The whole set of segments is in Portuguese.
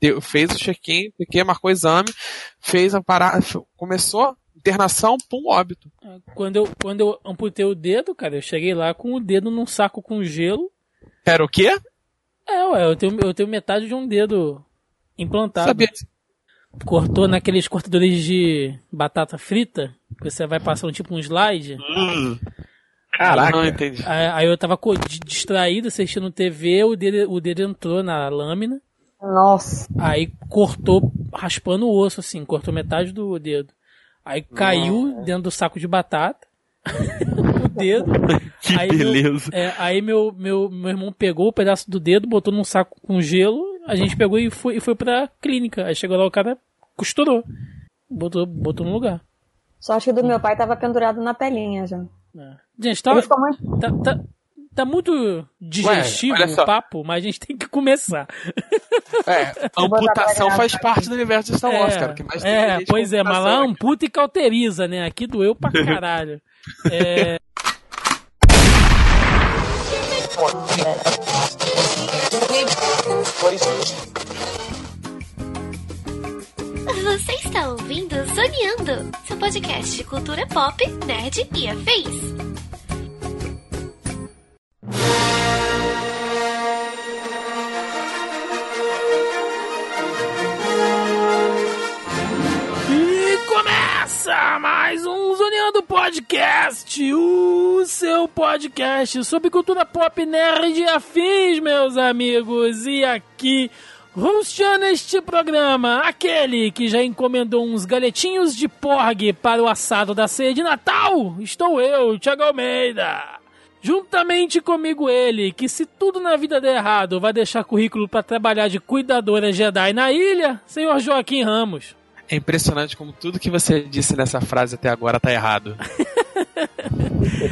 deu, fez o check-in, porque marcou o exame, fez a parada, começou internação, pum, óbito. Quando eu, quando eu amputei o dedo, cara, eu cheguei lá com o dedo num saco com gelo. Era o quê? É, ué, eu tenho, eu tenho metade de um dedo implantado. Sabia. Cortou naqueles cortadores de batata frita, que você vai passando tipo um slide. Hum. Caraca. Não entendi. Aí, aí eu tava distraído, assistindo TV, o dedo, o dedo entrou na lâmina. Nossa. Aí cortou, raspando o osso, assim, cortou metade do dedo. Aí caiu dentro do saco de batata. o dedo. Que aí meu- beleza. é, aí meu, meu, meu irmão pegou o pedaço do dedo, botou num saco com gelo. A gente pegou e foi, e foi pra clínica. Aí chegou lá, o cara costurou. Botou, botou no lugar. Sorte que o do meu pai tava pendurado na pelinha já. É. Gente, tá, Ele ficou muito... tá, tá, tá muito digestivo só. o papo, mas a gente tem que começar. É, amputação faz parte do universo de Star Wars, cara. Que mais é, pois é, mas lá amputação amputa e cauteriza, né? Aqui doeu pra caralho. É, Você está ouvindo Zoneando, seu podcast de cultura pop, nerd e afins. E começa mais um Zoneando Podcast, o seu podcast sobre cultura pop, nerd e afins, meus amigos. E aqui, hosteando este programa, aquele que já encomendou uns galetinhos de porg para o assado da ceia de Natal, estou eu, Thiago Almeida. Juntamente comigo ele, que se tudo na vida der errado, vai deixar currículo para trabalhar de cuidadora Jedi na ilha, senhor Joaquim Ramos. É impressionante como tudo que você disse nessa frase até agora tá errado.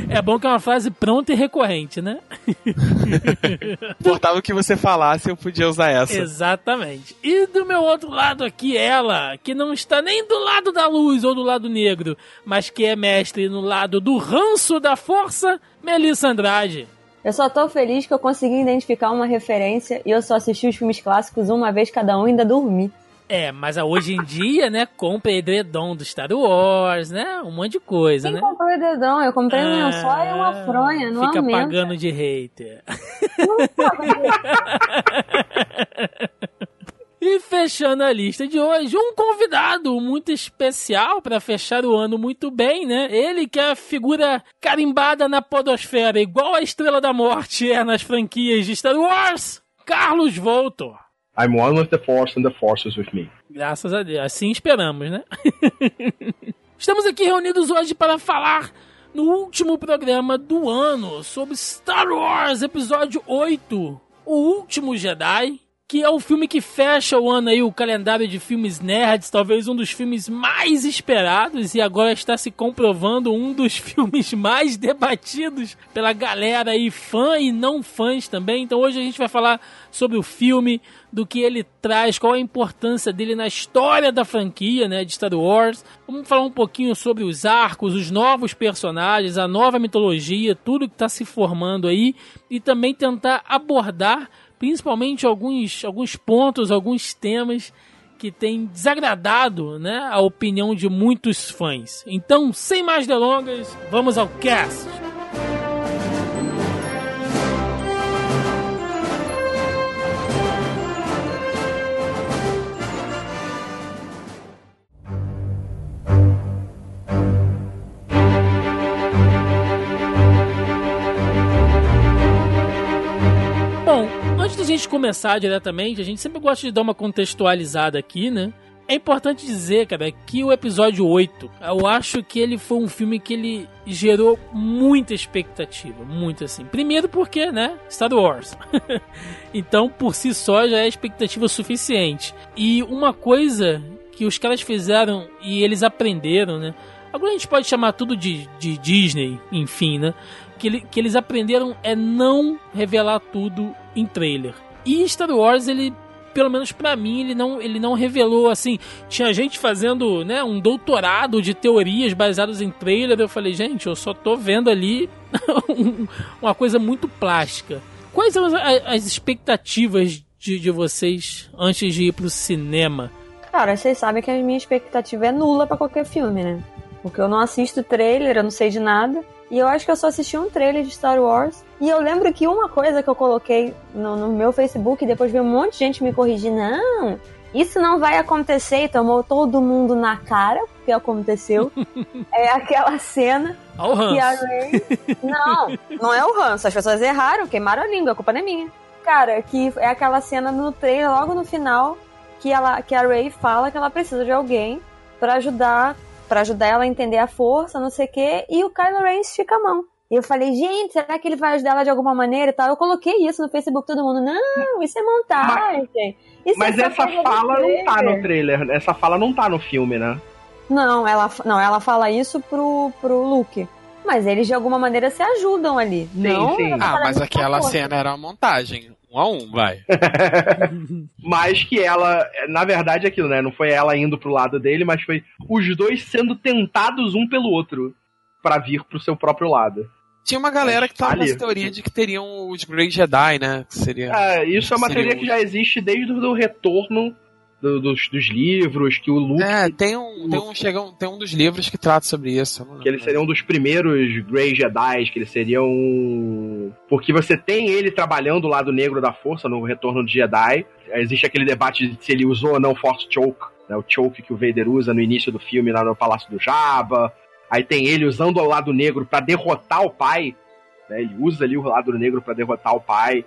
É bom que é uma frase pronta e recorrente, né? Importava o que você falasse, eu podia usar essa. Exatamente. E do meu outro lado aqui, ela, que não está nem do lado da luz ou do lado negro, mas que é mestre no lado do ranço da força, Melissa Andrade. Eu só tô feliz que eu consegui identificar uma referência e eu só assisti os filmes clássicos uma vez cada um e ainda dormi. É, mas hoje em dia, né, compra edredom do Star Wars, né? Um monte de coisa, Quem né? comprou o dedão? Eu comprei um lençol e uma fronha, não Fica aumenta. pagando de hater. E fechando a lista de hoje, um convidado muito especial para fechar o ano muito bem, né? Ele que é a figura carimbada na podosfera, igual a Estrela da Morte é nas franquias de Star Wars, Carlos Voltor. I'm one with the Force and the Force is with me. Graças a Deus, assim esperamos, né? Estamos aqui reunidos hoje para falar no último programa do ano sobre Star Wars Episódio 8, O Último Jedi, que é o filme que fecha o ano aí, o calendário de filmes nerds, talvez um dos filmes mais esperados e agora está se comprovando um dos filmes mais debatidos pela galera aí, fã e não fãs também. Então hoje a gente vai falar sobre o filme, do que ele traz, qual a importância dele na história da franquia, né, de Star Wars. Vamos falar um pouquinho sobre os arcos, os novos personagens, a nova mitologia, tudo que está se formando aí e também tentar abordar principalmente alguns, alguns pontos, alguns temas que têm desagradado né, a opinião de muitos fãs. Então, sem mais delongas, vamos ao cast! Antes da gente começar diretamente, a gente sempre gosta de dar uma contextualizada aqui, né? É importante dizer, cara, que o episódio 8, eu acho que ele foi um filme que ele gerou muita expectativa, muito assim. Primeiro porque, né, Star Wars. então, por si só, já é expectativa suficiente. E uma coisa que os caras fizeram e eles aprenderam, né? Agora a gente pode chamar tudo de, de Disney, enfim, né? Que, que eles aprenderam é não revelar tudo em trailer. E Star Wars, ele, pelo menos pra mim, ele não, ele não revelou assim. Tinha gente fazendo né, um doutorado de teorias baseadas em trailer. Eu falei, gente, eu só tô vendo ali um- uma coisa muito plástica. Quais são as, as expectativas de, de vocês antes de ir pro cinema? Cara, vocês sabem que a minha expectativa é nula pra qualquer filme, né? Porque eu não assisto trailer, eu não sei de nada. E eu acho que eu só assisti um trailer de Star Wars. E eu lembro que uma coisa que eu coloquei no, no meu Facebook e depois veio um monte de gente me corrigir. Não, isso não vai acontecer. E tomou todo mundo na cara, porque aconteceu. é aquela cena Ó o que a Hans. Ray. Não, não é o Hans. As pessoas erraram, queimaram a língua, a culpa não é minha. Cara, que é aquela cena no trailer, logo no final, que, ela, que a Ray fala que ela precisa de alguém pra ajudar para ajudar ela a entender a força, não sei o quê, e o Kylo Ren estica a mão. E eu falei, gente, será que ele vai ajudar ela de alguma maneira e tal? Eu coloquei isso no Facebook, todo mundo, não, isso é montagem. Isso Mas é essa fala não tá no trailer." trailer. Essa fala não tá no filme, né? Não, ela, não, ela fala isso pro, pro Luke. Mas eles de alguma maneira se ajudam ali. não, sim. Ah, mas aquela força. cena era uma montagem. Um a um, vai. Mas que ela, na verdade, é aquilo, né? Não foi ela indo pro lado dele, mas foi os dois sendo tentados um pelo outro pra vir pro seu próprio lado. Tinha uma galera que tava Ali. nessa teoria de que teriam os Grey Jedi, né? Que seria. É, isso é uma Seria teoria que já existe desde o retorno do- dos, dos livros, que o Luke, É, tem um, tem um, chega um, tem um dos livros que trata sobre isso. que ele seria um dos primeiros Grey Jedi, que ele seria um... Porque você tem ele trabalhando o lado negro da força no retorno de Jedi. Existe aquele debate de se ele usou ou não o Force Choke, né? o choke que o Vader usa no início do filme lá no Palácio do Jabba. Aí tem ele usando o lado negro pra derrotar o pai. Né? Ele usa ali o lado negro pra derrotar o pai.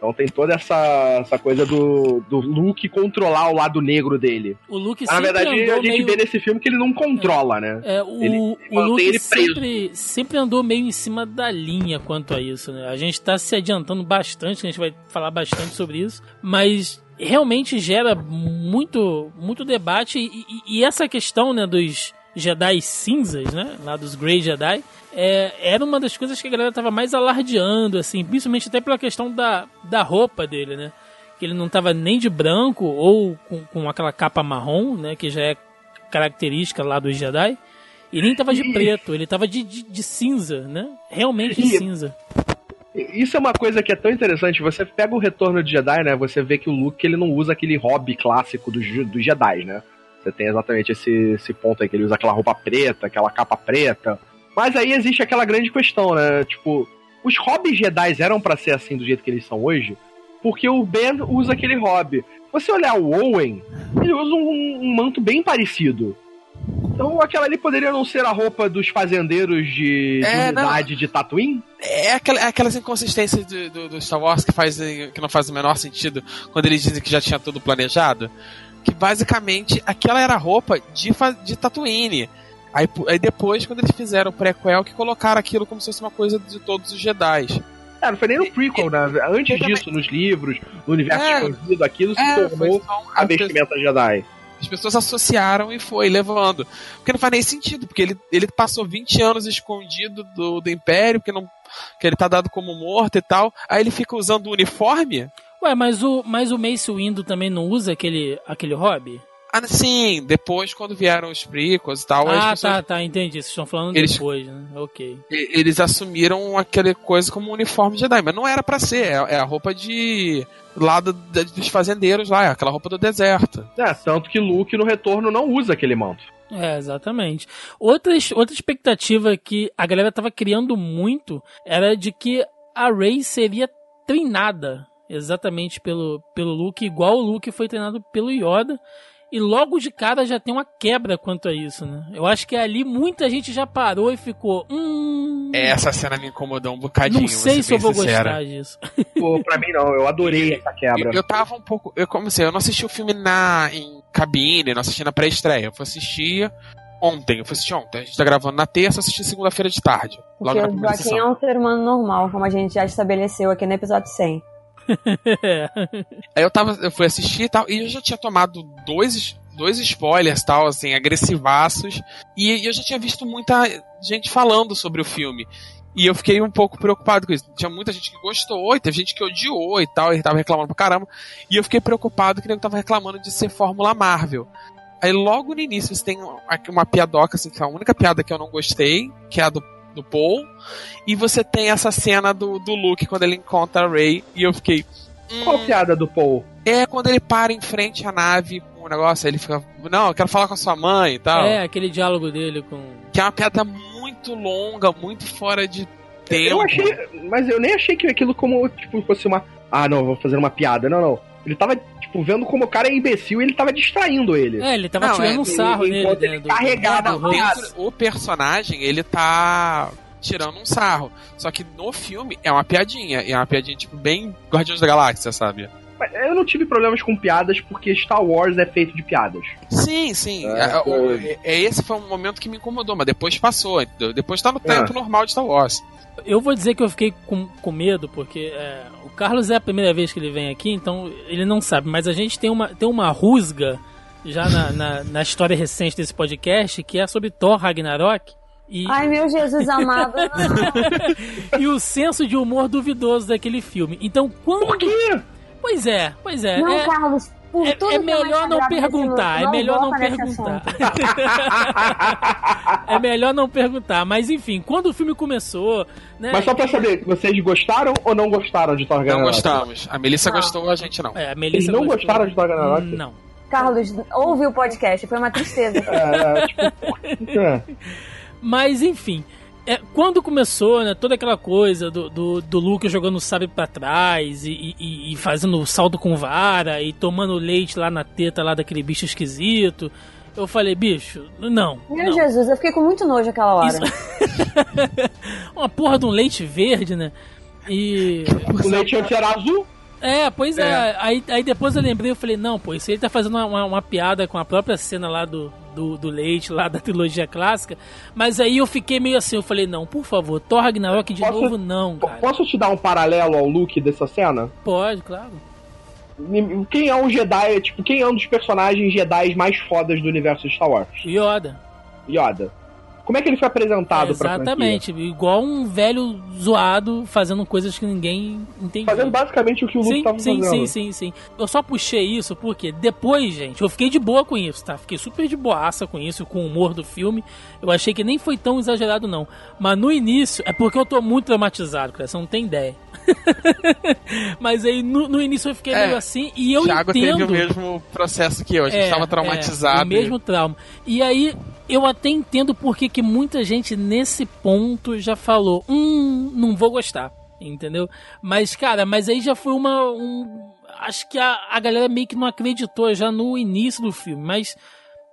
Então tem toda essa, essa coisa do, do Luke controlar o lado negro dele. O Luke Mas, na verdade, andou a gente meio... vê nesse filme que ele não controla, né? É, o, Ele- o Luke ele sempre, sempre andou meio em cima da linha quanto a isso, né? A gente tá se adiantando bastante, a gente vai falar bastante sobre isso, mas realmente gera muito, muito debate e, e- e essa questão, né, dos Jedi cinzas, né, lá dos Grey Jedi, é, era uma das coisas que a galera tava mais alardeando, assim, principalmente até pela questão da, da roupa dele, né? Que ele não tava nem de branco ou com, com aquela capa marrom, né, que já é característica lá dos Jedi. E nem tava de preto, ele tava de, de, de cinza, né? Realmente de E- cinza. Isso é uma coisa que é tão interessante. Você pega o Retorno de Jedi, né? Você vê que o Luke ele não usa aquele hobby clássico dos, dos Jedi, né? Você tem exatamente esse, esse ponto aí, que ele usa aquela roupa preta, aquela capa preta. Mas aí existe aquela grande questão, né? Tipo, os hobbies Jedi eram pra ser assim do jeito que eles são hoje, porque o Ben usa aquele hobby. Você olhar o Owen, ele usa um, um manto bem parecido. Então aquela ali poderia não ser a roupa dos fazendeiros de, de É, não. unidade de Tatooine? É aquela- é aquelas inconsistências do, do, do Star Wars que, faz, que não faz o menor sentido quando eles dizem que já tinha tudo planejado. Que basicamente aquela era a roupa de, de Tatooine. Aí, aí depois, quando eles fizeram o prequel, que colocaram aquilo como se fosse uma coisa de todos os Jedi. É, não foi nem no prequel, né? Antes Eu também- disso, nos livros, no universo É. expandido, aquilo se É, tornou a vestimenta Jedi. As pessoas associaram e foi levando. Porque não faz nem sentido, porque ele, ele passou 20 anos escondido do, do Império, porque não, que ele tá dado como morto e tal. Aí ele fica usando o uniforme. Ué, mas o, mas o Mace Windu também não usa aquele, aquele hobby? Ah, sim, depois quando vieram os prequels e tal, ah, pessoas- tá, tá, entendi. Vocês estão falando Eles- depois, né? Ok. eles assumiram aquela coisa como um uniforme Jedi, mas não era pra ser, é, é a roupa de lado da- dos fazendeiros lá, é aquela roupa do deserto. É, tanto que Luke no retorno não usa aquele manto. É, exatamente. Outras, outra expectativa que a galera tava criando muito era de que a Rey seria treinada exatamente pelo, pelo Luke, igual o Luke foi treinado pelo Yoda. E logo de cara já tem uma quebra quanto a isso, né? Eu acho que ali muita gente já parou e ficou. Hum. Essa cena me incomodou um bocadinho. Não sei se eu vou sincero. gostar disso. Pô, pra mim não, eu adorei essa quebra. Eu, eu tava um pouco. Eu comecei, eu não assisti o filme na, em cabine, não assisti na pré-estreia. Eu fui assistir ontem. Eu fui assistir ontem. A gente tá gravando na terça, assisti segunda-feira de tarde. Logo Porque na o Joaquim é sessão. um ser humano normal, como a gente já estabeleceu aqui no episódio 100. Aí eu tava. Eu fui assistir e tal, e eu já tinha tomado dois. Dois spoilers, tal, assim, agressivaços. E eu já tinha visto muita gente falando sobre o filme. E eu fiquei um pouco preocupado com isso. Tinha muita gente que gostou, e teve gente que odiou e tal, e tava reclamando pra caramba. E eu fiquei preocupado que ele tava reclamando de ser Fórmula Marvel. Aí logo no início você tem uma piadoca, assim, que é a única piada que eu não gostei, que é a do, do Paul. E você tem essa cena do, do Luke quando ele encontra a Ray. E eu fiquei. hum, Qual a piada do Paul? É quando ele para em frente à nave com o negócio, ele fica. Não, eu quero falar com a sua mãe e tal. É, aquele diálogo dele com. Que é uma piada muito longa, muito fora de tempo. Eu achei. Mas eu nem achei que aquilo como, tipo, fosse uma. Ah, não, vou fazer uma piada. Não, não. Ele tava, tipo, vendo como o cara é imbecil e ele tava distraindo ele. É, ele tava Não, tirando é, um sarro ele- nele. né, ele do- carregava do- a do- piada. Dentro, o personagem, ele tá tirando um sarro. Só que no filme é uma piadinha. E é uma piadinha, tipo, bem Guardiões da Galáxia, sabe? Eu não tive problemas com piadas porque Star Wars é feito de piadas. Sim, sim. É, É, o- é. é- esse foi um momento que me incomodou, mas depois passou. Depois tá no É. tempo normal de Star Wars. Eu vou dizer que eu fiquei com, com medo, porque é, o Carlos é a primeira vez que ele vem aqui, então ele não sabe, mas a gente tem uma, tem uma rusga já na, na, na história recente desse podcast, que é sobre Thor Ragnarok. E, Ai, meu Jesus amado. e o senso de humor duvidoso daquele filme. Então, quando. Por quê? Pois é, pois é. Não, é, Carlos, por é- tudo é melhor não perguntar, é melhor não perguntar. é melhor não perguntar. Mas enfim, quando o filme começou. Né, Mas só pra saber, vocês gostaram ou não gostaram de Thor Não gostamos. A Melissa Não. gostou, a gente não. é, a Melissa Eles não gostou. gostaram de Thor Ragnarok? Não. Carlos, ouve o podcast, foi uma tristeza. É, é, tipo, quê? Mas enfim, é, quando começou, né, toda aquela coisa do, do, do Luke jogando o sabre pra trás e, e, e fazendo salto com vara e tomando leite lá na teta lá daquele bicho esquisito, eu falei, bicho, não. Meu não. Jesus, eu fiquei com muito nojo aquela hora. Isso- Uma porra de um leite verde, né? E. O leite antes era azul? É, pois é. É. Aí, aí depois eu lembrei, eu falei, não, pô, isso aí ele tá fazendo uma, uma, uma piada com a própria cena lá do, do, do Leite, lá da trilogia clássica. Mas aí eu fiquei meio assim, eu falei, não, por favor, Thor Ragnarok de Posso- novo, não, cara. Posso te dar um paralelo ao look dessa cena? Pode, claro. Quem é um Jedi, tipo, quem é um dos personagens Jedi mais fodas do universo de Star Wars? Yoda. Yoda. Como é que ele foi apresentado pra franquia? Exatamente. Igual um velho zoado fazendo coisas que ninguém entendia. Fazendo basicamente o que o Luke Sim, tava sim, fazendo. sim, sim, sim. Eu só puxei isso porque depois, gente, eu fiquei de boa com isso, tá? Fiquei super de boaça com isso, com o humor do filme. Eu achei que nem foi tão exagerado, não. Mas no início, é porque eu tô muito traumatizado, cara, você não tem ideia. Mas aí no, no início eu fiquei É, meio assim e eu Thiago entendo. teve o mesmo processo que eu. A gente É, tava é, traumatizado. o mesmo trauma. E aí, eu até entendo porque que muita gente nesse ponto já falou: hum, não vou gostar. Entendeu? Mas, cara, mas aí já foi uma. Um, acho que a, a galera meio que não acreditou já no início do filme. Mas,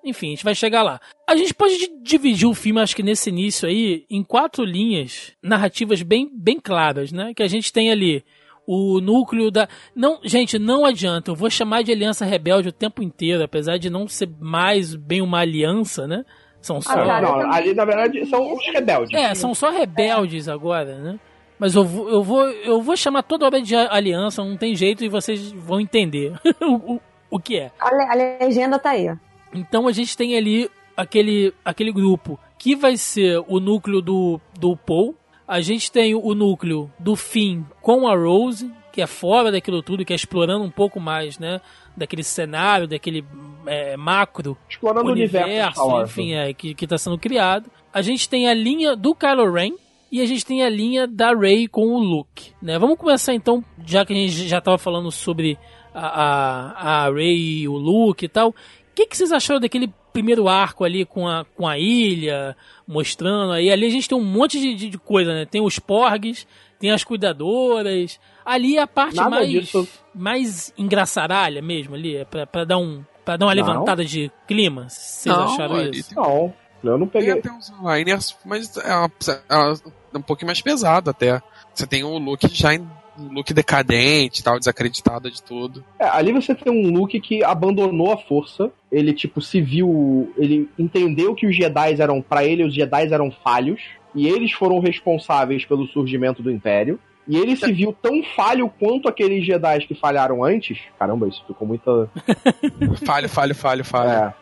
enfim, a gente vai chegar lá. A gente pode di- dividir o filme, acho que nesse início aí, em quatro linhas narrativas bem, bem claras, né? Que a gente tem ali o núcleo da. Não, gente, não adianta. Eu vou chamar de aliança rebelde o tempo inteiro, apesar de não ser mais bem uma aliança, né? São só. Ah, cara, eu não, também ali na verdade são os rebeldes. É, são só rebeldes agora, né? Mas eu vou, eu vou, eu vou chamar toda hora de aliança, não tem jeito e vocês vão entender o, o, o que é. A, le- a legenda tá aí. Então a gente tem ali aquele, aquele grupo que vai ser o núcleo do, do Paul. A gente tem o núcleo do Finn com a Rose, que é fora daquilo tudo, que é explorando um pouco mais, né? Daquele cenário, daquele é, macro Explorando o universo, Star Wars. enfim, é, que, que tá sendo criado. A gente tem a linha do Kylo Ren e a gente tem a linha da Rey com o Luke, né? Vamos começar então, já que a gente já tava falando sobre a, a, a Rey e o Luke e tal. O que, que vocês acharam daquele primeiro arco ali com a, com a ilha, mostrando aí? Ali a gente tem um monte de, de, de coisa, né? Tem os porgs, tem as cuidadoras. Ali é a parte Nada mais, disso. mais engraçaralha mesmo ali, é pra, pra dar um... Pra dar uma Não. levantada de clima, vocês Não, acharam isso? Não, eu não Tem peguei. até uns liners, mas é, uma- é uma- é um pouquinho mais pesado até. Você tem o look já em um look decadente e tal, desacreditado de tudo. É, ali você tem um Luke que abandonou a força. Ele, tipo, se viu. Ele entendeu que os Jedi eram. para ele, os Jedi eram falhos. E eles foram responsáveis pelo surgimento do Império. E ele se viu tão falho quanto aqueles Jedi que falharam antes. Caramba, isso ficou muita. Falho, falho, falho, falho. É,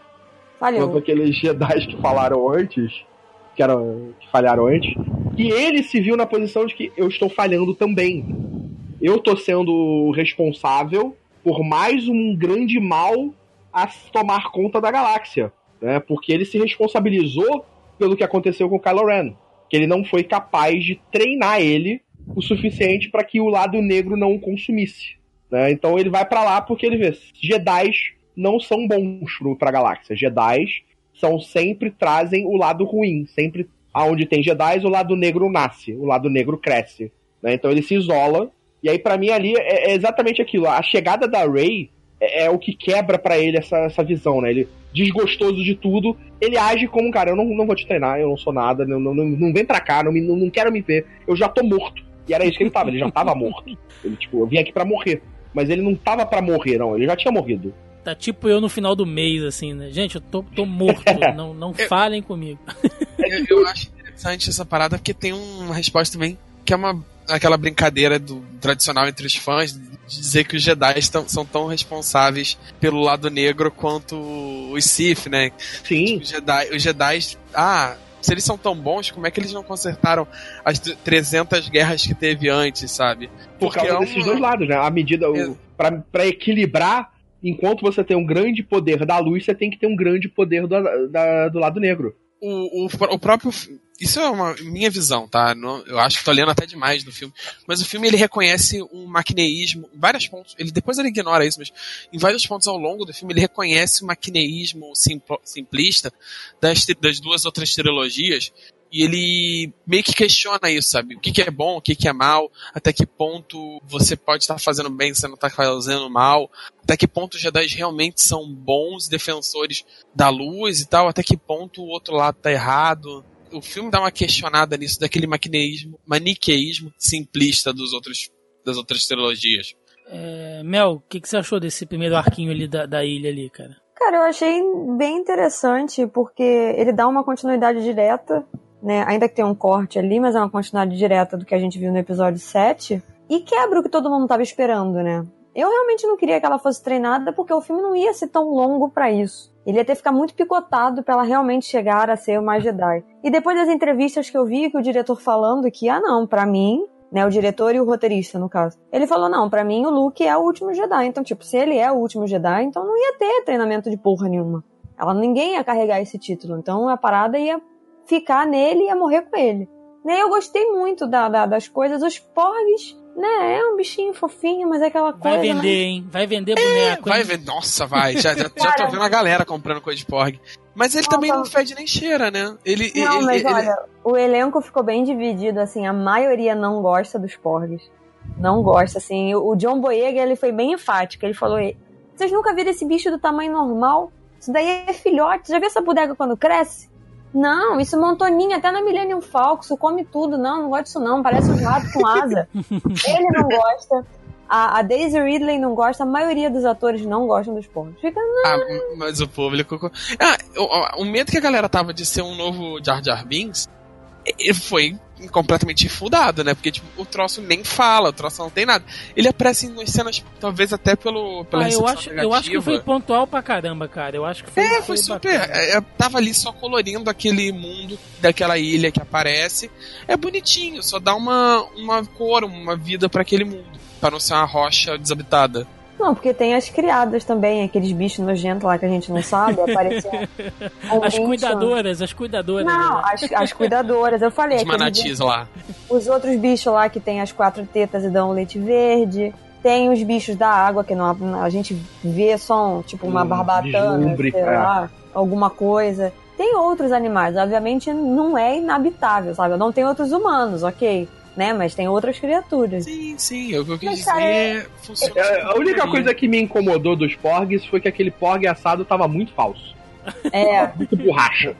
quanto Falhou. aqueles Jedi que falaram antes. Que, eram, que falharam antes. E ele se viu na posição de que eu estou falhando também. Eu tô sendo responsável por mais um grande mal a se tomar conta da galáxia. Né? Porque ele se responsabilizou pelo que aconteceu com o Kylo Ren. Que ele não foi capaz de treinar ele o suficiente para que o lado negro não o consumisse. Né? Então ele vai para lá porque ele vê Jedi não são bons pro, pra galáxia. Jedi são sempre trazem o lado ruim. Sempre aonde tem Jedi, o lado negro nasce, o lado negro cresce. Né? Então ele se isola. E aí, para mim, ali é, é, exatamente aquilo. A chegada da Rey é, é o que quebra para ele essa, essa visão, né? Ele, desgostoso de tudo, ele age como, cara, eu não, não vou te treinar, eu não sou nada, não, não, não vem pra cá, não, me, não, não quero me ver, eu já tô morto. E era isso que ele tava, ele já tava morto. Ele, tipo, eu vim aqui para morrer. Mas ele não tava para morrer, não, ele já tinha morrido. Tá tipo eu no final do mês, assim, né? Gente, eu tô, tô morto, não, não eu, falem comigo. Eu, eu, acho interessante essa parada porque tem uma resposta também que é uma aquela brincadeira do tradicional entre os fãs de dizer que os Jedi tão, são tão responsáveis pelo lado negro quanto os Sith, né? Sim. Tipo, os Jedi, os Jedi, ah, se eles são tão bons, como é que eles não consertaram as 300 guerras que teve antes, sabe? Porque Por causa é desses dois lados, né? A medida, é. para equilibrar enquanto você tem um grande poder da luz, você tem que ter um grande poder do, da, do lado negro. O, o, o, próprio. Isso é uma minha visão, tá? eu acho que tô lendo até demais no filme. Mas o filme ele reconhece um maquineísmo em vários pontos. Ele depois ele ignora isso, mas em vários pontos ao longo do filme ele reconhece o maquineísmo simplista das, das duas outras trilogias e ele meio que questiona isso, sabe? O que, que é bom, o que, que é mal, até que ponto você pode estar fazendo bem, você não está fazendo mal, até que ponto os Jedi realmente são bons defensores da luz e tal, até que ponto o outro lado está errado. O filme dá uma questionada nisso, daquele maquineísmo, maniqueísmo simplista dos outros, das outras trilogias. É, Mel, o que, que você achou desse primeiro arquinho ali da, da ilha ali, cara? Cara, eu achei bem interessante porque ele dá uma continuidade direta né? Ainda que tenha um corte ali, mas é uma continuidade direta do que a gente viu no episódio 7. E quebra o que todo mundo estava esperando, né? Eu realmente não queria que ela fosse treinada porque o filme não ia ser tão longo para isso. Ele ia ter que ficar muito picotado para ela realmente chegar a ser uma Jedi. E depois das entrevistas que eu vi, que o diretor falando que, ah não, para mim, né, o diretor e o roteirista, no caso. Ele falou, não, para mim o Luke é o último Jedi. Então, tipo, se ele é o último Jedi, então não ia ter treinamento de porra nenhuma. Ela, ninguém ia carregar esse título. Então a parada ia ficar nele e ia morrer com ele. Né? Eu gostei muito da, da, das coisas. Os porgs, né? É um bichinho fofinho, mas é aquela coisa. Vai vender, né? hein? Vai vender boneco. É, vai vender. Nossa, vai. Já, já, já tô vendo a galera comprando coisa de porg. Mas ele também não fede nem cheira, né? Ele, não, ele, mas ele, olha, o elenco ficou bem dividido, assim, a maioria não gosta dos porgs. Não gosta, assim. O John Boyega, ele foi bem enfático. Ele falou, vocês nunca viram esse bicho do tamanho normal? Isso daí é filhote. Já viu essa bodega quando cresce? Não, isso montoninho, até na Millennium Falcon, come tudo. Não, não gosto disso não, parece um rato com asa. Ele não gosta. A, a, Daisy Ridley não gosta, a maioria dos atores não gostam dos porcos. Fica. Ah, mas o público. Ah, o, o, medo que a galera tava de ser um novo Jar Jar Binks foi completamente fudado, né? Porque tipo, o troço nem fala, o troço não tem nada. Ele aparece em cenas, talvez até pelo, pela ah, eu acho, negativa. eu acho que foi pontual pra caramba, cara. Eu acho que foi. É, foi, super. É, é, tava ali só colorindo aquele mundo daquela ilha que aparece. É bonitinho, só dá uma, uma cor, uma vida para aquele mundo. Pra não ser uma rocha desabitada. Não, porque tem as criadas também, aqueles bichos nojentos lá que a gente não sabe, aparecem. as cuidadoras, as cuidadoras. Não, as, as cuidadoras, eu falei. Os manatis lá. Os outros bichos lá que tem as quatro tetas e dão leite verde. Tem os bichos da água, que não, a gente vê só, tipo, uma hum, barbatana, deslumbre, sei é. lá, alguma coisa. Tem outros animais, obviamente não é inabitável, sabe? Não tem outros humanos, ok né? Mas tem outras criaturas. Sim, sim, o que eu quis dizer é, funciona. É, a única coisa que me incomodou dos porgs foi que aquele porg assado tava muito falso. É. muito borracha.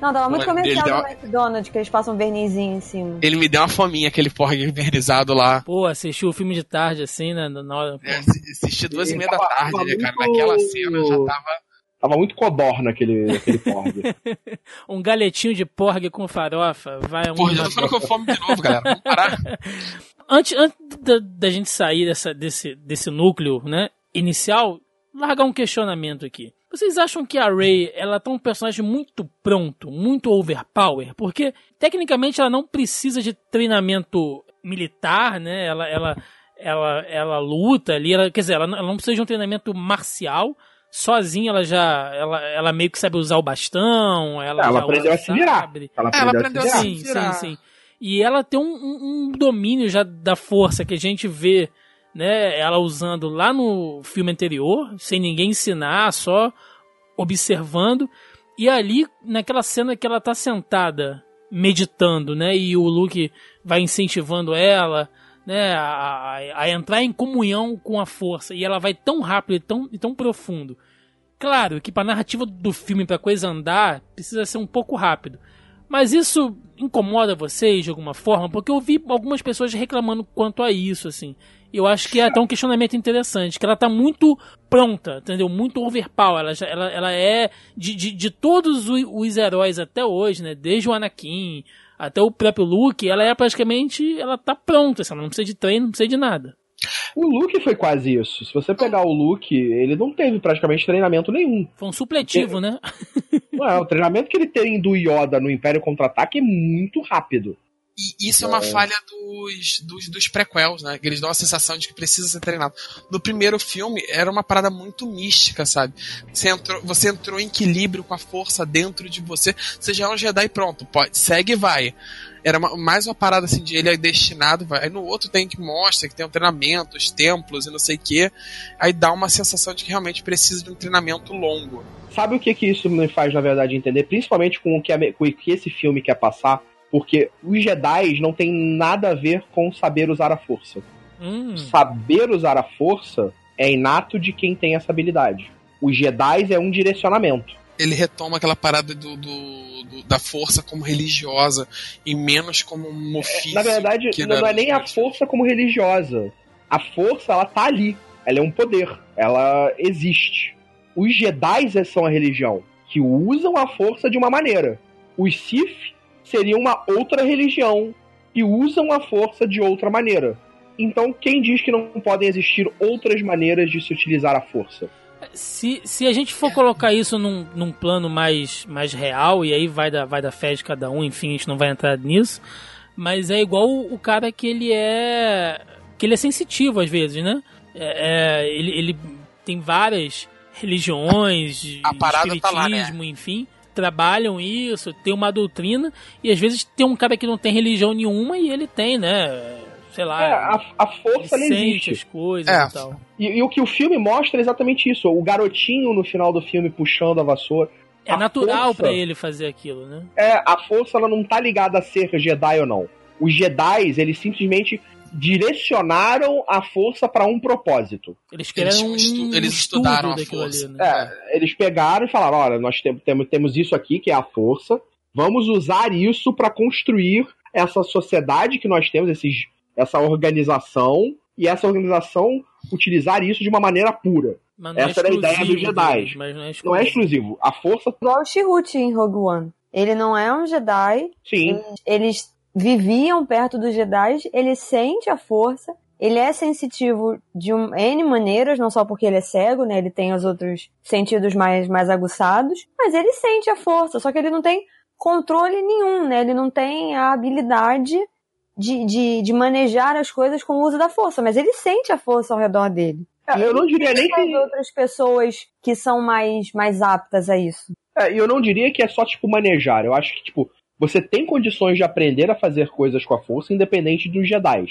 Não, tava muito comercial no McDonald's, que eles passam um vernizinho em cima. Ele me deu uma fominha, aquele porg vernizado lá. Pô, assistiu o filme de tarde, assim, né? Na hora, é, assisti duas e meia da tarde, né, cara? Naquela cena já tava... Tava muito codorna aquele, aquele porg. um galetinho de porg com farofa. Vai um... Porra, já tô ficando com fome de novo, galera. Vamos parar. antes, antes da, da, gente sair dessa, desse, desse núcleo né, inicial, largar um questionamento aqui. Vocês acham que a Rey ela tá um personagem muito pronto, muito overpower? Porque tecnicamente ela não precisa de treinamento militar, né? Ela, ela, ela, ela luta ali, ela, quer dizer, ela, ela não precisa de um treinamento marcial sozinha ela já ela, ela meio que sabe usar o bastão, ela, ela aprendeu a se virar. Ela aprendeu, ela aprendeu a se virar. Sim, sim, sim. E ela tem um, um, um, domínio já da força que a gente vê né? Ela usando lá no filme anterior, sem ninguém ensinar, só observando. E ali, naquela cena que ela tá sentada, meditando, né? E o Luke vai incentivando ela, né? A, a, a entrar em comunhão com a força. E ela vai tão rápido e tão, e tão profundo. Claro que pra narrativa do filme, pra coisa andar, precisa ser um pouco rápido. Mas isso incomoda vocês de alguma forma? Porque eu vi algumas pessoas reclamando quanto a isso, assim. Eu acho que é até um questionamento interessante, que ela tá muito pronta, entendeu? Muito overpower. Ela, ela, ela é de, de, de todos os, os, heróis até hoje, né? Desde o Anakin até o próprio Luke, ela é praticamente. Ela tá pronta, assim, ela não precisa de treino, não precisa de nada. O Luke foi quase isso. Se você pegar o Luke, ele não teve praticamente treinamento nenhum. Foi um supletivo, Porque... né? Não, o treinamento que ele tem do Yoda no Império Contra-Ataque é muito rápido. E isso é uma é. falha dos, dos, dos prequels, né? Que eles dão a sensação de que precisa ser treinado. No primeiro filme, era uma parada muito mística, sabe? Você entrou, você entrou em equilíbrio com a força dentro de você. Você já é um Jedi pronto, pode, segue e vai. Era uma, mais uma parada assim de ele é destinado, vai. Aí no outro tem que mostra que tem um treinamento, os templos e não sei o que. Aí dá uma sensação de que realmente precisa de um treinamento longo. Sabe o que, que isso me faz, na verdade, entender? Principalmente com o que, a, com o que esse filme quer passar porque os Jedi não tem nada a ver com saber usar a força. Hum. Saber usar a força é inato de quem tem essa habilidade. Os Jedi é um direcionamento. Ele retoma aquela parada do, do, do da força como religiosa e menos como um ofício. É, na verdade, não, não é nem a força como religiosa. A força, ela tá ali. Ela é um poder. Ela existe. Os Jedi são a religião, que usam a força de uma maneira. Os Sith seria uma outra religião e usam a força de outra maneira. Então, quem diz que não podem existir outras maneiras de se utilizar a força? Se, se a gente for colocar isso num, num plano mais, mais real, e aí vai da, vai da fé de cada um, enfim, a gente não vai entrar nisso, mas é igual o, o cara que ele é. que ele é sensitivo às vezes, né? É, é, ele, ele tem várias religiões, a parada tá lá, né? enfim trabalham isso, tem uma doutrina, e às vezes tem um cara que não tem religião nenhuma e ele tem, né? Sei lá. É, a, a força ele existe. as coisas é. e tal. E, e, o que o filme mostra é exatamente isso. O garotinho no final do filme puxando a vassoura. É a natural para ele fazer aquilo, né? É, a força ela não tá ligada a ser Jedi ou não. Os Jedi, eles simplesmente direcionaram a força para um propósito. Eles queriam um estu eles estudaram a força. Ali, né? É, eles pegaram e falaram: olha, nós temos, temos isso aqui que é a força. Vamos usar isso para construir essa sociedade que nós temos, esses, essa organização, e essa organização utilizar isso de uma maneira pura. É essa é era a ideia dos Jedi. Mas não, é não é exclusivo. A força. Igual o Shihut em Rogue One. Ele não é um Jedi. Sim. Eles viviam perto dos Jedi, ele sente a força, ele é sensitivo de um, N maneiras, não só porque ele é cego, né? Ele tem os outros sentidos mais, mais aguçados, mas ele sente a força, só que ele não tem controle nenhum, né? Ele não tem a habilidade de, de, de manejar as coisas com o uso da força, mas ele sente a força ao redor dele. É, eu não diria nem que. outras pessoas que são mais, mais aptas a isso. É, eu não diria que é só, tipo, manejar. Eu acho que, tipo, você tem condições de aprender a fazer coisas com a força independente dos Jedi.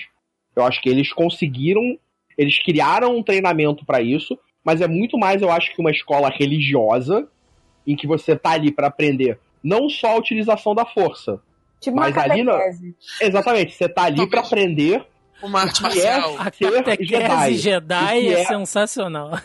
Eu acho que eles conseguiram, eles criaram um treinamento para isso, mas é muito mais, eu acho, que uma escola religiosa em que você tá ali para aprender não só a utilização da força, tipo mas ali não. Exatamente, você tá ali para aprender uma arte é marcial. A catequese Jedi, Jedi é, é, sensacional.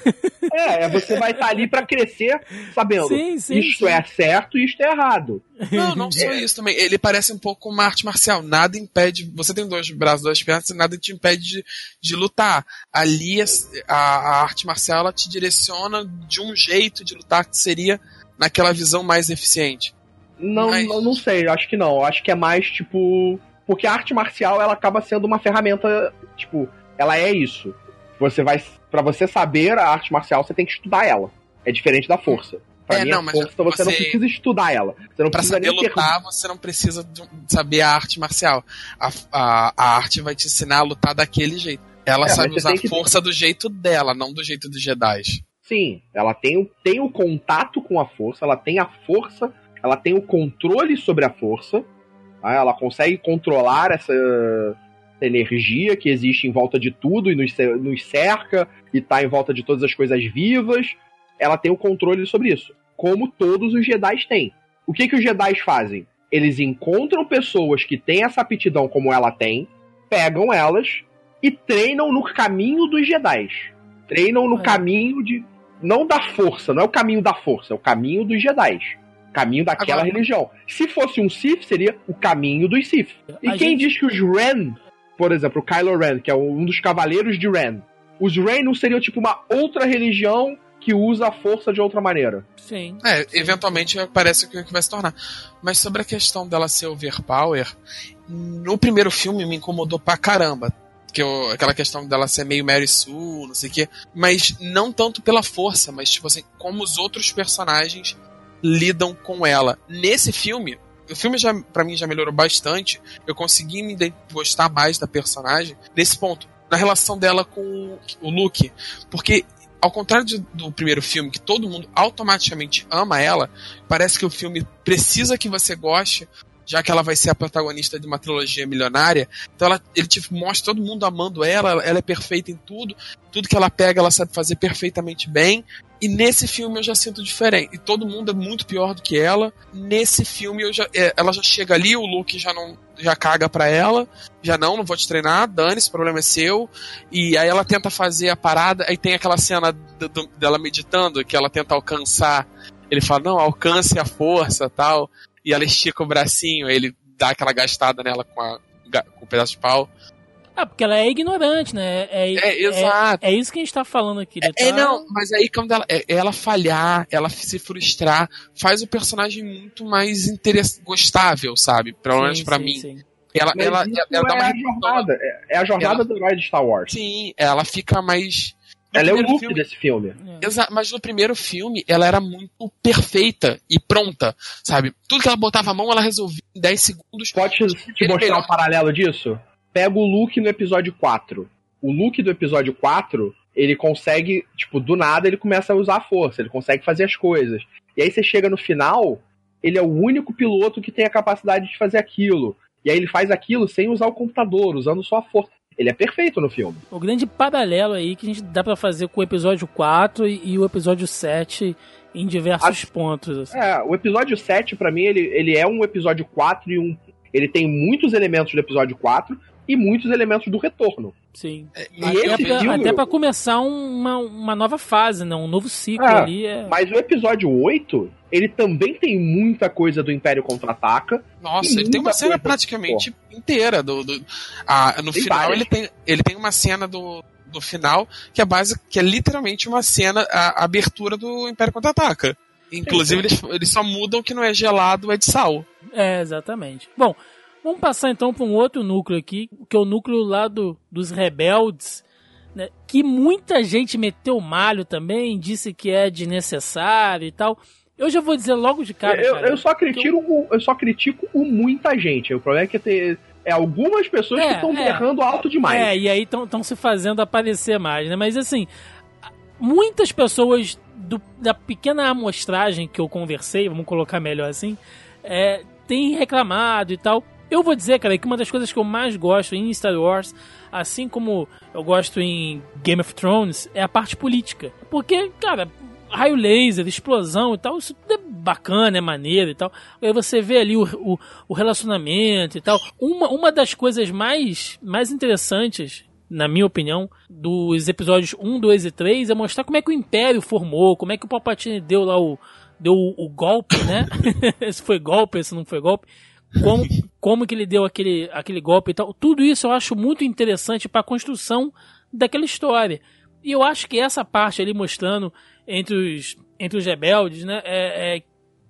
É, é você vai estar tá ali para crescer sabendo sim, sim, isto sim. é certo e isto é errado. Não, não só isso também. Ele parece um pouco uma arte marcial. Nada impede. Você tem dois braços, duas pernas, nada te impede de, de lutar. Ali a, a arte marcial ela te direciona de um jeito de lutar que seria naquela visão mais eficiente. Não, Mas... não, não sei, acho que não. Acho que é mais tipo porque a arte marcial, ela acaba sendo uma ferramenta, tipo, ela é isso. Você vai. para você saber a arte marcial, você tem que estudar ela. É diferente da força. Pra é, mim, não, a força, você, você, não precisa estudar ela. Você não pra precisa saber lutar, você não precisa saber a arte marcial. A, a, a, arte vai te ensinar a lutar daquele jeito. Ela é, sabe usar a força do jeito dela, não do jeito dos Jedi. Sim, ela tem, tem o contato com a força, ela tem a força, ela tem o controle sobre a força, né? Ela consegue controlar essa, energia que existe em volta de tudo e nos, nos cerca e tá em volta de todas as coisas vivas. Ela tem o controle sobre isso, como todos os Jedi têm. O que, que os Jedi fazem? Eles encontram pessoas que têm essa aptidão como ela tem, pegam elas e treinam no caminho dos Jedi. Treinam no É. caminho de. Não da força, não é o caminho da força, é o caminho dos Jedi. Caminho daquela Agora- religião. Se fosse um Sith, seria o caminho dos Sith. E quem gente- diz que os Ren, por exemplo, o Kylo Ren, que é um dos cavaleiros de Ren, os Ren não seriam tipo uma outra religião que usa a força de outra maneira? Sim. É, eventualmente parece que que vai se tornar. Mas sobre a questão dela ser overpower, no primeiro filme me incomodou pra caramba. Que eu, aquela questão dela ser meio Mary Sue, não sei o quê. Mas não tanto pela força, mas tipo assim, como os outros personagens lidam com ela. Nesse filme, o filme já, para mim já melhorou bastante. Eu consegui me gostar mais da personagem nesse ponto. Na relação dela com o Luke. Porque ao contrário de- do primeiro filme, que todo mundo automaticamente ama ela, parece que o filme precisa que você goste, já que ela vai ser a protagonista de uma trilogia milionária. Então ela, ele te mostra todo mundo amando ela, ela é perfeita em tudo, tudo que ela pega ela sabe fazer perfeitamente bem. E nesse filme eu já sinto diferente. E todo mundo é muito pior do que ela. Nesse filme eu já, é, ela já chega ali, o Luke já não já caga pra ela, já não, não vou te treinar, dane, esse problema é seu. E aí ela tenta fazer a parada, aí tem aquela cena do- do- dela meditando, que ela tenta alcançar. Ele fala, não, alcance a força tal. E ela estica o bracinho, ele dá aquela gastada nela com, a, com o pedaço de pau. Ah, porque ela é ignorante, né? É, É, exato. é isso que a gente tá falando aqui. ele É, tá- não, mas aí quando ela, é- ela falhar, ela se frustrar, faz o personagem muito mais interess... gostável, sabe? Pelo menos pra sim, mim. sim. Ela, Mas ela, ela dá é uma a redução. jornada. É, é a jornada Ela- do herói de Star Wars. Sim, ela fica mais. Ela é o Luke filme- desse filme. É. Mas no primeiro filme ela era muito perfeita e pronta, sabe? Tudo que ela botava a mão ela resolvia em 10 segundos. Pode te, mostrar melhor. um paralelo disso? Pega o Luke no episódio 4. O Luke do episódio 4, ele consegue, tipo, do nada ele começa a usar a força, ele consegue fazer as coisas. E aí você chega no final, ele é o único piloto que tem a capacidade de fazer aquilo. E aí ele faz aquilo sem usar o computador, usando só a força. Ele é perfeito no filme. O grande paralelo aí que a gente dá pra fazer com o episódio 4 e, e o episódio 7 em diversos pontos. assim. É, o episódio 7, pra mim, ele, ele é um episódio 4 e um. Ele tem muitos elementos do episódio 4 e muitos elementos do retorno. Sim. E Até esse pra, filme- até pra começar um- uma, uma nova fase, né? Um novo ciclo Ah, ali. É... Mas o episódio 8, ele também tem muita coisa do Império Contra-Ataca. Nossa, ele tem uma cena praticamente inteira do. do- ah, no Tem final várias. ele tem, ele tem uma cena do, do final que é base, que é literalmente uma cena, a, a abertura do Império Contra-Ataca. Inclusive, eles, eles só mudam que não é gelado, é de sal. É, exatamente. Bom, vamos passar então para um outro núcleo aqui, que é o núcleo lá do, dos rebeldes, né, que muita gente meteu malho também, disse que é desnecessário e tal. Eu já vou dizer logo de cara, eu, cara, eu só critico, o, eu só critico o muita gente. O problema é que tem, é algumas pessoas É, que estão é. berrando alto demais. É, e aí estão se fazendo aparecer mais, né? Mas assim, muitas pessoas do- da pequena amostragem que eu conversei, vamos colocar melhor assim, é, têm reclamado e tal. Eu vou dizer, cara, que uma das coisas que eu mais gosto em Star Wars, assim como eu gosto em Game of Thrones, é a parte política. Porque, cara, raio laser, explosão e tal, isso tudo é bacana, é maneiro e tal. Aí você vê ali o, o, o relacionamento e tal. Uma, uma das coisas mais, mais interessantes, na minha opinião, dos episódios 1, 2 e 3 é mostrar como é que o Império formou, como é que o Palpatine deu lá o, deu o, o golpe, né? se foi golpe, se não foi golpe. Como, como que ele deu aquele, aquele golpe e tal. Tudo isso eu acho muito interessante para a construção daquela história. E eu acho que essa parte ali mostrando entre os, entre os rebeldes, né? É, é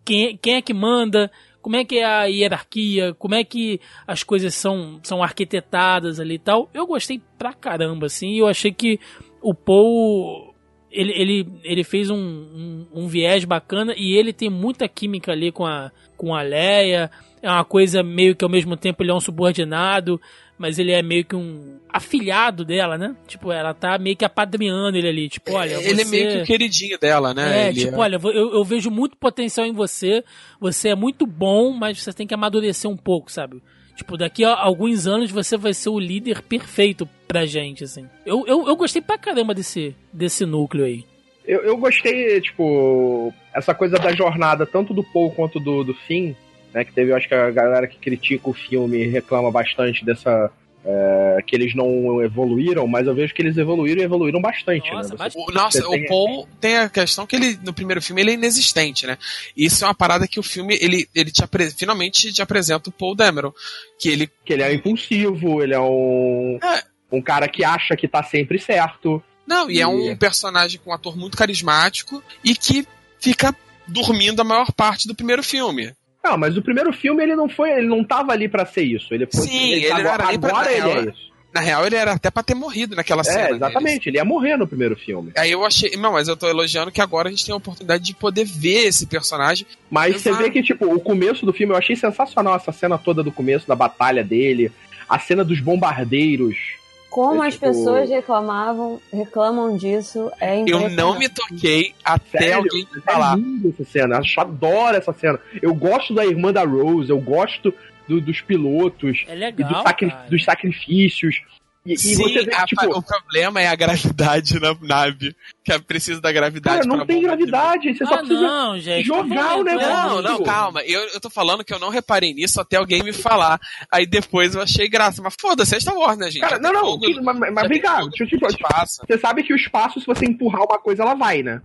quem, quem é que manda, como é que é a hierarquia, como é que as coisas são, são arquitetadas ali e tal. Eu gostei pra caramba, assim. Eu achei que o Paul. Ele, ele, ele fez um, um, um viés bacana e ele tem muita química ali com a, com a Leia. É uma coisa meio que ao mesmo tempo ele é um subordinado, mas ele é meio que um afilhado dela, né? Tipo, ela tá meio que apadrinhando ele ali. Tipo, olha, ele é você- meio que o queridinho dela, né? é, Ele tipo, olha, eu, eu vejo muito potencial em você, você é muito bom, mas você tem que amadurecer um pouco, sabe? Tipo, daqui a alguns anos você vai ser o líder perfeito pra gente, assim. Eu, eu, eu gostei pra caramba desse, desse núcleo aí. Eu, eu gostei, tipo, essa coisa da jornada, tanto do Paul quanto do, do Finn, né? Que teve, eu acho que a galera que critica o filme reclama bastante dessa. é, que eles não evoluíram, mas eu vejo que eles evoluíram e evoluíram bastante. Nossa, né? mas- O, nossa, Você tem- o Paul tem a questão que ele, no primeiro filme, ele é inexistente, né? Isso é uma parada que o filme, ele, ele te apre- finalmente te apresenta o Paul Dameron. Que ele. Que ele é impulsivo, ele é um. É. Um cara que acha que tá sempre certo. Não, e é um personagem com um ator muito carismático e que fica dormindo a maior parte do primeiro filme. Não, mas o primeiro filme ele não foi, ele não tava ali pra ser isso. Ele foi, Sim, ele agora, era nem pra- agora ele real, é isso. Na real, ele era até pra ter morrido naquela cena. É, deles. exatamente, ele ia morrer no primeiro filme. Aí eu achei. Não, mas eu tô elogiando que agora a gente tem a oportunidade de poder ver esse personagem. Mas você vê que, tipo, o começo do filme, eu achei sensacional essa cena toda do começo, da batalha dele, a cena dos bombardeiros. Como É, as tipo- pessoas reclamavam, reclamam disso, é Eu não me toquei até Sério? alguém me É falar. lindo essa cena, eu acho- adoro essa cena. Eu gosto da irmã da Rose, eu gosto do- dos pilotos É e legal, do sacri- cara. dos sacrifícios. E, e Sim, você vê a- tipo, o problema é a gravidade na nave. Que é preciso da gravidade cara, não tem gravidade, você só Ah, precisa... não, gente. jogar o negócio. Não, não, nisso. calma. Eu, eu tô falando que eu não reparei nisso até alguém me falar. Aí depois eu achei graça. Mas foda-se, é Star Wars, né, gente? Cara, não, não, fogo, que- mas, mas vem cá, fogo deixa eu no te espaço. Você sabe que o espaço, se você empurrar uma coisa, ela vai, né?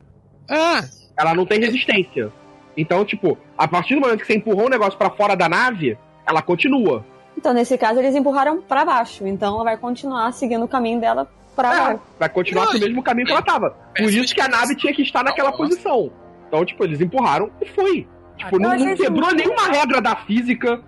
Ah, Ela não tem resistência. Então, tipo, a partir do momento que você empurrou um negócio pra fora da nave, ela continua. Então, nesse caso, eles empurraram pra baixo. Então, ela vai continuar seguindo o caminho dela pra É, baixo. vai continuar pelo mesmo caminho que ela tava. Por isso que a nave tinha que estar naquela posição. Então, tipo, eles empurraram e foi. Tipo, não, não quebrou nenhuma regra da física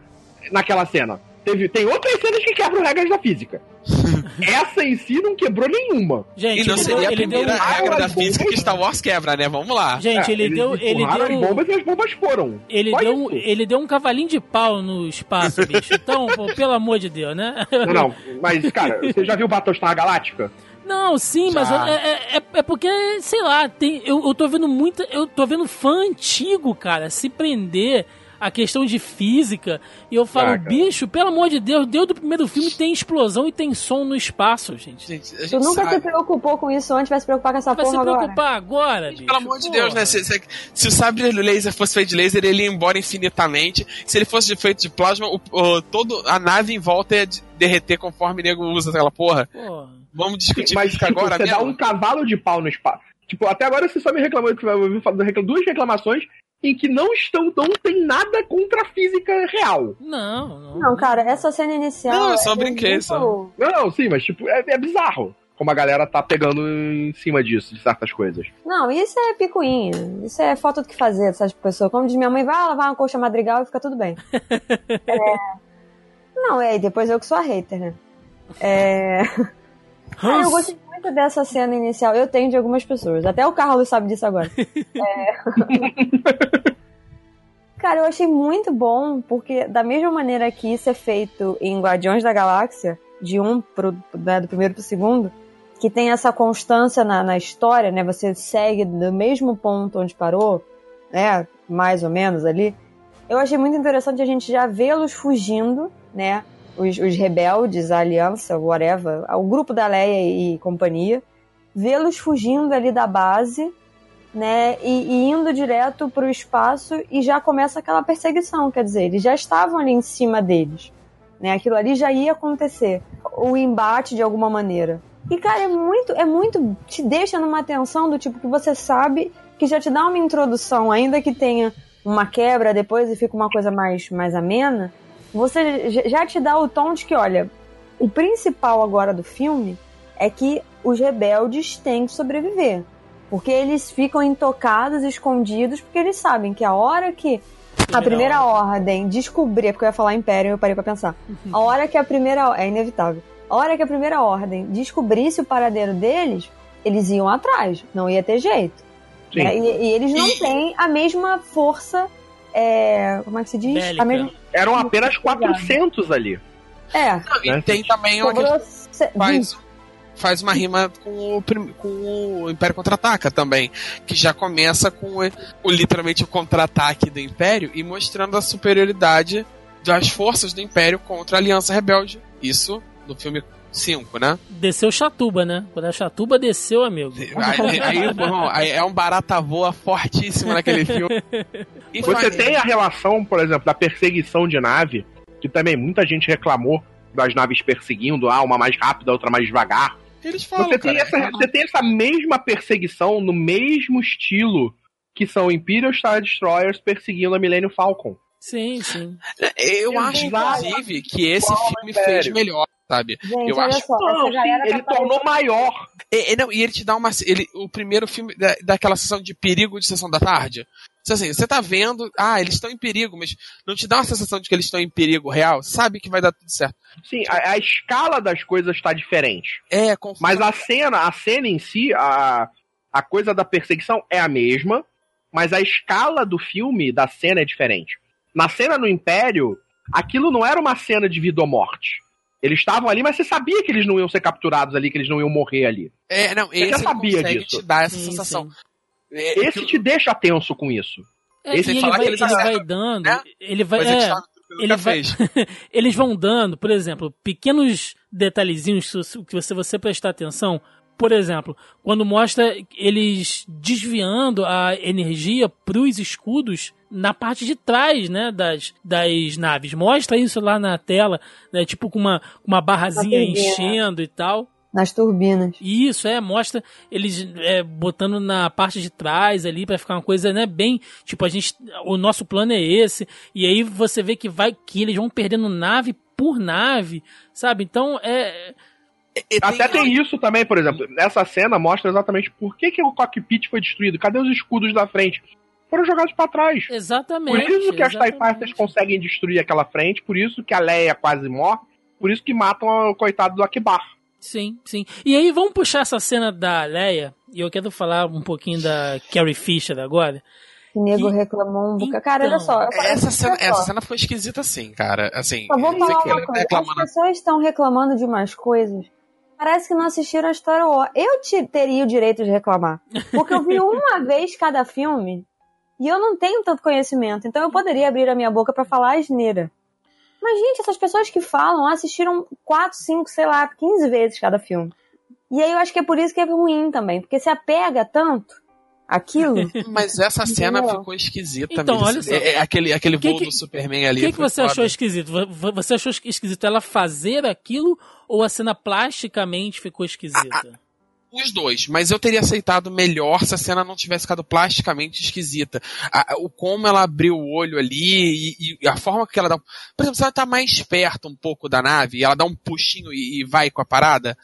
naquela cena. Teve, tem outras cenas que quebram regras da física. Essa em si não quebrou nenhuma. Gente, e não seria deu, a ele deu primeira um- regra da física bombas. que Star Wars quebra, né? Vamos lá. Gente, É, ele deu. Ele deu. as bombas e as bombas foram. Ele Só deu, um, isso. ele deu um cavalinho de pau no espaço, bicho. Então, pô, pelo amor de Deus, né? Não, não, mas, cara, você já viu Battlestar Galáctica? Não, sim, mas Já. eu- é, é, é- é porque, sei lá, tem, eu, eu tô vendo muita. Eu tô vendo fã antigo, cara, se prender a questão de física. E eu falo, Ah, cara. bicho, pelo amor de Deus, Deus do primeiro filme tem explosão e tem som no espaço, gente. Gente, a Tu gente nunca sabe. se preocupou com isso antes, vai se preocupar com essa Vai se porra agora. preocupar agora, bicho. Pelo amor de. Deus, né? Se, se- se o sabre laser fosse feito de laser, ele ia embora infinitamente. Se ele fosse feito de plasma, o, o- todo, a nave em volta ia de- derreter conforme o nego usa aquela porra. Porra. Vamos discutir Mas, física tipo, agora você dá mesmo? um cavalo de pau no espaço. Tipo, até agora você só me reclamou duas reclamações em que não estão, não tem nada contra a física real. Não, não. Não, cara, essa cena inicial. Não, eu só é brinquei, muito- só. Não, não, sim, mas tipo, é, é bizarro como a galera tá pegando em cima disso, de certas coisas. Não, isso é picuinha. Isso é falta do que fazer dessas pessoas. Como diz minha mãe, vai lavar uma coxa madrigal e fica tudo bem. É. Não, é, depois eu que sou a hater, né? É. Ah, eu gostei muito dessa cena inicial. Eu tenho de algumas pessoas. Até o Carlos sabe disso agora. É. Cara, eu achei muito bom, porque da mesma maneira que isso é feito em Guardiões da Galáxia, de um pro, né, do primeiro pro segundo, que tem essa constância na, na história, né? Você segue do mesmo ponto onde parou, né? Mais ou menos ali. Eu achei muito interessante a gente já vê-los fugindo, né? Os, os rebeldes, a aliança, whatever, o grupo da Leia e companhia, vê-los fugindo ali da base, né? E, e indo direto para o espaço e já começa aquela perseguição, quer dizer, eles já estavam ali em cima deles, né? Aquilo ali já ia acontecer, o embate de alguma maneira. E cara, é muito, é muito, te deixa numa tensão do tipo que você sabe que já te dá uma introdução, ainda que tenha uma quebra depois e fica uma coisa mais, mais amena, você já te dá o tom de que, olha, o principal agora do filme é que os rebeldes têm que sobreviver. Porque eles ficam intocados, escondidos, porque eles sabem que a hora que a primeira ordem descobrir, porque eu ia falar Império, eu parei pra pensar. A hora que a primeira. É inevitável. A hora que a primeira ordem descobrisse o paradeiro deles, eles iam atrás. Não ia ter jeito. Né? E, e eles não E- têm a mesma força. É, como é que se diz? Mesma. Eram apenas 400 ali. É. Não, e né? tem também uma Sobrou faz, faz uma rima com o, com o Império Contra-Ataca também, que já começa com o, o- literalmente o contra-ataque do Império e mostrando a superioridade das forças do Império contra a Aliança Rebelde. Isso no filme 5, né? Desceu Chatuba, né? Quando a Chatuba desceu, amigo. Aí, aí, bom, aí é um barata voa fortíssimo naquele filme. E Você tem a relação, por exemplo, da perseguição de nave, que também muita gente reclamou das naves perseguindo, ah, uma mais rápida, outra mais devagar. Eles falam, Você tem, cara, essa, você tem essa mesma perseguição no mesmo estilo que são Imperial Star Destroyers perseguindo a Millennium Falcon. Sim, sim. Eu acho, Exato. inclusive, que esse Qual filme Império? fez melhor, sabe? Gente, Eu acho- só, Não, sim, galera ele tá tornou maior. E, e não, e ele te dá uma. Ele, o primeiro filme da, daquela sessão de perigo de sessão da tarde. Então, Assim, você tá vendo, ah, eles estão em perigo, mas não te dá uma sensação de que eles estão em perigo real? Sabe que vai dar tudo certo. Sim, a, a escala das coisas está diferente. É, confuso. Mas a cena, a cena em si, a, a coisa da perseguição é a mesma, mas a escala do filme, da cena, é diferente. Na cena no Império, aquilo não era uma cena de vida ou morte. Eles estavam ali, mas você sabia que eles não iam ser capturados ali, que eles não iam morrer ali. É, não, já esse sabia disso. te dar essa Sim, sensação. sim. É, Esse aquilo- te deixa tenso com isso. É, Esse e ele vai, que eles ele vai dando, né? ele vai, Mas é, que ele vai- eles vão dando, por exemplo, pequenos detalhezinhos que você, você prestar atenção. Por exemplo, quando mostra eles desviando a energia pros escudos na parte de trás, né, das, das naves. Mostra isso lá na tela, né, tipo com uma, uma barrazinha turbina. enchendo e tal. Nas turbinas. Isso, é, mostra eles é, botando na parte de trás ali pra ficar uma coisa, né, bem, tipo, a gente, o nosso plano é esse, e aí você vê que vai, que eles vão perdendo nave por nave, sabe? Então, é, E Até tem isso também, por exemplo. Essa cena mostra exatamente por que, que o cockpit foi destruído. Cadê os escudos da frente? Foram jogados pra trás. exatamente. Por isso que as TIE. Fighters conseguem destruir aquela frente, por isso que a Leia quase morre, por isso que matam o coitado do Akbar. Sim, sim. E aí vamos puxar essa cena da Leia, e eu quero falar um pouquinho da Carrie Fisher agora. O nego E- reclamou um bocado. Cara, olha Então, só. Essa cena, olha só. essa cena foi esquisita sim, cara. Assim, Só vou falar que uma tá coisa. As pessoas estão reclamando de umas coisas. Parece que não assistiram a Star Wars. Eu te, teria o direito de reclamar. Porque eu vi uma vez cada filme e eu não tenho tanto conhecimento. Então eu poderia abrir a minha boca pra falar asneira. Mas, gente, essas pessoas que falam assistiram 4, 5, sei lá, 15 vezes cada filme. E aí eu acho que é por isso que é ruim também. Porque se apega tanto aquilo. Mas essa cena Entendeu? ficou esquisita Então, mesmo. olha só. É, é aquele aquele Que voo que- do Superman O ali. que, que foi você foda. achou esquisito? Você achou esquisito ela fazer aquilo ou a cena plasticamente ficou esquisita? Os dois, mas eu teria aceitado melhor se a cena não tivesse ficado plasticamente esquisita. A- o como ela abriu o olho ali e, e a forma que ela dá. Por exemplo, se ela tá mais perto um pouco da nave e ela dá um puxinho e, e vai com a parada,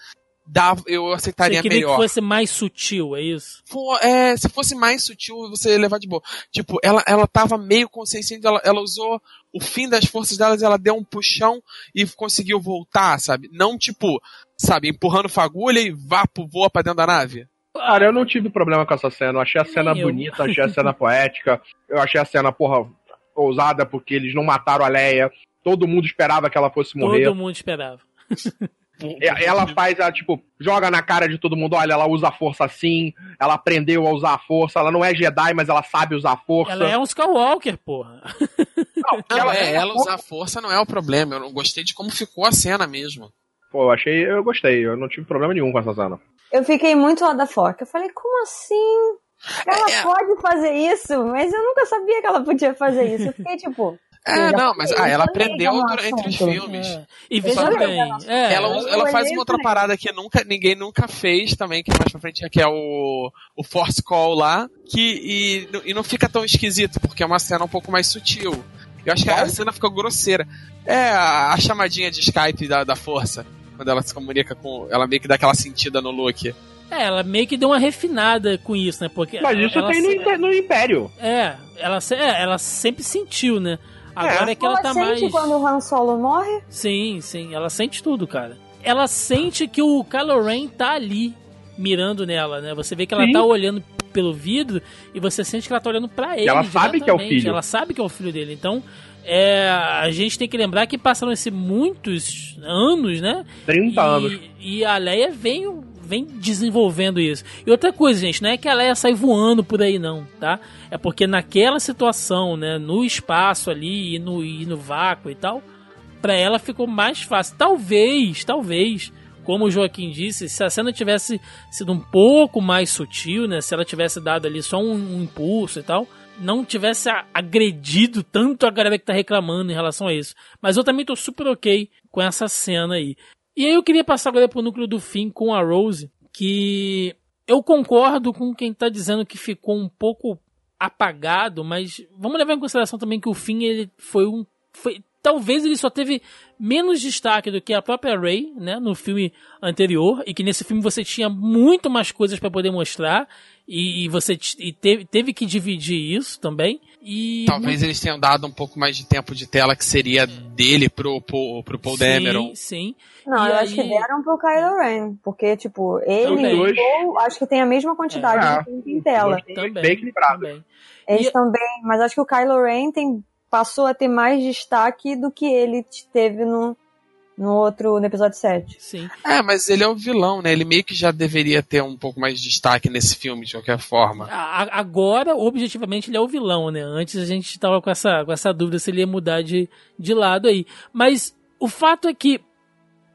dá, eu Você aceitaria queria melhor. que fosse mais sutil, é isso? For- é, se fosse mais sutil, você ia levar de boa. Tipo, ela, ela tava meio consciente, ela, ela usou o fim das forças delas, ela deu um puxão e conseguiu voltar, sabe? Não, tipo, sabe, empurrando fagulha e vá, pro- voa pra dentro da nave. Cara, eu não tive problema com essa cena. Eu achei a cena Nem eu. bonita, achei a cena poética. Eu achei a cena, porra, ousada porque eles não mataram a Leia. Todo mundo esperava que ela fosse morrer. Todo mundo esperava. E- Ela faz, ela, tipo, joga na cara de todo mundo, olha, ela usa a força assim, ela aprendeu a usar a força, ela não é Jedi, mas ela sabe usar a força. Ela é um Skywalker, porra. Não, Não, ela, é, ela usar força não é o problema. Eu não gostei de como ficou a cena mesmo. Pô, eu achei, eu gostei, eu não tive problema nenhum com essa cena. Eu fiquei muito lá da foca. Eu falei, como assim? Ela É. pode fazer isso? Mas eu nunca sabia que ela podia fazer isso. Eu fiquei tipo. É, não, mas ah, ela aprendeu no entre os filmes. É. E veja bem, é, Ela, ela faz uma outra parada que nunca, ninguém nunca fez também, que é mais pra frente, que é o, o Force Call lá, que, e, e não fica tão esquisito, porque é uma cena um pouco mais sutil. Eu acho que a cena ficou grosseira. É a, a chamadinha de Skype da, da força, quando ela se comunica com. Ela meio que dá aquela sentida no look. é, ela meio que deu uma refinada com isso, né? Porque Mas isso ela, tem no, se- Impe- no Império. É, ela, é, ela sempre sentiu, né? Agora é, que ela, Ela tá sente mais. quando o Han Solo morre? Sim, sim, ela sente tudo, cara. Ela sente que o Kylo Ren tá ali, mirando nela, né? Você vê que ela Sim. tá olhando pelo vidro e você sente que ela tá olhando pra ele. ela sabe que é o filho. Ela sabe que é o filho dele. Então, é, a gente tem que lembrar que passaram-se muitos anos, né? 30 e, anos. E a Leia veio, vem desenvolvendo isso. E outra coisa, gente, não é que a Leia sai voando por aí, não, tá? É porque naquela situação, né, no espaço ali e no, e no vácuo e tal, para ela ficou mais fácil. Talvez, talvez, como o Joaquim disse, se a cena tivesse sido um pouco mais sutil, né, se ela tivesse dado ali só um, um impulso e tal, não tivesse agredido tanto a galera que tá reclamando em relação a isso. Mas eu também tô super ok com essa cena aí. E aí eu queria passar agora pro núcleo do fim com a Rose, que eu concordo com quem tá dizendo que ficou um pouco apagado, mas vamos levar em consideração também que o fim ele foi um foi talvez ele só teve menos destaque do que a própria Ray, né, no filme anterior, e que nesse filme você tinha muito mais coisas para poder mostrar, e, e você e teve, teve que dividir isso também. E Talvez eles tenham dado um pouco mais de tempo de tela que seria dele pro, pro, pro Paul sim, Dameron. Sim, Não, E eu aí- acho que deram pro Kylo Ren. Porque, tipo, ele Também. e o Paul, acho que tem a mesma quantidade É. de tempo em tela. também. Bem equilibrado. também. Eles E- também, mas acho que o Kylo Ren tem, passou a ter mais destaque do que ele teve no, no outro, no episódio 7. Sim. É, mas ele é o vilão, né? Ele meio que já deveria ter um pouco mais de destaque nesse filme, de qualquer forma. A- a- Agora, objetivamente, ele é o vilão, né? Antes a gente tava com essa, com essa dúvida se ele ia mudar de, de lado aí. Mas o fato é que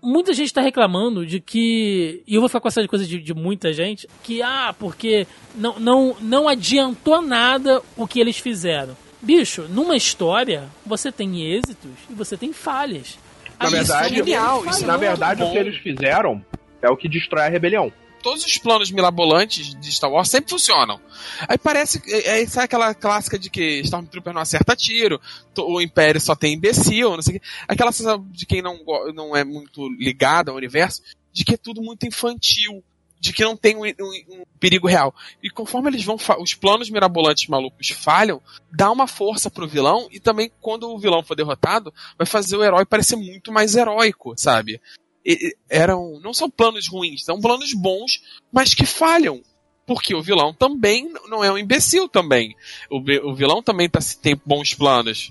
muita gente tá reclamando de que. E eu vou ficar com essa coisa de, de muita gente. Que, ah, porque não, não, não adiantou nada o que eles fizeram. Bicho, numa história, você tem êxitos e você tem falhas. Na verdade, deles genial, isso Na verdade, o que eles fizeram é o que destrói a rebelião. Todos os planos mirabolantes de Star Wars sempre funcionam. Aí parece. É, é, aquela clássica de que Stormtrooper não acerta tiro, o Império só tem imbecil, não sei o quê. Aquela sensação de quem não, não é muito ligado ao universo, de que é tudo muito infantil. De que não tem um, um- um perigo real. E conforme eles vão. Os planos mirabolantes malucos falham, dá uma força pro vilão, e também quando o vilão for derrotado, vai fazer o herói parecer muito mais heróico, sabe? E- eram. Não são planos ruins, são planos bons, mas que falham. Porque o vilão também não é um imbecil também. O, o vilão também tá, tem bons planos.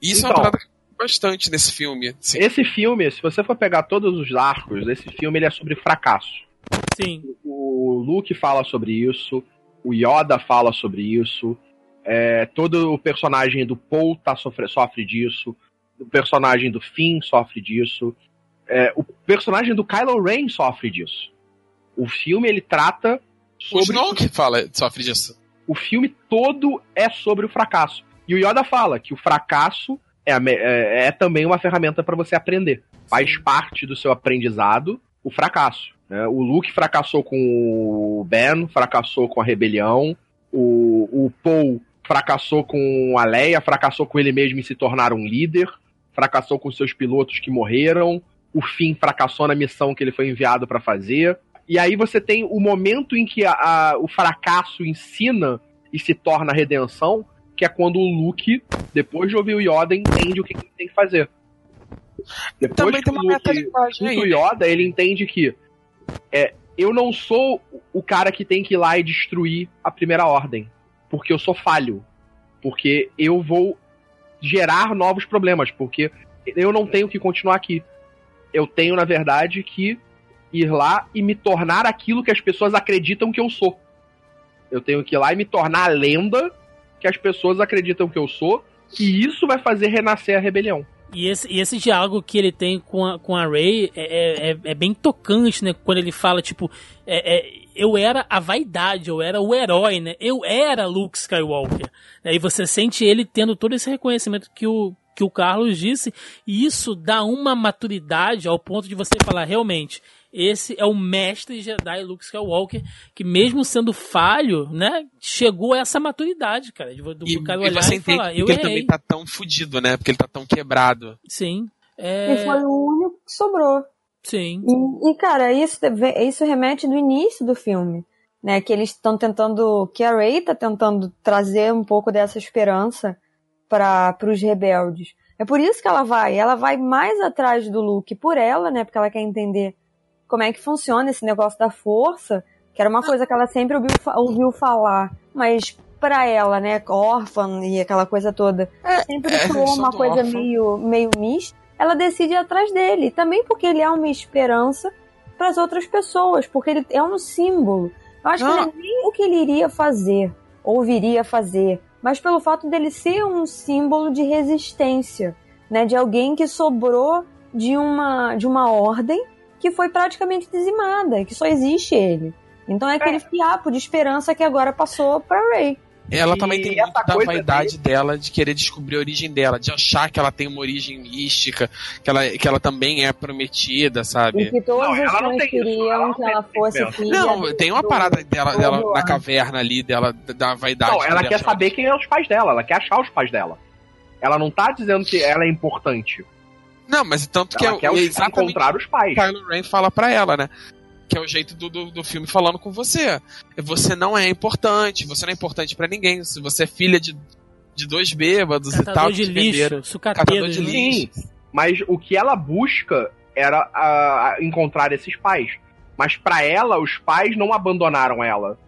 Isso é uma Então. parada bastante nesse filme. assim. Esse filme, se você for pegar todos os arcos desse filme, ele é sobre fracasso. Sim. O Luke fala sobre isso, o Yoda fala sobre isso, é, todo o personagem do Paul tá sofre, sofre disso, o personagem do Finn sofre disso, é, o personagem do Kylo Ren sofre disso. O filme ele trata O sobre Snoke fala, sofre disso. o filme todo é sobre o fracasso. E o Yoda fala que o fracasso é, é- é também uma ferramenta para você aprender. Faz parte do seu aprendizado o fracasso. Né? O Luke fracassou com o Ben, fracassou com a rebelião. O, o Paul fracassou com a Leia, fracassou com ele mesmo em se tornar um líder. Fracassou com seus pilotos que morreram. O Finn fracassou na missão que ele foi enviado para fazer. E aí você tem o momento em que a- a- o fracasso ensina e se torna a redenção, que é quando o Luke, depois de ouvir o Yoda, entende o que ele tem que fazer. Depois Também que tem o Luke aí. o Yoda, ele entende que é, eu não sou o cara que tem que ir lá e destruir a primeira ordem, porque eu sou falho, porque eu vou gerar novos problemas, porque eu não tenho que continuar aqui. Eu tenho, na verdade, que ir lá e me tornar aquilo que as pessoas acreditam que eu sou. Eu tenho que ir lá e me tornar a lenda que as pessoas acreditam que eu sou, e isso vai fazer renascer a rebelião. E esse, e esse diálogo que ele tem com a, com a Ray é, é, é bem tocante, né? Quando ele fala, tipo, é, é, eu era a vaidade, eu era o herói, né? Eu era Luke Skywalker. Aí você sente ele tendo todo esse reconhecimento que o, que o Carlos disse, e isso dá uma maturidade ao ponto de você falar, realmente, esse é o mestre Jedi Luke Skywalker, que mesmo sendo falho, né, chegou a essa maturidade, cara, de, do E, cara e olhar você e entende falar, eu ele errei. também tá tão fudido, né? Porque ele tá tão quebrado. Sim. E É, foi o único que sobrou. sim. E, e, cara, isso, isso remete do início do filme. Né, que eles estão tentando. Que a Ray tá tentando trazer um pouco dessa esperança para os rebeldes. É por isso que ela vai. Ela vai mais atrás do Luke por ela, né? Porque ela quer entender como é que funciona esse negócio da força, que era uma coisa que ela sempre ouviu, ouviu falar. Mas pra ela, né, órfã e aquela coisa toda, sempre é, sou uma coisa meio, meio mista. Ela decide ir atrás dele. Também porque ele é uma esperança para as outras pessoas, porque ele é um símbolo. Eu acho Não. que não é nem o que ele iria fazer ou viria fazer, mas pelo fato dele ser um símbolo de resistência, né, de alguém que sobrou de uma de uma ordem que foi praticamente dizimada, que só existe ele. Então é aquele fiapo de esperança que agora passou para Ray. Ela E também tem essa muito da vaidade dela de querer descobrir a origem dela, de achar que ela tem uma origem mística, que ela, que ela também é prometida, E sabe? que todos Não, os ela não ela queriam não que tem ela fosse filha. Não, tem uma parada dela, do dela na caverna ali, dela, da vaidade. Não, ela quer achar- saber quem são os pais dela, ela quer achar os pais dela. Ela não tá dizendo que ela é importante. Não, mas tanto que Ela é, quer os- é exatamente encontrar os pais. o que Kylo Ren fala pra ela, né? Que é o jeito do, do, do filme falando com você. Você não é importante, você não é importante pra ninguém. Se você é filha de, de dois bêbados e tal, Catador que de lixo, Catador sucateiro de de lixo. Sim, mas o que ela busca era a- a encontrar esses pais. Mas pra ela, os pais não abandonaram ela.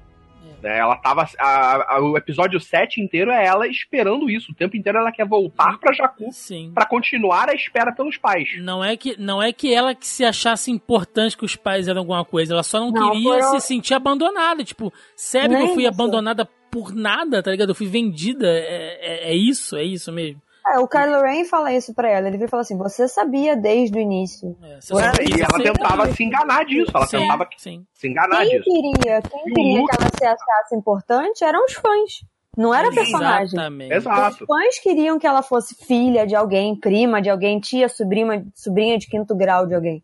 Né, Ela tava. a- a- o episódio 7 inteiro é ela esperando isso. O tempo inteiro ela quer voltar pra Jakku pra continuar a espera pelos pais. Não é, que, não é que ela que se achasse importante que os pais eram alguma coisa, ela só não, Não, queria se sentir abandonada. Tipo, sério que eu Nem fui isso. abandonada por nada, tá ligado? Eu fui vendida. É, é, é isso, é isso mesmo. É, o Kylo Ren fala isso pra ela. Ele e fala assim: Você sabia desde o início. É, E ela tentava se enganar disso. Ela Sim, tentava sim. se enganar Quem disso. queria, quem E queria Luke- que ela se achasse importante eram os fãs. Não era personagem. Exatamente. Exato. Os fãs queriam que ela fosse filha de alguém, prima de alguém, tia, sobrinha, sobrinha de quinto grau de alguém.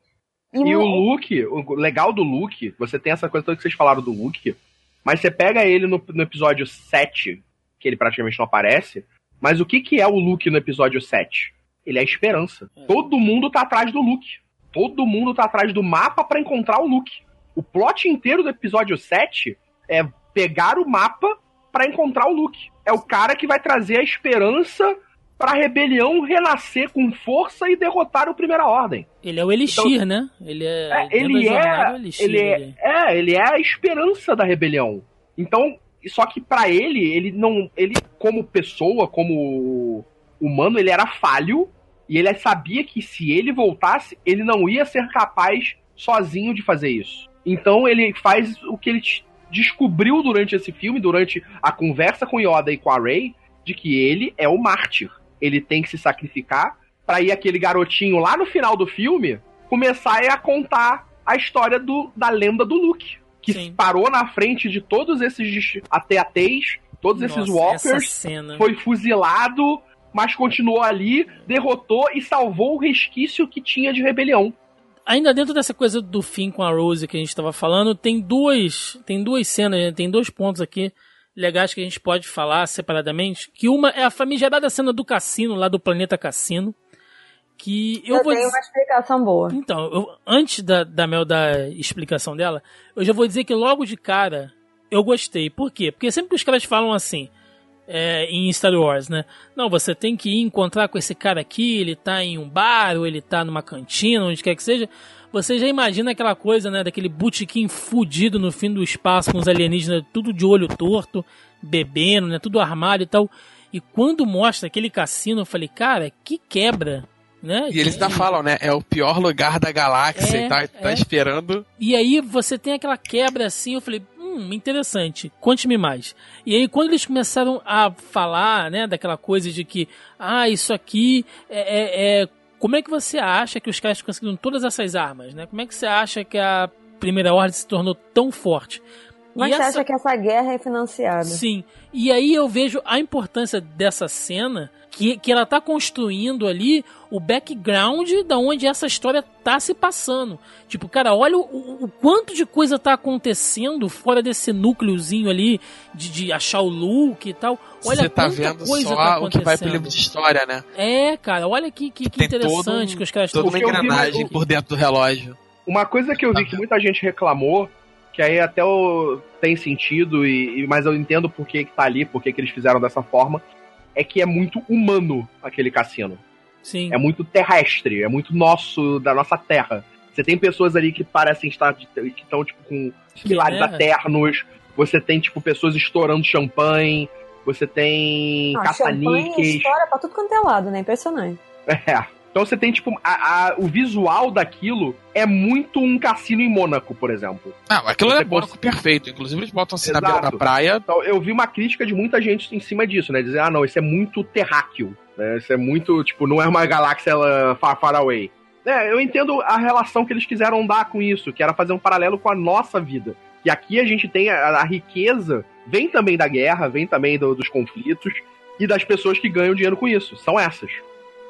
E o Luke, o legal do Luke, você tem essa coisa toda que vocês falaram do Luke, mas você pega ele no, no episódio 7, que ele praticamente não aparece, mas o que, que é o Luke no episódio 7? Ele é a esperança. Todo mundo tá atrás do Luke. Todo mundo tá atrás do mapa pra encontrar o Luke. O plot inteiro do episódio 7 é pegar o mapa pra encontrar o Luke. É o cara que vai trazer a esperança pra rebelião renascer com força e derrotar o Primeira Ordem. Ele é o Elixir, né? Ele é. É, ele é, Elixir ele é, é, ele é a esperança da rebelião. Então, só que pra ele, ele não, ele como pessoa, como humano, ele era falho e ele sabia que se ele voltasse, ele não ia ser capaz sozinho de fazer isso. Então ele faz o que ele descobriu durante esse filme, durante a conversa com Yoda e com a Rey, de que ele é o mártir. Ele tem que se sacrificar pra ir aquele garotinho lá no final do filme começar a contar a história do, da lenda do Luke. Que Sim. parou na frente de todos esses AT-ATs, todos esses Nossa, walkers, Essa cena. foi fuzilado, mas continuou ali, derrotou e salvou o resquício que tinha de rebelião. Ainda dentro dessa coisa do fim com a Rose que a gente estava falando, tem duas, tem duas cenas, né? tem dois pontos aqui legais que a gente pode falar separadamente. Que uma é a famigerada cena do cassino, lá do planeta Cassino. Que eu, Eu, vou tenho dizer. uma explicação boa. Então, eu- antes da, da Mel dar explicação dela, eu já vou dizer que logo de cara eu gostei. Por quê? Porque sempre que os caras falam assim, é, em Star Wars, né? Não, você tem que ir encontrar com esse cara aqui, ele tá em um bar, ou ele tá numa cantina, onde quer que seja. Você já imagina aquela coisa, né? Daquele botequim fudido no fim do espaço, com os alienígenas tudo de olho torto, bebendo, né? Tudo armário e tal. E quando mostra aquele cassino, eu falei, cara, que quebra, né? E eles ainda falam, né? É o pior lugar da galáxia É, e tá, tá é. esperando. E aí você tem aquela quebra assim, eu falei, hum, interessante, conte-me mais. E aí quando eles começaram a falar, né, daquela coisa de que, ah, isso aqui é, é- é- Como é que você acha que os caras conseguiram todas essas armas, né? Como é que você acha que a Primeira Ordem se tornou tão forte? Mas E você essa- acha que essa guerra é financiada? Sim. E aí eu vejo a importância dessa cena, que, que ela tá construindo ali o background da onde essa história tá se passando. Tipo, cara, olha o, o- quanto de coisa tá acontecendo fora desse núcleozinho ali de, de achar o Luke e tal. Olha Você tá vendo coisa só tá o que vai pro livro de história, né? É, cara, olha que, que, que todo interessante um- que os caras Toda estão uma eu vi engrenagem por dentro do relógio. Uma coisa que eu vi que muita gente reclamou, que aí até o- tem sentido, e, e- mas eu entendo por que, que tá ali, por que, que eles fizeram dessa forma, é que é muito humano aquele cassino. Sim. É muito terrestre, é muito nosso, da nossa terra. Você tem pessoas ali que parecem estar, de- que estão, tipo, com pilares Guerra. aternos, você tem, tipo, pessoas estourando champanhe, você tem Ah, champanhe caça-níqueis. história pra tudo quanto é lado, né? Impressionante. É. Então você tem, tipo, a, a- o visual daquilo é muito um cassino em Mônaco, por exemplo. Não, aquilo Você é Mônaco perfeito. Inclusive, eles botam assim na Exato. beira da praia. Então eu vi uma crítica de muita gente em cima disso, né? Dizer, ah, não, isso é muito terráqueo. Né? Isso é muito, tipo, não é uma galáxia ela, far, far away. É, eu entendo a relação que eles quiseram dar com isso, que era fazer um paralelo com a nossa vida. E aqui a gente tem a, a riqueza, vem também da guerra, vem também do- dos conflitos e das pessoas que ganham dinheiro com isso. São essas.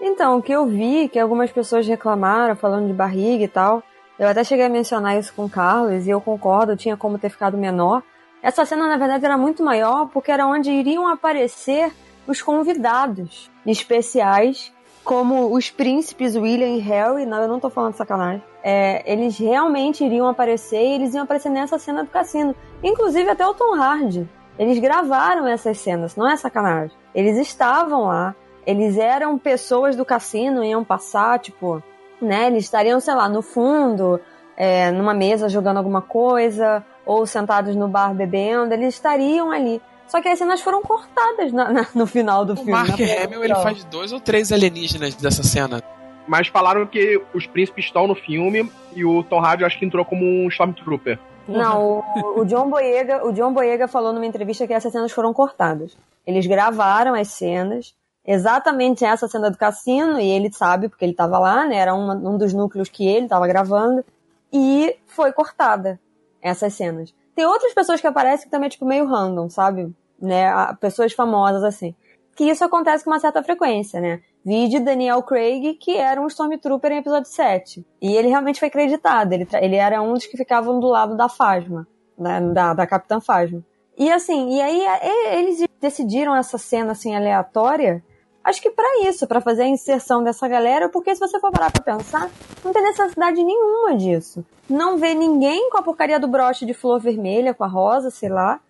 Então, o que eu vi, que algumas pessoas reclamaram, falando de barriga e tal, eu até cheguei a mencionar isso com o Carlos, e eu concordo, tinha como ter ficado menor. Essa cena, na verdade, era muito maior, porque era onde iriam aparecer os convidados especiais, como os príncipes William e Harry, não, eu não tô falando sacanagem. É, eles realmente iriam aparecer, e eles iam aparecer nessa cena do cassino. Inclusive até o Tom Hardy. Eles gravaram essas cenas, não é sacanagem. Eles estavam lá, eles eram pessoas do cassino, iam passar, tipo, né? Eles estariam, sei lá, no fundo, é, numa mesa jogando alguma coisa, ou sentados no bar bebendo, eles estariam ali. Só que as cenas foram cortadas na- na- no final do O filme. Mark Hamill, ele faz dois ou três alienígenas dessa cena. Mas falaram que os príncipes estão no filme e o Tom Hardy acho que entrou como um Stormtrooper. Não, o, o John Boyega, o John Boyega falou numa entrevista que essas cenas foram cortadas. Eles gravaram as cenas, exatamente essa cena do cassino, e ele sabe, porque ele estava lá, né? Era uma- um dos núcleos que ele estava gravando, e foi cortada essas cenas. Tem outras pessoas que aparecem que também é tipo meio random, sabe? Né? Pessoas famosas assim. Que isso acontece com uma certa frequência, né? Vide Daniel Craig, que era um Stormtrooper em episódio 7. E ele realmente foi acreditado. Ele, ele era um dos que ficavam do lado da Fasma, né, da, da Capitã Fasma. E assim, e aí é, eles decidiram essa cena assim aleatória, acho que pra isso, pra fazer a inserção dessa galera, porque se você for parar pra pensar, não tem necessidade nenhuma disso. Não vê ninguém com a porcaria do broche de flor vermelha, com a rosa, sei lá.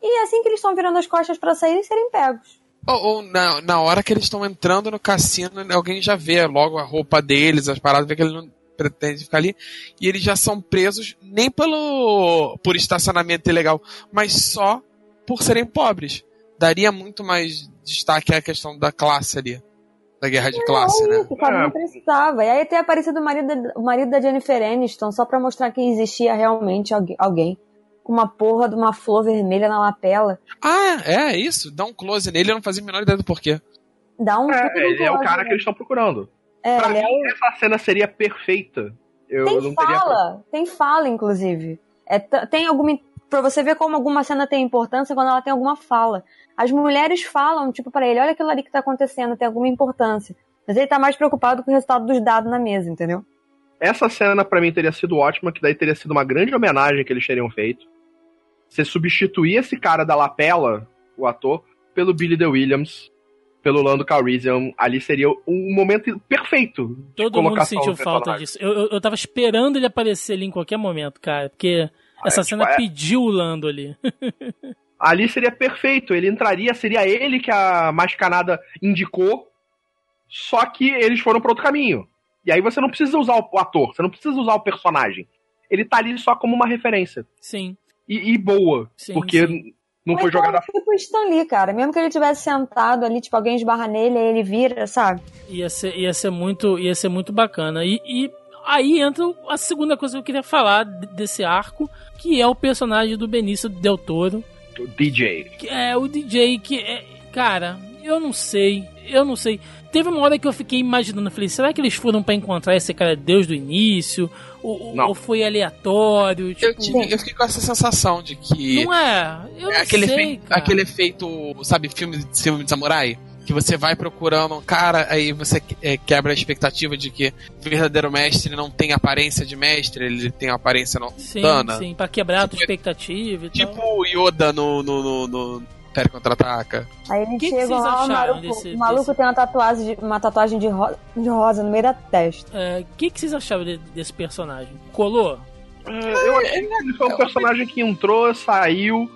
E é assim que eles estão virando as costas pra sair e serem pegos. Ou, ou na, na hora que eles estão entrando no cassino, né, alguém já vê logo a roupa deles, as paradas, vê que ele não pretende ficar ali. E eles já são presos nem pelo por estacionamento ilegal, mas só por serem pobres. Daria muito mais destaque à questão da classe ali. Da guerra de classe, né? Isso, sabe? É. Não precisava. E aí tem aparecido o marido, da- o marido da Jennifer Aniston, só pra mostrar que existia realmente algu- alguém com uma porra de uma flor vermelha na lapela. Ah, é isso. Dá um close nele, eu não fazia a menor ideia do porquê. Dá um É, ele é o cara né? que eles estão procurando. É, pra é mim, o- essa cena seria perfeita. Eu Tem não teria. fala, tem fala, inclusive. É, tem alguma. Pra você ver como alguma cena tem importância quando ela tem alguma fala. As mulheres falam, tipo, pra ele, olha aquilo ali que tá acontecendo, tem alguma importância. Mas ele tá mais preocupado com o resultado dos dados na mesa, entendeu? Essa cena pra mim teria sido ótima, que daí teria sido uma grande homenagem que eles teriam feito. Você substituir esse cara da lapela, o ator, pelo Billy The Williams, pelo Lando Calrissian, ali seria um momento perfeito. Todo mundo sentiu falta disso. Eu, eu, eu tava esperando ele aparecer ali em qualquer momento, cara. Porque essa é, cena tipo, é- pediu o Lando ali. Ali seria perfeito, ele entraria, seria ele que a Mascanada indicou, só que eles foram para outro caminho. E aí você não precisa usar o ator, você não precisa usar o personagem. Ele tá ali só como uma referência. Sim, E, e boa, sim. porque sim. não foi jogada Tipo o Stan Lee, cara. Mesmo que ele tivesse sentado ali, tipo, alguém esbarra nele, aí ele vira, sabe? Ia ser, ia ser muito, ia ser muito bacana. E, e aí entra a segunda coisa que eu queria falar de- desse arco, que é o personagem do Benício Del Toro, o DJ. que é o DJ que é, cara, eu não sei, eu não sei. Teve uma hora que eu fiquei imaginando, eu falei, será que eles foram pra encontrar esse cara Deus do início? Ou, Não. ou foi aleatório? Eu, Tipo, tive- eu fiquei com essa sensação de que. não é? Eu É não aquele, sei, efeito, aquele efeito, sabe, filme, de- filme de samurai? Que você vai procurando um cara, aí você é, quebra a expectativa de que o verdadeiro mestre não tem aparência de mestre, ele tem aparência não Sim, dana. sim, pra quebrar a tua Tipo, expectativa e Tipo tal. o Yoda no, no, no, no Império Contra-Ataca. Aí eles que chegam vocês lá, o acharam maluco, desse- o maluco desse- tem uma tatuagem, de, uma tatuagem de, ro- de rosa no meio da testa. É, O que, que vocês acharam de- desse personagem? Colou? É, eu achei que ele foi um personagem que entrou, saiu.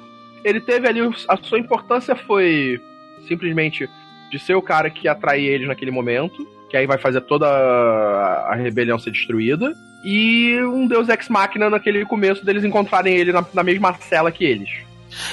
Ele teve ali. A sua importância foi simplesmente de ser o cara que atrai eles naquele momento. Que aí vai fazer toda a rebelião ser destruída. E um Deus Ex Machina naquele começo deles encontrarem ele na, na mesma cela que eles.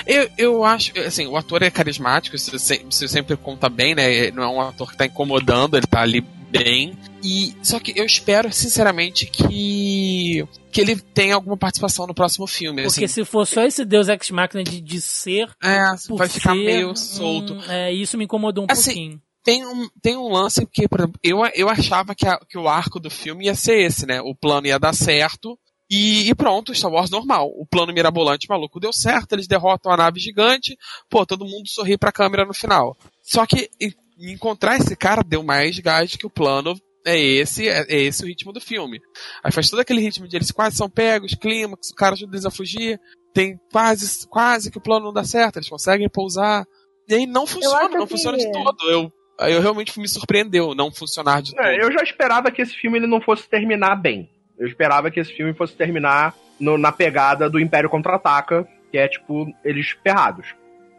Eu, eu acho, assim, o ator é carismático, isso sempre conta bem, né? Não é um ator que tá incomodando, ele tá ali bem. E só que eu espero sinceramente que que ele tenha alguma participação no próximo filme. Porque assim. se for só esse Deus Ex Machina de, de ser, é, por vai ficar ser, meio solto. hum, é, isso me incomodou um Assim, pouquinho. Tem um, tem um lance que, por exemplo, eu, eu achava que, a- que o arco do filme ia ser esse, né? O plano ia dar certo e, e pronto, Star Wars normal. O plano mirabolante maluco deu certo, eles derrotam a nave gigante, pô, todo mundo sorri pra câmera no final. Só que e- encontrar esse cara deu mais gás que o plano é esse, é, é esse o ritmo do filme. Aí faz todo aquele ritmo de eles quase são pegos, clímax, o cara ajuda eles a fugir, tem quase, quase que o plano não dá certo, eles conseguem pousar. E aí não funciona, não que- funciona de todo. Eu, eu realmente me surpreendeu não funcionar de todo. É, eu já esperava que esse filme ele não fosse terminar bem. Eu esperava que esse filme fosse terminar no- na pegada do Império Contra-Ataca, que é tipo, eles ferrados.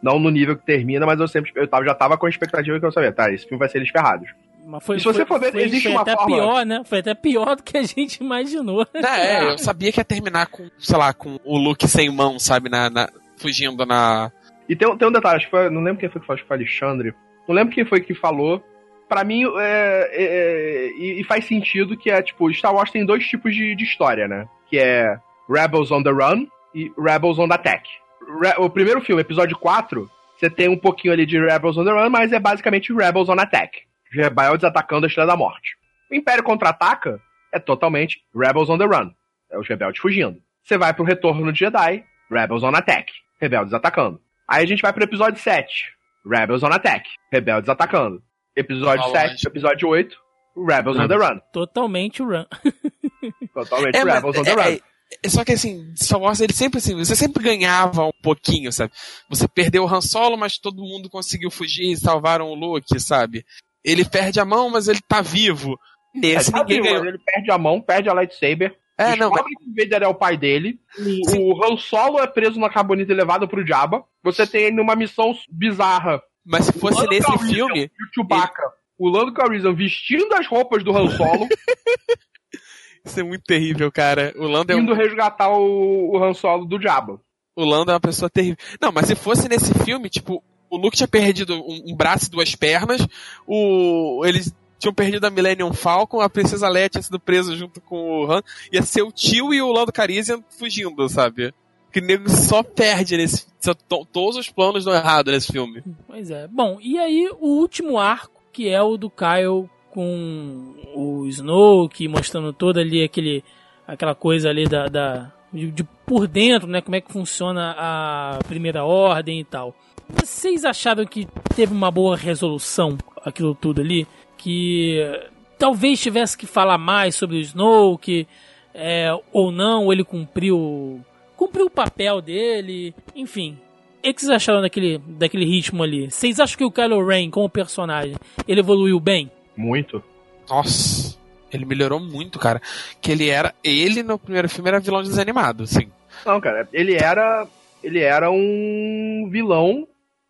Não no nível que termina, mas eu sempre eu tava, já tava com a expectativa que eu sabia, tá, esse filme vai ser eles ferrados. Mas foi, E se você for ver, foi- existe foi uma até forma- pior, né? Foi até pior do que a gente imaginou. É, eu sabia que ia terminar com, sei lá, com o Luke sem mão, sabe, na, na- fugindo na. E tem, um- tem um detalhe, acho que foi, não lembro quem foi que falou, acho que foi o Alexandre. Não lembro quem foi que falou. Pra mim, é, é, é, e, e faz sentido que é, tipo, Star Wars tem dois tipos de, de história, né? Que é Rebels on the Run e Rebels on the Attack. O primeiro filme, episódio 4, você tem um pouquinho ali de Rebels on the Run, mas é basicamente Rebels on Attack. Rebeldes atacando a Estrela da Morte. O Império Contra-Ataca é totalmente Rebels on the Run. É os rebeldes fugindo. Você vai pro Retorno de Jedi, Rebels on Attack. Rebeldes atacando. Aí a gente vai pro episódio 7, Rebels on Attack. Rebeldes atacando. Episódio Fala 7, episódio 8, Rebels on the Run. Totalmente o run. Totalmente É, mas- Rebels on the é- Run. é- é só que assim, Star Wars, ele sempre assim, você sempre ganhava um pouquinho, sabe? Você perdeu o Han Solo, mas todo mundo conseguiu fugir e salvaram o Luke, sabe? Ele perde a mão, mas ele tá vivo. Nesse Tá ninguém vivo, ganhou. Ele perde a mão, perde a lightsaber. É, não, mas, que o Vader é o pai dele. O, o Han Solo é preso na carbonita e levado pro Jabba. Você tem ele numa missão bizarra. mas se fosse nesse Calrissian filme, o Chewbacca. O Lando Calrissian vestindo as roupas do Han Solo, isso é muito terrível, cara. O Lando é um indo resgatar o, o Han Solo do Jabba. O Lando é uma pessoa terrível. Não, mas se fosse nesse filme, tipo, o Luke tinha perdido um, um braço e duas pernas, o eles tinham perdido a Millennium Falcon, a Princesa Leia tinha sido presa junto com o Han, ia ser o tio e o Lando Calrissian fugindo, sabe? Que nego só perde nesse... só to- Todos os planos dão errado nesse filme. Pois é. Bom, e aí o último arco, que é o do Kyle com o Snoke, mostrando toda ali aquele, aquela coisa ali da, da de, de por dentro, né? Como é que funciona a primeira ordem e tal. Vocês acharam que teve uma boa resolução aquilo tudo ali? Que eh, talvez tivesse que falar mais sobre o Snoke, é, ou não, ele cumpriu cumpriu o papel dele, enfim. O que vocês acharam daquele, daquele ritmo ali? Vocês acham que o Kylo Ren, como personagem, ele evoluiu bem? Muito. Nossa, ele melhorou muito, cara. Que ele era... Ele, no primeiro filme, era vilão desanimado, assim. Não, cara, ele era. Ele era um vilão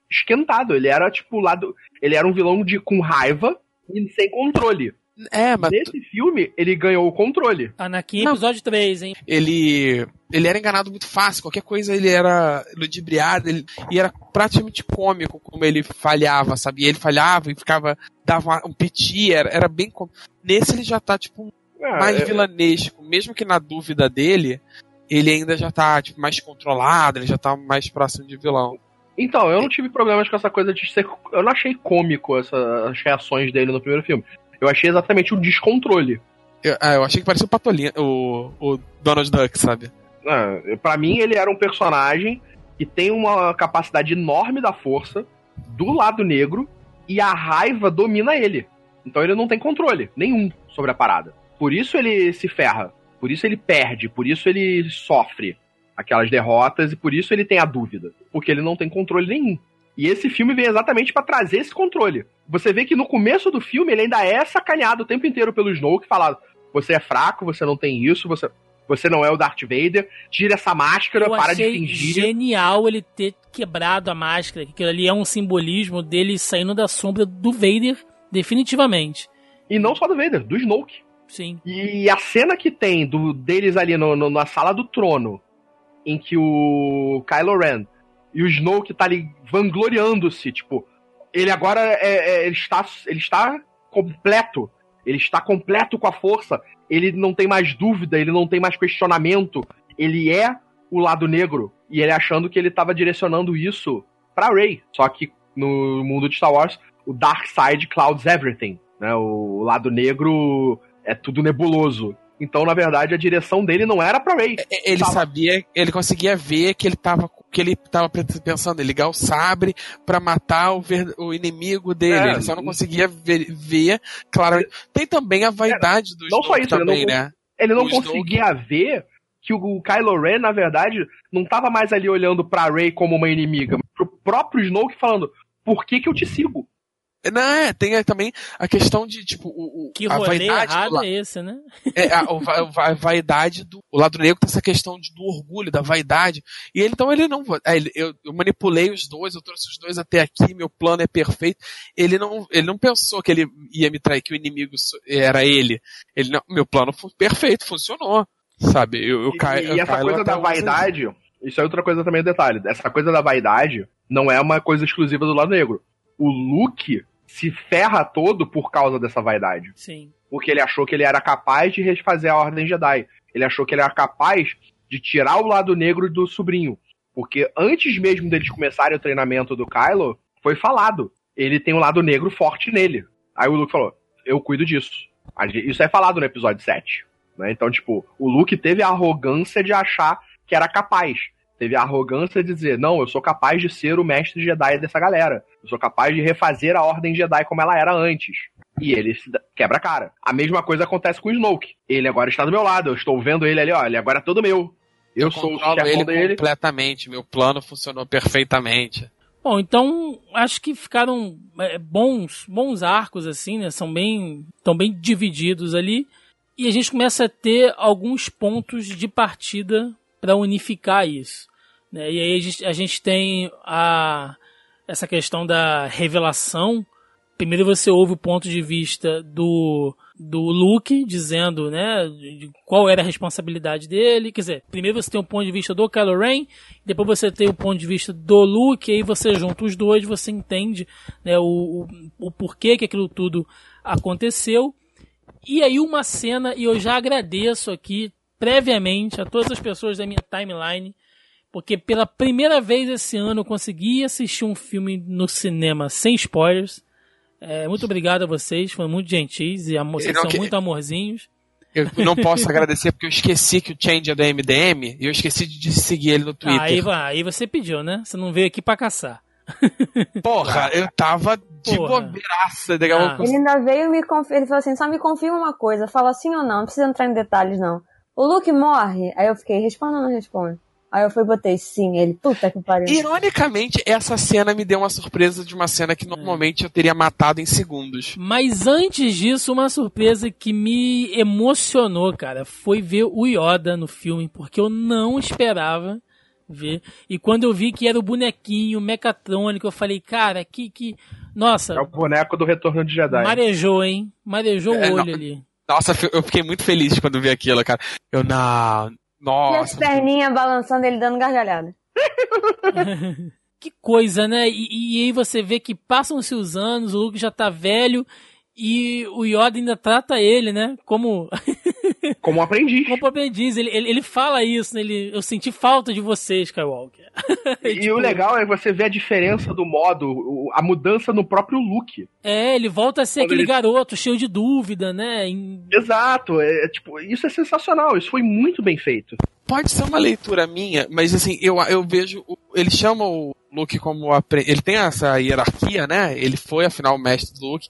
esquentado. Ele era, tipo, lado. Ele era um vilão de, com raiva e sem controle. É, mas Nesse filme, ele ganhou o controle. Anakin, Não. episódio 3, hein? ele ele era enganado muito fácil, qualquer coisa ele era ludibriado, ele, e era praticamente cômico como ele falhava, sabe? E ele falhava e ficava, dava um piti, era, era bem cômico. Nesse ele já tá, tipo, É, mais é- vilanesco, mesmo que na dúvida dele, ele ainda já tá, tipo, mais controlado, ele já tá mais próximo de vilão. Então, eu não tive problemas com essa coisa de ser. Eu não achei cômico essa- as reações dele no primeiro filme. Eu achei exatamente o descontrole. Eu, ah, eu achei que parecia o Patolino, o, o Donald Duck, sabe? É, pra mim, ele era um personagem que tem uma capacidade enorme da força, do lado negro, e a raiva domina ele. Então ele não tem controle nenhum sobre a parada. Por isso ele se ferra. Por isso ele perde. Por isso ele sofre aquelas derrotas. E por isso ele tem a dúvida. Porque ele não tem controle nenhum. E esse filme vem exatamente pra trazer esse controle. Você vê que no começo do filme ele ainda é sacaneado o tempo inteiro pelo Snoke, falado: você é fraco, você não tem isso, você, você não é o Darth Vader, tira essa máscara, Eu para de achei fingir. genial ele ter quebrado a máscara, que aquilo ali é um simbolismo dele saindo da sombra do Vader, definitivamente. E não só do Vader, do Snoke. Sim. E a cena que tem do, deles ali no, no- na sala do trono, em que o Kylo Ren e o Snoke tá ali vangloriando-se, tipo, ele agora é, é- ele, está, ele está completo. Ele está completo com a força. Ele não tem mais dúvida, ele não tem mais questionamento. Ele é o lado negro. E ele achando que ele estava direcionando isso pra Rey. Só que no mundo de Star Wars, o Dark Side clouds everything. Né? O lado negro é tudo nebuloso. Então, na verdade, a direção dele não era pra Rey. É, Ele Tava- sabia, ele conseguia ver que ele tava, que ele tava pensando em ligar o sabre pra matar o, ver- o inimigo dele. É, ele só não conseguia ver, ver claramente. Tem também a vaidade do não só Snoke isso, ele também, não- né? Ele não O Snoke- conseguia ver que o Kylo Ren, na verdade, não tava mais ali olhando pra Rey como uma inimiga, mas pro próprio Snoke falando: por que que eu te sigo? Não, é, tem também a questão de, tipo, o, o- Que a rolê vaidade do errado é esse, né? é, a, o va- a vaidade do o lado negro tem essa questão de- do orgulho, da vaidade. E ele, então, ele não. é, ele- eu, eu manipulei os dois, eu trouxe os dois até aqui, meu plano é perfeito. Ele não, ele não pensou que ele ia me trair, que o inimigo era ele. Ele não, meu plano foi perfeito, funcionou. Sabe? Eu, eu E, e essa coisa da vaidade, isso é outra coisa também, detalhe. Essa coisa da vaidade não é uma coisa exclusiva do lado negro. O Luke se ferra todo por causa dessa vaidade. Sim. Porque ele achou que ele era capaz de refazer a Ordem Jedi. Ele achou que ele era capaz de tirar o lado negro do sobrinho. Porque antes mesmo deles começarem o treinamento do Kylo, foi falado. Ele tem um lado negro forte nele. Aí o Luke falou: Eu cuido disso. Isso é falado no episódio 7. né? Então, tipo, o Luke teve a arrogância de achar que era capaz. Teve a arrogância de dizer: Não, eu sou capaz de ser o mestre Jedi dessa galera. Eu sou capaz de refazer a Ordem Jedi como ela era antes. E ele quebra a cara. A mesma coisa acontece com o Snoke. Ele agora está do meu lado. Eu estou vendo ele ali, ó. Ele agora é todo meu. Eu, sou o chefão ele dele. completamente. Meu plano funcionou perfeitamente. Bom, então acho que ficaram é, bons, bons arcos assim, né? São bem, estão bem divididos ali e a gente começa a ter alguns pontos de partida para unificar isso. né? E aí a gente, a gente tem a essa questão da revelação. Primeiro você ouve o ponto de vista do do Luke dizendo, né, de qual era a responsabilidade dele. Quer dizer, primeiro você tem o ponto de vista do Kylo Ren, depois você tem o ponto de vista do Luke, e aí você junta os dois, você entende né, o, o, o porquê que aquilo tudo aconteceu. E aí uma cena, e eu já agradeço aqui previamente a todas as pessoas da minha timeline, porque pela primeira vez esse ano eu consegui assistir um filme no cinema sem spoilers. É, muito obrigado a vocês, foram muito gentis e amor, vocês são que- muito amorzinhos. Eu não posso agradecer porque eu esqueci que o Change é do MDM e eu esqueci de seguir ele no Twitter. Ah, aí, aí você pediu, né? Você não veio aqui pra caçar. Porra, eu tava de Porra. bobeiraça. Ah. Ele ainda veio me confirmar. Ele falou assim: só me confirma uma coisa. Fala sim ou não. Não precisa entrar em detalhes, não. O Luke morre? Aí eu fiquei: responda ou não responde? Aí eu fui e botei sim. Ele, puta que pariu. Ironicamente, essa cena me deu uma surpresa de uma cena É. que normalmente eu teria matado em segundos. Mas antes disso, uma surpresa que me emocionou, cara, foi ver o Yoda no filme, porque eu não esperava ver. E quando eu vi que era o bonequinho mecatrônico, eu falei, cara, que que nossa, É o boneco do Retorno de Jedi. marejou, hein? Marejou É, o olho não- ali. Nossa, eu fiquei muito feliz quando vi aquilo, cara. Eu, não. E as Nossa. perninhas balançando ele dando gargalhada. Que coisa, né? E, e aí você vê que passam-se os anos, o Luke já tá velho e o Yoda ainda trata ele, né? Como Como um aprendiz. como aprendiz. Ele, ele, ele fala isso, né? Ele, eu senti falta de você, Skywalker. E Tipo, o legal é você ver a diferença do modo, a mudança no próprio look. É, ele volta a ser Quando aquele ele- garoto cheio de dúvida, né? Em- Exato, é, é, tipo, isso é sensacional, isso foi muito bem feito. Pode ser uma leitura minha, mas assim, eu, eu vejo. Ele chama o Luke como. apre- Ele tem essa hierarquia, né? Ele foi, afinal, o mestre do Luke,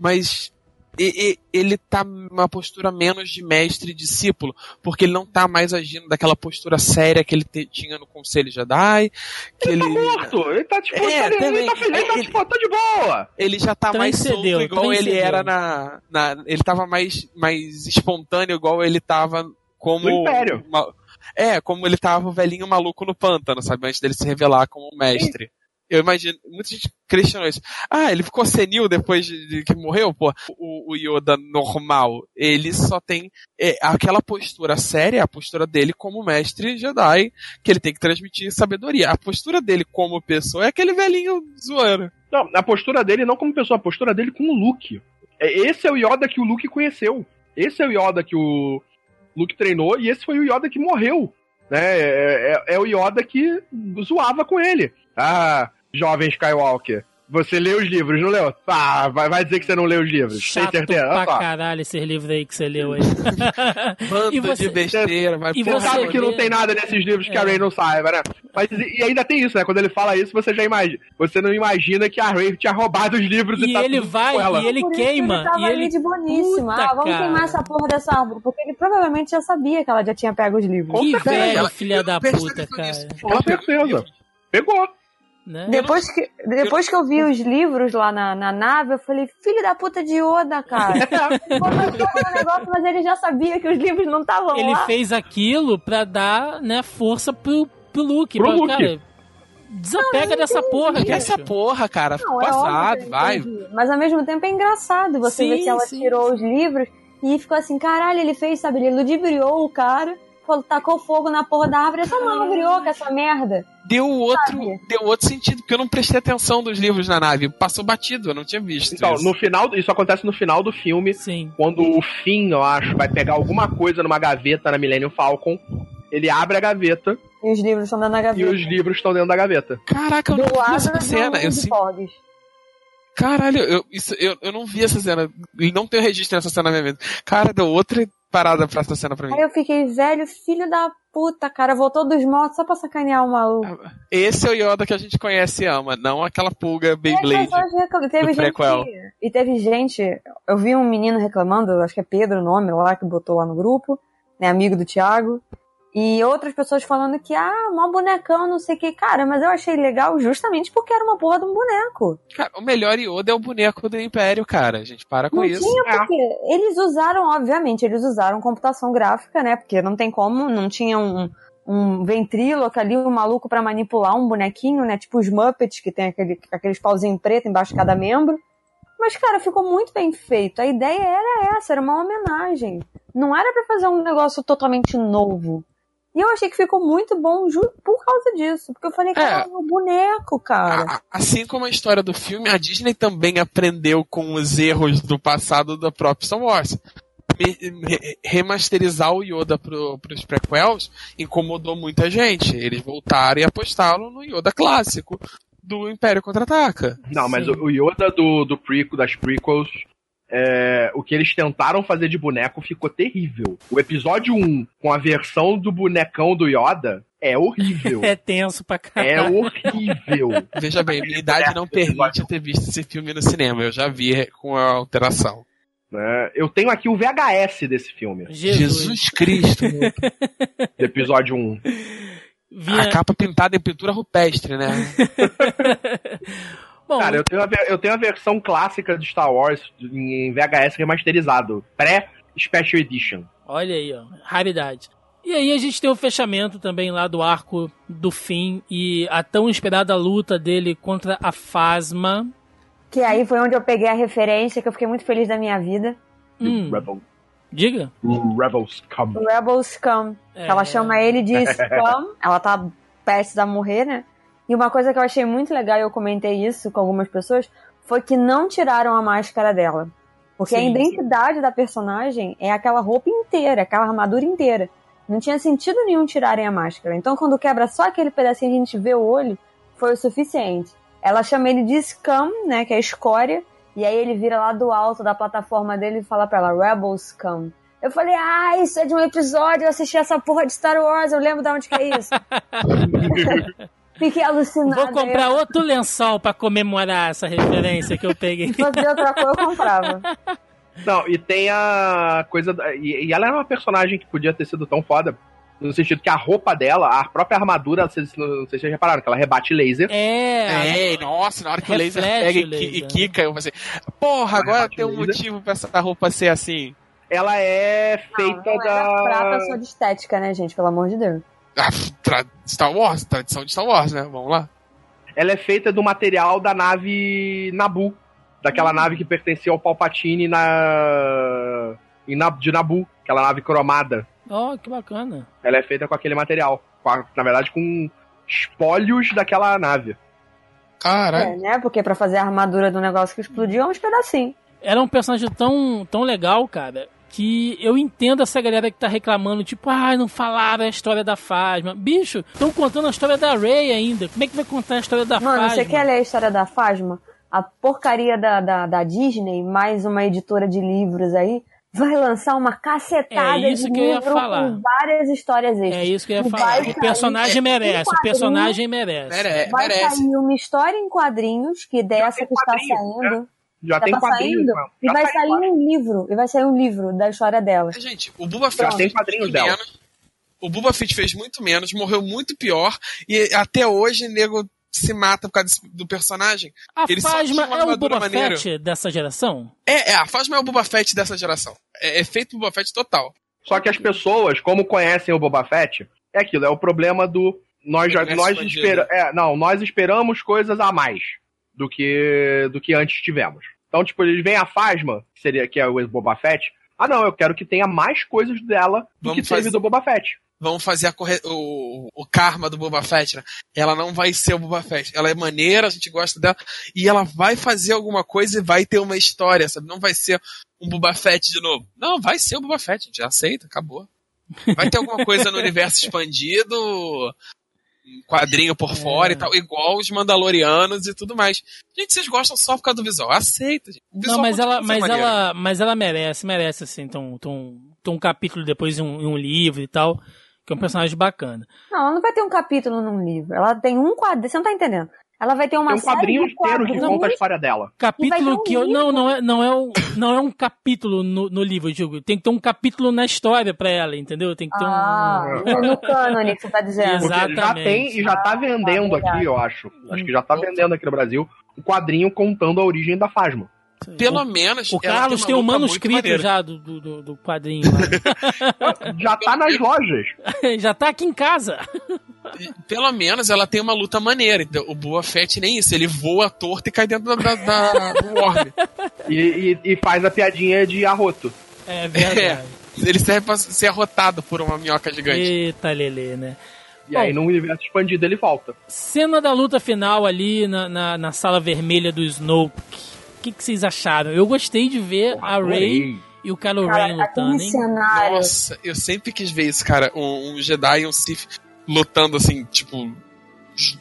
mas. E- e- Ele tá numa postura menos de mestre e discípulo, porque ele não tá mais agindo daquela postura séria que ele te- tinha no Conselho Jedi, que ele, Tá morto, ele tá tipo, É, tá, ele, também. tá feliz, ele tá Ele- tipo, tá de boa. ele já tá mais solto igual ele era na, na. Ele tava mais, mais espontâneo igual ele tava como. No Império. uma- é, como ele tava o velhinho maluco no pântano, sabe? Antes dele se revelar como mestre. Eu imagino, muita gente questionou isso. Ah, ele ficou senil depois de, de que morreu? Pô, o, o Yoda normal, ele só tem é, aquela postura séria, a postura dele como mestre Jedi, que ele tem que transmitir sabedoria. A postura dele como pessoa é aquele velhinho zoeiro. Não, a postura dele não como pessoa, a postura dele com o Luke. É- Esse é o Yoda que o Luke conheceu. Esse é o Yoda que o Luke treinou e esse foi o Yoda que morreu. Né? É, é- é o Yoda que zoava com ele. Ah, jovem Skywalker, você leu os livros, não leu? Ah, vai, vai dizer que você não leu os livros. Chato Tem certeza? pra só. caralho esses livros aí que você leu aí. Bando você- de besteira, vai e Você sabe que não tem nada nesses livros que a É. Ray não saiba, né? Mas e ainda tem isso, né? Quando ele fala isso, você já imagina. Você não imagina que a Ray tinha roubado os livros e, E tá ele tudo vai com ela. e ele Por queima. Ele tava e ali ele. de boníssima. Puta, ah, vamos cara. queimar essa porra dessa árvore. Porque ele provavelmente já sabia que ela já tinha pego os livros. Que velho, filha da puta, cara. Com certeza. Pegou. Né? Depois que, depois que eu vi os livros lá na, na nave, eu falei, filho da puta de Yoda, cara. Começou o negócio, mas ele já sabia que os livros não estavam Ele lá. fez aquilo pra dar, né, força pro, pro Luke. Pro Luke. Cara, desapega dessa porra, Que essa porra, cara, Não, é passado, eu vai. Mas ao mesmo tempo é engraçado você Sim, ver que ela sim, tirou sim. os livros e ficou assim, caralho, ele fez, sabe? Ele ludibriou o cara, tacou fogo na porra da árvore. Essa árvore oca, essa merda. Deu outro, Sabe? deu outro sentido, porque eu não prestei atenção dos livros na nave. Passou batido, eu não tinha visto. Então, isso. no final, isso acontece no final do filme, Sim. quando o Finn, eu acho, vai pegar alguma coisa numa gaveta na Millennium Falcon. Ele abre a gaveta E os livros estão dentro da e gaveta. os livros estão dentro da gaveta. Caraca, eu Do não vi essa do cena. Eu, sim- caralho, eu, isso, eu, eu não vi essa cena. E não tenho registro dessa cena na minha mente. Cara, deu outra parada pra essa cena pra mim. Aí eu fiquei, velho, filho da puta, cara, voltou dos mortos só pra sacanear o maluco. Esse é o Yoda que a gente conhece e ama, não aquela pulga Beyblade. reclamam. Teve do gente prequel. E teve gente. Eu vi um menino reclamando, acho que é Pedro o nome lá, que botou lá no grupo, né? Amigo do Thiago. E outras pessoas falando que, ah, mó bonecão, não sei o que. Cara, mas eu achei legal justamente porque era uma porra de um boneco. Cara, o melhor Yoda é o boneco do Império, cara. A gente para com não isso. tinha porque. Eles usaram, obviamente, eles usaram computação gráfica, né? Porque não tem como, não tinha um, um ventríloco ali, um maluco pra manipular um bonequinho, né? Tipo os Muppets, que tem aquele, aqueles pauzinhos preto embaixo de cada membro. Mas, cara, ficou muito bem feito. A ideia era essa, era uma homenagem. Não era pra fazer um negócio totalmente novo. E eu achei que ficou muito bom por causa disso. Porque eu falei, cara, é um boneco, cara. A- assim como a história do filme, a Disney também aprendeu com os erros do passado da própria Star Wars. Remasterizar o Yoda pro, pros prequels incomodou muita gente. Eles voltaram e apostaram no Yoda clássico do Império Contra-Ataca. Não, mas Sim. o Yoda do, do prequel, das prequels, é, o que eles tentaram fazer de boneco ficou terrível. O episódio 1, com a versão do bonecão do Yoda, é horrível. É tenso pra É caralho. horrível. Veja bem, minha idade não permite eu ter visto esse filme no cinema. Eu já vi com a alteração. né? Eu tenho aqui o VHS desse filme, Jesus. Jesus Cristo. do episódio 1. Vinha- a capa pintada em pintura rupestre, né? Bom, Cara, eu tenho, a, eu tenho a versão clássica de Star Wars em VHS remasterizado, pré-Special Edition. olha aí, ó. Raridade. E aí a gente tem o fechamento também lá do arco do fim e a tão esperada luta dele contra a Fasma. Que aí foi onde eu peguei a referência, que eu fiquei muito feliz da minha vida. Hum, Rebel, diga. Rebels come. O Rebel Scum. É. Ela chama ele de Scum. ela tá prestes a morrer, né? E uma coisa que eu achei muito legal, e eu comentei isso com algumas pessoas, foi que não tiraram a máscara dela. Porque a Sim, identidade da personagem é aquela roupa inteira, aquela armadura inteira. Não tinha sentido nenhum tirarem a máscara. Então, quando quebra só aquele pedacinho a gente vê o olho, foi o suficiente. Ela chama ele de Scum, né? Que é escória. E aí ele vira lá do alto da plataforma dele e fala pra ela, Rebel Scum. Eu falei, ah, isso é de um episódio, eu assisti essa porra de Star Wars, eu lembro de onde que é isso. Fiquei alucinada. Vou comprar outro lençol pra comemorar essa referência que eu peguei. Se fosse de outra cor, eu comprava. Não, e tem a coisa. da- E, e ela era uma personagem que podia ter sido tão foda. No sentido que a roupa dela, a própria armadura, vocês, não sei se vocês repararam, que ela rebate laser. É, É, nossa, na hora que o laser pega o e, laser, e né? quica, eu pensei, porra, agora tem um laser. motivo pra essa roupa ser assim. Ela é Não, feita não da. era prata só de estética, né, gente? Pelo amor de Deus. Ah, Star Wars, tradição de Star Wars, né? Vamos lá. Ela é feita do material da nave Nabu. Daquela nave que pertencia ao Palpatine na. de Nabu, aquela nave cromada. ó, que bacana. Ela é feita com aquele material. Com a- na verdade, com espólios daquela nave. Caralho. É, né? Porque pra fazer a armadura do negócio que explodiu é uns pedacinhos. Ela é um personagem tão, tão legal, cara, que eu entendo essa galera que tá reclamando, tipo, ah, não falaram a história da Fasma. Bicho, estão contando a história da Ray ainda. Como é que vai contar a história da Mano, Fasma? você quer ler a história da Fasma? A porcaria da, da, da Disney, mais uma editora de livros aí, vai lançar uma cacetada É isso de que eu ia livro falar. com várias histórias extras. É isso que eu ia E falar. O personagem em merece, o personagem merece. Mere- Vai merece. sair uma história em quadrinhos, que dessa que está saindo. Já Já tem tá quadrinhos, saindo? E vai saiu sair um livro. E vai sair um livro da história dela. Gente, o Buba Fett Já tem quadrinhos muito dela. menos. O Buba Fett fez muito menos, morreu muito pior. E até hoje o nego se mata por causa do personagem. A Ele Fasma é o Boba maneira. Fett dessa geração? É, é, a Fasma é o Boba Fett dessa geração. É, é feito Boba Fett total. Só que as pessoas, como conhecem o Boba Fett, é aquilo, é o problema do. Nós, já, nós, espera, é, não, nós esperamos coisas a mais do que, do que antes tivemos. Então, tipo, eles veem a Fasma, que, seria, que é o Boba Fett. Ah, não, eu quero que tenha mais coisas dela do Vamos que teve fazer- do Boba Fett. Vamos fazer a corre... o, o karma do Boba Fett, né? Ela não vai ser o Boba Fett. Ela é maneira, a gente gosta dela. E ela vai fazer alguma coisa e vai ter uma história, sabe? Não vai ser um Boba Fett de novo. Não, vai ser o Boba Fett, a gente já aceita, acabou. Vai ter alguma coisa no universo expandido, quadrinho por fora É. e tal, igual os Mandalorianos e tudo mais. Gente, vocês gostam só por causa do visual. Aceita, gente. O Não, visual mas ela, mas maneiro. ela, mas ela merece, merece assim, então, então, então um capítulo depois em um, em um livro e tal, que é um personagem bacana. Não, ela não vai ter um capítulo num livro. Ela tem um quadrinho. Você não tá entendendo. Ela vai ter uma Tem um série quadrinho de inteiro que conta a história dela. Capítulo um que eu, não, não é, não é um, não é um capítulo no, no livro, eu digo, tem que ter um capítulo na história pra ela, entendeu? Tem que ter Ah, um no cânone que você tá dizendo. Porque já Exatamente. tem e já tá vendendo verdade. aqui, eu acho. Acho que já tá vendendo aqui no Brasil um quadrinho contando a origem da Fasma. Pelo menos. O Carlos tem uma um manuscrito já do, do, do- quadrinho. lá. Já tá nas lojas. já tá aqui em casa. Pelo menos ela tem uma luta maneira. O Boa Fett nem isso. Ele voa torto e cai dentro da, da, da- do orbe. E, e- e faz a piadinha de arroto. É verdade. Ele serve pra ser arrotado por uma minhoca gigante. Eita, Lelê, né? E Bom. aí no universo expandido ele volta. Cena da luta final ali na, na, na sala vermelha do Snoke. O que, que vocês acharam? Eu gostei de ver a Rey e o Kylo Ren Cara, lutando, hein? cenário. Nossa, eu sempre quis ver isso, cara. Um, um Jedi e um Sith lutando assim, tipo,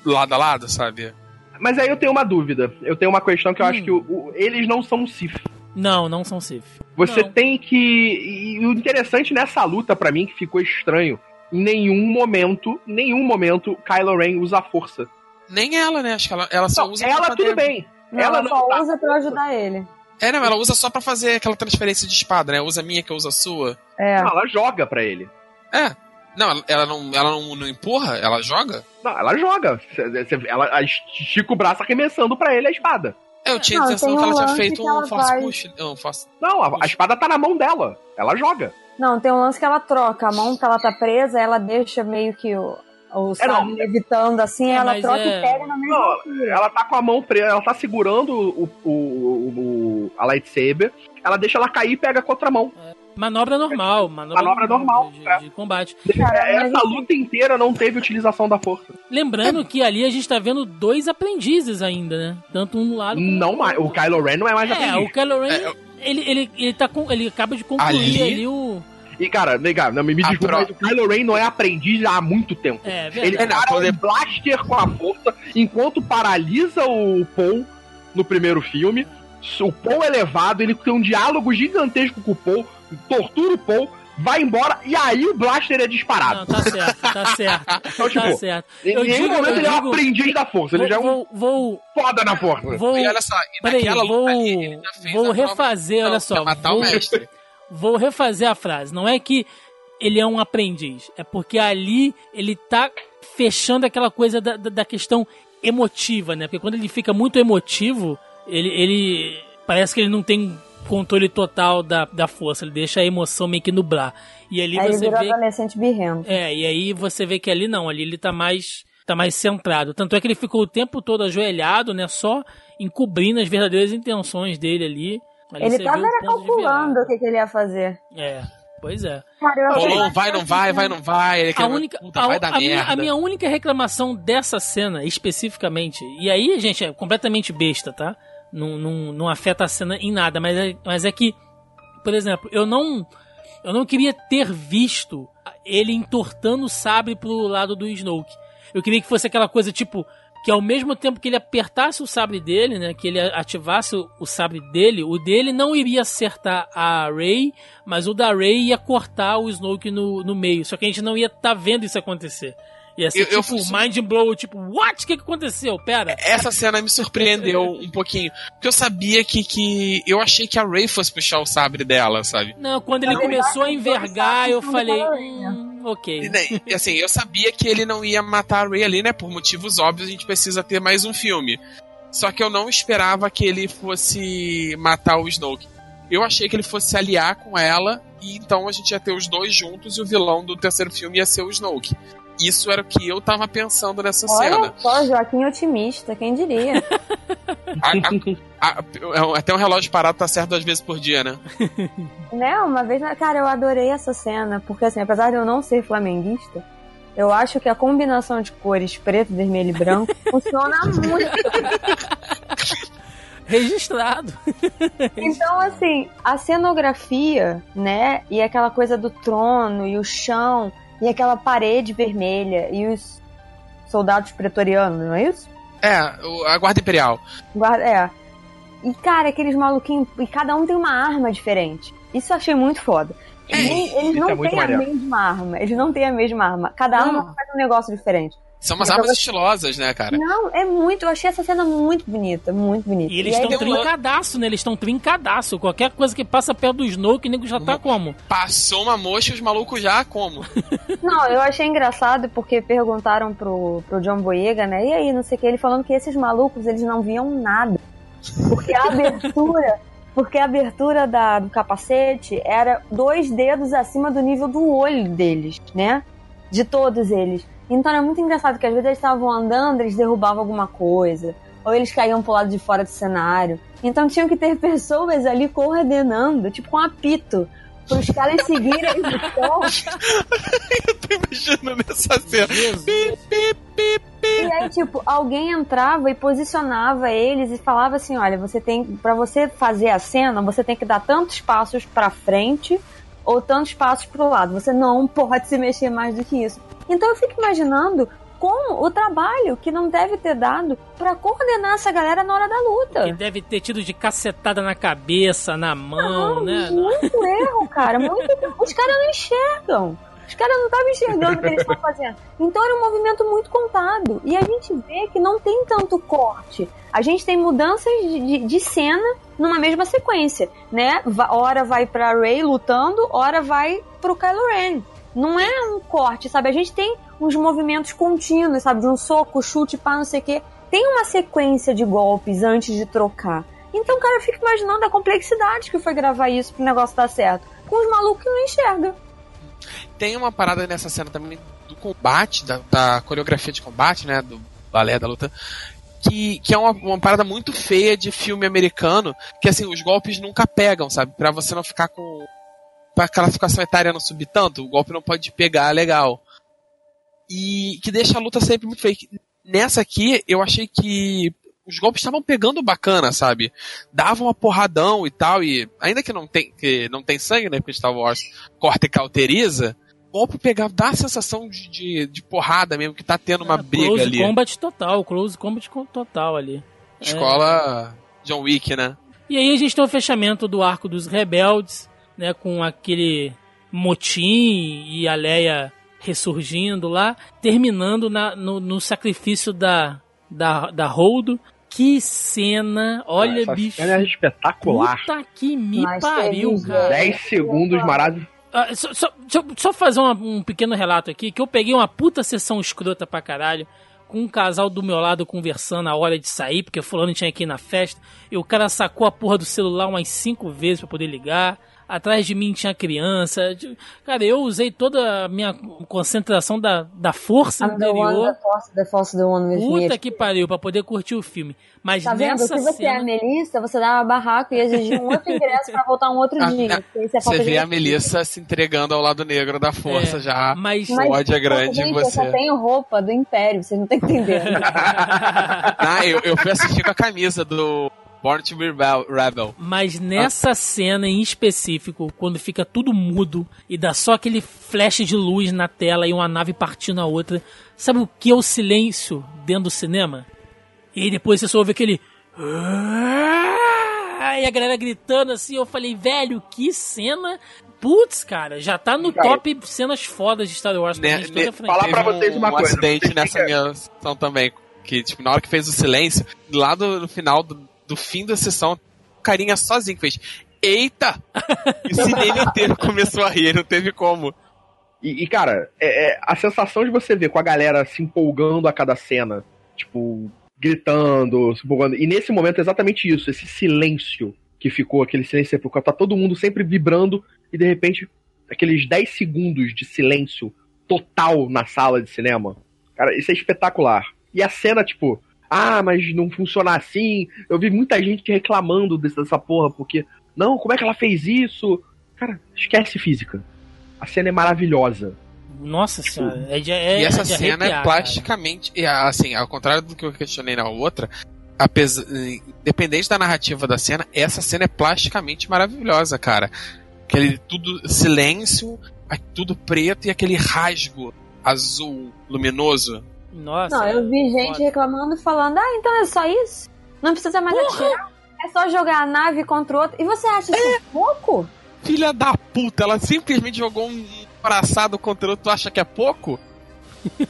lado a lado, sabe? Mas aí eu tenho uma dúvida. Eu tenho uma questão que eu Hum. acho que o- o- eles não são Sith. Não, não são Sith. Você Não. tem que. E o interessante nessa luta, pra mim, que ficou estranho, em nenhum momento, nenhum momento, Kylo Ren usa a força. Nem ela, né? Acho que ela, ela só Não, usa ela tudo bem. Não, ela ela não só tá. usa pra ajudar ele. É, não, ela usa só pra fazer aquela transferência de espada, né? Usa a minha que eu uso a sua. É. Não, ela joga pra ele. É. Não, ela- ela não, ela não, não empurra, ela joga? Não, ela joga. Ela estica o braço arremessando pra ele a espada. Eu tinha a Não, tem que ela um tinha lance feito que ela um force vai- push. Um force... Não, a, a espada tá na mão dela. Ela joga. Não, tem um lance que ela troca. A mão que ela tá presa, ela deixa meio que o, o É, não. sábio levitando assim, É, ela troca é- e pega na mesma Não, altura. ela tá com a mão presa, ela tá segurando o, o, o- o- a lightsaber, ela deixa ela cair e pega com a outra mão. Manobra normal, manobra, Manobra normal, de, é. de combate. Cara, É, Essa assim, luta inteira não teve utilização da força. Lembrando que ali a gente tá vendo dois aprendizes ainda, né? Tanto um lado como Não mais. O Kylo Ren não é mais É, aprendiz. o Kylo Ren, É, ele, ele, ele, tá com, ele acaba de concluir Ali- ali, o... E, cara, nega, não, me, me A desculpa, pro- mas o Kylo Ren não é aprendiz há muito tempo. É, Ele verdade. não, para quando um ele- blaster com a força, enquanto paralisa o Paul no primeiro filme. O Paul é levado, ele tem um diálogo gigantesco com o Paul, tortura o Paul, vai embora, e aí o blaster é disparado. Não, tá certo, tá certo. Então, tá tipo, certo. Em Eu nenhum digo- momento ele é um aprendiz da força, ele Vou, já é um vou, vou, foda na força. vou, E olha só, e peraí, naquela luta vou, ali, ele já fez vou a prova- refazer, Não, olha só. matar vou, o mestre. Vou refazer a frase. Não é que ele é um aprendiz, é porque ali ele tá fechando aquela coisa da, da, da questão emotiva, né? Porque quando ele fica muito emotivo, ele, ele parece que ele não tem controle total da, da força, ele deixa a emoção meio que nublar. E ali aí ele você virou vê adolescente birrento. é, e aí você vê que ali não, ali ele tá mais tá mais centrado. Tanto é que ele ficou o tempo todo ajoelhado, né, só encobrindo as verdadeiras intenções dele ali. Ali Ele tava calculando o que, que ele ia fazer. É, pois é. Cara, Rolou, vai, não vai, vai, não vai. Ele A quer- única, Puta, a, vai dar a minha, merda. a minha única reclamação dessa cena, especificamente, e aí, gente, é completamente besta, tá? não, não, não afeta a cena em nada, mas é, mas é que, por exemplo, eu não eu não queria ter visto ele entortando o sabre pro lado do Snoke. Eu queria que fosse aquela coisa tipo que ao mesmo tempo que ele apertasse o sabre dele, né, que ele ativasse o, sabre dele, o dele não iria acertar a Rey, mas o da Rey ia cortar o Snoke no, no meio. Só que a gente não ia estar tá vendo isso acontecer. Ia ser eu, tipo eu mind blow, tipo, what? O que, que aconteceu? Pera. Essa cena me surpreendeu um pouquinho. Porque eu sabia que, que. Eu achei que a Ray fosse puxar o sabre dela, sabe? Não, quando ele começou a envergar, eu falei. Hum, ok. E, assim, eu sabia que ele não ia matar a Ray ali, né? Por motivos óbvios, a gente precisa ter mais um filme. Só que eu não esperava que ele fosse matar o Snoke. Eu achei que ele fosse se aliar com ela e então a gente ia ter os dois juntos e o vilão do terceiro filme ia ser o Snoke. Isso era o que eu tava pensando nessa Olha cena. Só, Joaquim otimista, quem diria? a, a, a, até um relógio parado tá certo duas vezes por dia, né? né, uma vez, cara, eu adorei essa cena, porque assim, apesar de eu não ser flamenguista, eu acho que a combinação de cores preto, vermelho e branco funciona muito. Registrado. então, assim, a cenografia, né, e aquela coisa do trono e o chão e aquela parede vermelha e os soldados pretorianos, não é isso? É, a Guarda Imperial. Guarda, é. E, cara, aqueles maluquinhos. E cada um tem uma arma diferente. Isso eu achei muito foda. É, eles, eles não é têm a mesma arma. Eles não têm a mesma arma. Cada arma faz um negócio diferente. São umas armas estilosas, né, cara? Não, é muito. Eu achei essa cena muito bonita, muito bonita. E eles estão trincadaço, né? Eles estão trincadaço. Qualquer coisa que passa perto do Snoke, o nego já tá como? Passou uma mocha e os malucos já como? não, eu achei engraçado porque perguntaram pro, pro John Boyega, né? E aí, não sei o que, ele falando que esses malucos, eles não viam nada. Porque a abertura. porque a abertura da, do capacete era dois dedos acima do nível do olho deles, né? De todos eles. Então era muito engraçado que às vezes eles estavam andando, eles derrubavam alguma coisa, ou eles caíam pro lado de fora do cenário. Então tinham que ter pessoas ali coordenando, tipo com um apito, para os caras seguirem o som. Eu tô imaginando nessa cena. E aí, tipo, alguém entrava e posicionava eles e falava assim: olha, você tem. para você fazer a cena, você tem que dar tantos passos para frente ou tantos passos pro lado. Você não pode se mexer mais do que isso. Então eu fico imaginando como o trabalho que não deve ter dado para coordenar essa galera na hora da luta. Que deve ter tido de cacetada na cabeça, na mão, não, né? Muito erro, cara. Muito... Os caras não enxergam. Os caras não estavam enxergando o que eles estavam fazendo. Então era um movimento muito contado. E a gente vê que não tem tanto corte. A gente tem mudanças de, de, de cena numa mesma sequência, né? Hora vai pra Ray lutando, hora vai pro Kylo Ren. Não é um corte, sabe? A gente tem uns movimentos contínuos, sabe? De um soco, chute, pá, não sei o quê. Tem uma sequência de golpes antes de trocar. Então, cara, eu fico imaginando a complexidade que foi gravar isso pro negócio dar certo. Com os malucos que não enxergam. Tem uma parada nessa cena também do combate, da, da coreografia de combate, né? Do balé da luta. Que, que, é uma, uma, parada muito feia de filme americano, que assim, os golpes nunca pegam, sabe? Pra você não ficar com pra classificação etária não subir tanto, o golpe não pode pegar legal. E que deixa a luta sempre muito fake. Nessa aqui, eu achei que os golpes estavam pegando bacana, sabe? Davam uma porradão e tal, e ainda que não tem, que não tem sangue, né? Porque Star Wars corta e cauteriza, o golpe pegava, dá a sensação de, de, de porrada mesmo, que tá tendo uma é, briga close ali. Close combat total, close combat total ali. Escola é... John Wick, né? E aí a gente tem o fechamento do arco dos rebeldes, né, com aquele motim e a Leia ressurgindo lá, terminando na, no, no, sacrifício da, da, da Holdo. Que cena, olha, Essa bicho. Cena é espetacular. Puta que me Mas pariu, cara. 10 segundos maravilhosos. Ah, só, só, só, só, fazer uma, um pequeno relato aqui, que eu peguei uma puta sessão escrota pra caralho, com um casal do meu lado conversando a hora de sair, porque fulano tinha que ir na festa, e o cara sacou a porra do celular umas cinco vezes para poder ligar atrás de mim tinha criança. Cara, eu usei toda a minha concentração da, da força I'm interior. The force, the force, the one Puta que pariu, pra poder curtir o filme. Mas tá vendo? Se você cena... é a Melissa, você dá barraco e exigir um outro ingresso pra voltar um outro ah, dia. É você vê a Melissa se entregando ao lado negro da força é, já. Mas, o ódio é grande em você. Eu só tenho roupa do Império, vocês não estão entendendo. ah, eu, eu fui assistir com a camisa do Born to be Rebel. Mas nessa cena em específico, quando fica tudo mudo e dá só aquele flash de luz na tela e uma nave partindo a outra, sabe o que é o silêncio dentro do cinema? E aí depois você só ouve aquele. E a galera gritando assim, eu falei, velho, que cena. Putz, cara, já tá no Cara, top cenas fodas de Star Wars pra Ne- ne- falar pra vocês uma um coisa, acidente vocês nessa minha sessão também. Que, tipo, na hora que fez o silêncio, lá do, no final do, do fim da sessão, o carinha sozinho fez. Eita! E o cinema inteiro começou a rir, não teve como. E, e, cara, é, é, a sensação de você ver com a galera se empolgando a cada cena, tipo, gritando, se empolgando. E nesse momento é exatamente isso, esse silêncio que ficou, aquele silêncio sepulcral, tá todo mundo sempre vibrando e de repente aqueles 10 segundos de silêncio total na sala de cinema. Cara, isso é espetacular. E a cena, tipo, ah, mas não funciona assim. Eu vi muita gente reclamando dessa porra, porque, não, como é que ela fez isso? Cara, esquece física. A cena é maravilhosa. Nossa senhora, é de, é, e essa é de cena arrepiar, é plasticamente. e, assim, ao contrário do que eu questionei na outra, apesar, independente da narrativa da cena, essa cena é plasticamente maravilhosa, cara. Aquele tudo silêncio, tudo preto e aquele rasgo azul luminoso. Nossa. Não, eu vi gente foda. reclamando, falando, ah, então é só isso? Não precisa mais atirar? É só jogar a nave contra o outro. E você acha isso pouco? Filha da puta, ela simplesmente jogou um braçado contra o outro, tu acha que é pouco?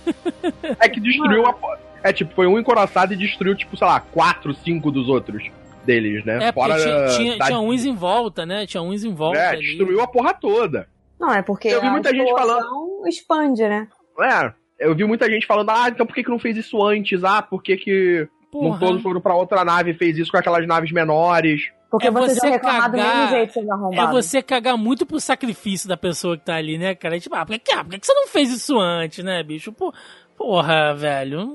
É que destruiu a. É tipo, foi um encoraçado e destruiu, tipo, sei lá, quatro, cinco dos outros deles, né? É, porque tinha, tinha, da- tinha uns em volta, né? Tinha uns em volta É, ali. destruiu a porra toda. Não, é porque Eu vi a muita gente explosão expande, né? É, eu vi muita gente falando, ah, então por que, que não fez isso antes? Ah, por que, que não Porra. todos foram pra outra nave e fez isso com aquelas naves menores? Porque É você, você já reclamar do cagar- mesmo jeito, seus É você cagar muito pro sacrifício da pessoa que tá ali, né, cara? Tipo, ah, por que, ah, por que que você não fez isso antes, né, bicho? Pô, porra, velho.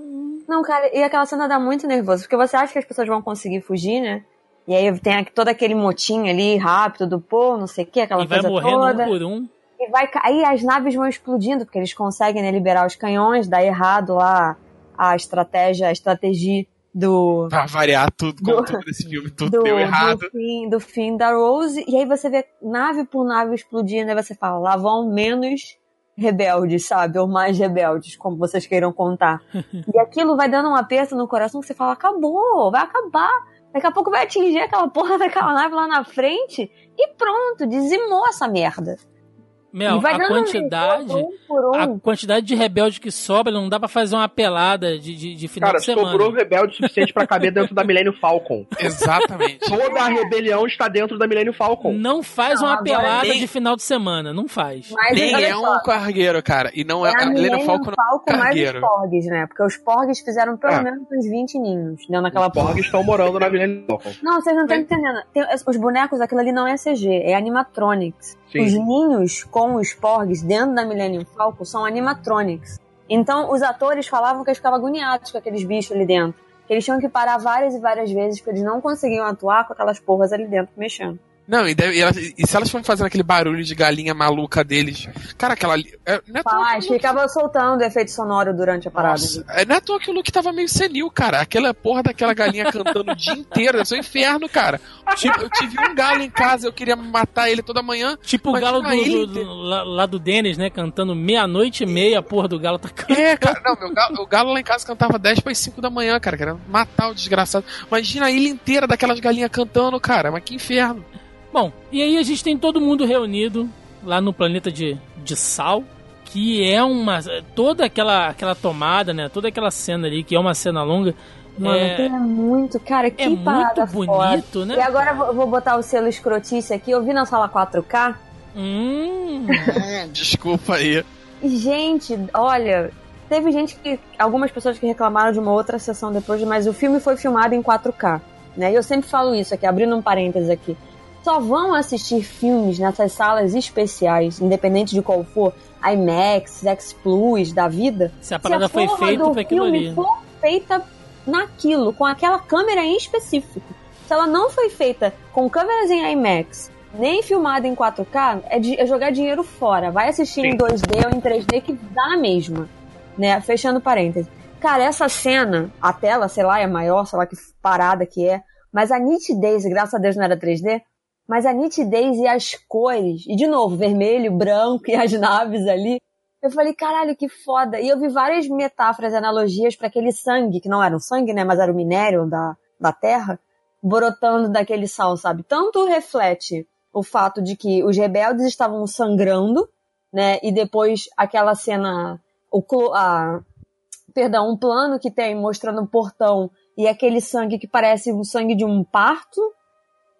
Não, cara, e aquela cena dá muito nervoso, porque você acha que as pessoas vão conseguir fugir, né? E aí tem aqui- todo aquele motim ali, rápido, do pô, não sei o que, aquela E vai coisa morrendo toda. um por um. E vai cair, as naves vão explodindo, porque eles conseguem né, liberar os canhões, dá errado lá a estratégia, a estratégia do, Pra variar tudo, como Do- tudo nesse filme, tudo do, deu errado. do, fim, do fim da Rose. E aí você vê nave por nave explodindo, aí você fala, lá vão menos rebeldes, sabe? Ou mais rebeldes, como vocês queiram contar. e aquilo vai dando um aperto no coração que você fala, acabou, vai acabar. Daqui a pouco vai atingir aquela porra daquela nave lá na frente e pronto, dizimou essa merda. Mel, a quantidade. um por A um. quantidade de rebelde que sobra não dá pra fazer uma pelada de, de, de final Cara, de semana. sobrou rebelde o suficiente pra caber dentro da Millennium Falcon. Exatamente. Toda a rebelião está dentro da Millennium Falcon. Não faz Não, uma pelada nem- de final de semana, não faz. Mas Nem é um cargueiro, cara. E não é, É a a Millennium Falcon não Falcon mais os cargueiro. porgs, né? Porque os porgs fizeram pelo É. menos uns 20 ninhos dentro daquela Os. Porgs estão morando na Millennium Falcon. Não, vocês não estão entendendo. Tem- os bonecos, aquilo ali não é CG, é animatronics. Sim. Os ninhos com os porgs dentro da Millennium Falcon são animatronics. Então, os atores falavam que eles ficavam agoniados com aqueles bichos ali dentro. Que eles tinham que parar várias e várias vezes porque eles não conseguiam atuar com aquelas porras ali dentro mexendo. Não, e, deve- e elas- e se elas forem fazendo aquele barulho de galinha maluca deles. Cara, aquela. É, não é Faz, Luke- ficava soltando efeito sonoro durante a parada. Nossa, é, não é à toa que o Luke tava meio senil, cara. Aquela porra daquela galinha cantando o dia inteiro. Deve ser um inferno, cara. Tipo, eu tive um galo em casa, eu queria matar ele toda manhã. Tipo o galo do, ele do- do- lá, lá do Denis, né? Cantando meia-noite e meia, a porra do galo tá cantando. É, cara, não, meu galo, o galo lá em casa cantava 10 para 5 da manhã, cara, querendo matar o desgraçado. Imagina a ilha inteira daquelas galinhas cantando, cara, mas que inferno. Bom, e aí a gente tem todo mundo reunido lá no planeta de, de Sal, que é uma. toda aquela, aquela tomada, né? Toda aquela cena ali, que é uma cena longa. Mano, é, é muito, cara, que é muito parada foda. bonito, né? E agora eu vou- vou botar o selo escrotice aqui. Eu vi na sala 4K. Hum, desculpa aí. E, gente, olha, teve gente que. Algumas pessoas que reclamaram de uma outra sessão depois, mas o filme foi filmado em 4K. Né? E eu sempre falo isso aqui, abrindo um parênteses aqui. Só vão assistir filmes nessas salas especiais, independente de qual for, IMAX, X Plus da vida. se a parada foi porra feita do pra aquilo filme ali. for feita naquilo, com aquela câmera em específico. Se ela não foi feita com câmeras em IMAX, nem filmada em 4K, é, de- é jogar dinheiro fora. Vai assistir em Sim. 2D ou em 3D que dá na mesma. Né? Fechando parênteses. Cara, essa cena, a tela, sei lá, é maior, sei lá que parada que é. Mas a nitidez, graças a Deus não era 3D, mas a nitidez e as cores, e de novo, vermelho, branco e as naves ali, eu falei, caralho, que foda. E eu vi várias metáforas, analogias para aquele sangue, que não era um sangue, né, mas era o minério da, da terra, brotando daquele sal, sabe? Tanto reflete o fato de que os rebeldes estavam sangrando, né, e depois aquela cena, o, a, perdão, um plano que tem mostrando um portão e aquele sangue que parece o sangue de um parto,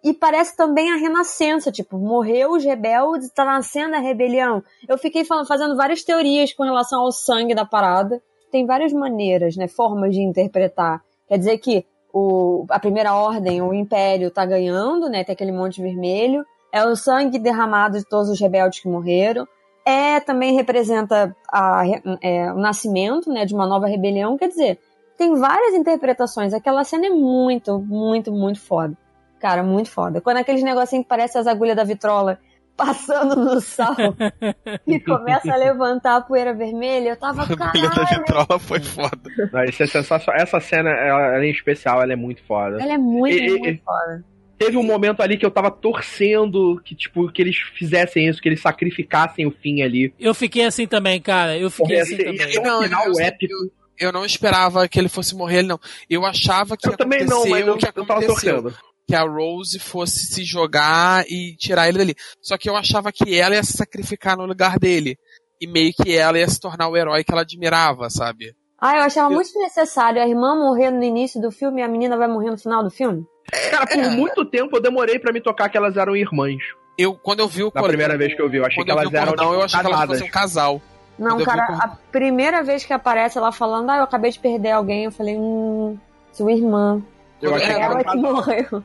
e parece também a renascença, tipo, morreu os rebeldes, tá nascendo a rebelião. Eu fiquei falando, fazendo várias teorias com relação ao sangue da parada. Tem várias maneiras, né, formas de interpretar. Quer dizer que o, a primeira ordem, o império, tá ganhando, né, tem aquele monte vermelho. É o sangue derramado de todos os rebeldes que morreram. É, também representa a, é, o nascimento, né, de uma nova rebelião. Quer dizer, tem várias interpretações. Aquela cena é muito, muito, muito foda. Cara, muito foda. Quando aqueles negocinhos que parecem as agulhas da vitrola passando no sal e começa a levantar a poeira vermelha, eu tava, A agulha da vitrola foi foda. Não, isso é sensacional. Essa cena, ela, ela, em especial, ela é muito foda. Ela é muito, e, muito e, foda. Teve um momento ali que eu tava torcendo que, tipo, que eles fizessem isso, que eles sacrificassem o fim ali. Eu fiquei assim também, cara. Eu fiquei assim também. Ia um final eu, épico. Eu, eu, não esperava que ele fosse morrer, não. Eu achava que eu também não, mas eu, que eu tava torcendo que a Rose fosse se jogar e tirar ele dali. Só que eu achava que ela ia se sacrificar no lugar dele. E meio que ela ia se tornar o herói que ela admirava, sabe? Ah, eu achava eu... muito necessário a irmã morrer no início do filme e a menina vai morrer no final do filme. Cara, por é. muito tempo eu demorei para me tocar que elas eram irmãs. Eu, quando eu vi o Na primeira vez que eu vi, eu achei que elas eram Não, eu achei que elas fossem um casal. Não, quando cara, a primeira vez que aparece ela falando, ah, eu acabei de perder alguém, eu falei, hum, sua irmã. Eu achei ela que, que morreu.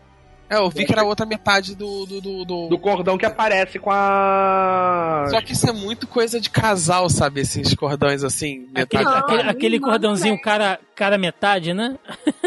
É, eu vi que era outra metade do do, do, do. do cordão que aparece com a. Só que isso é muito coisa de casal, sabe? Esses cordões assim. Aquele, metade aquele, aquele cordãozinho cara, cara metade, né?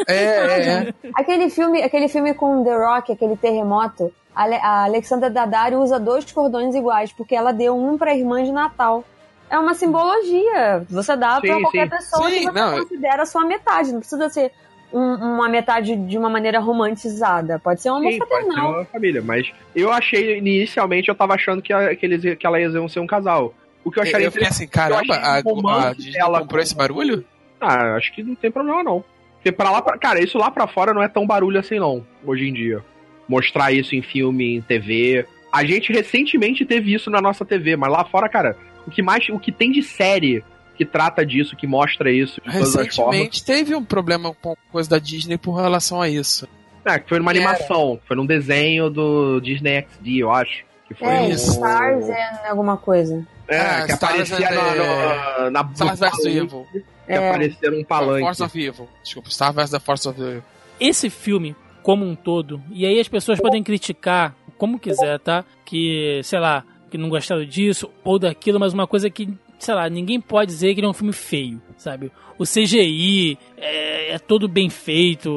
É, é, é. Aquele filme, aquele filme com The Rock, aquele terremoto. A Alexandra Daddario usa dois cordões iguais, porque ela deu um pra irmã de Natal. É uma simbologia. Você dá sim, pra qualquer sim. pessoa sim, que você não, considera sua metade. Não precisa ser um, uma metade de uma maneira romantizada. Pode ser uma Sim, pode ser uma família, mas eu achei, inicialmente, eu tava achando que, a, que, eles, que ela iam ser um casal. O que eu acharia eu fiquei assim, caramba, a, a Disney ela comprou esse barulho? Ah, acho que não tem problema não. Porque pra lá, pra, cara, isso lá pra fora não é tão barulho assim não, hoje em dia. Mostrar isso em filme, em TV. A gente recentemente teve isso na nossa TV, mas lá fora, cara, o que mais, o que tem de série que trata disso, que mostra isso de todas as formas. teve um problema com coisa da Disney por relação a isso. É, que foi numa animação, foi num desenho do Disney XD, eu acho. Que foi é, isso. Stars and alguma coisa. É, ah, que Stars aparecia na, na, na Stars vs Evil. Que é. apareceram um palanque. Force of Evil. Desculpa, Star vs The Force of Evil. Esse filme, como um todo, e aí as pessoas podem criticar como quiser, tá? Que, sei lá, que não gostaram disso ou daquilo, mas uma coisa que sei lá, ninguém pode dizer que ele é um filme feio, sabe? O CGI é, é todo bem feito,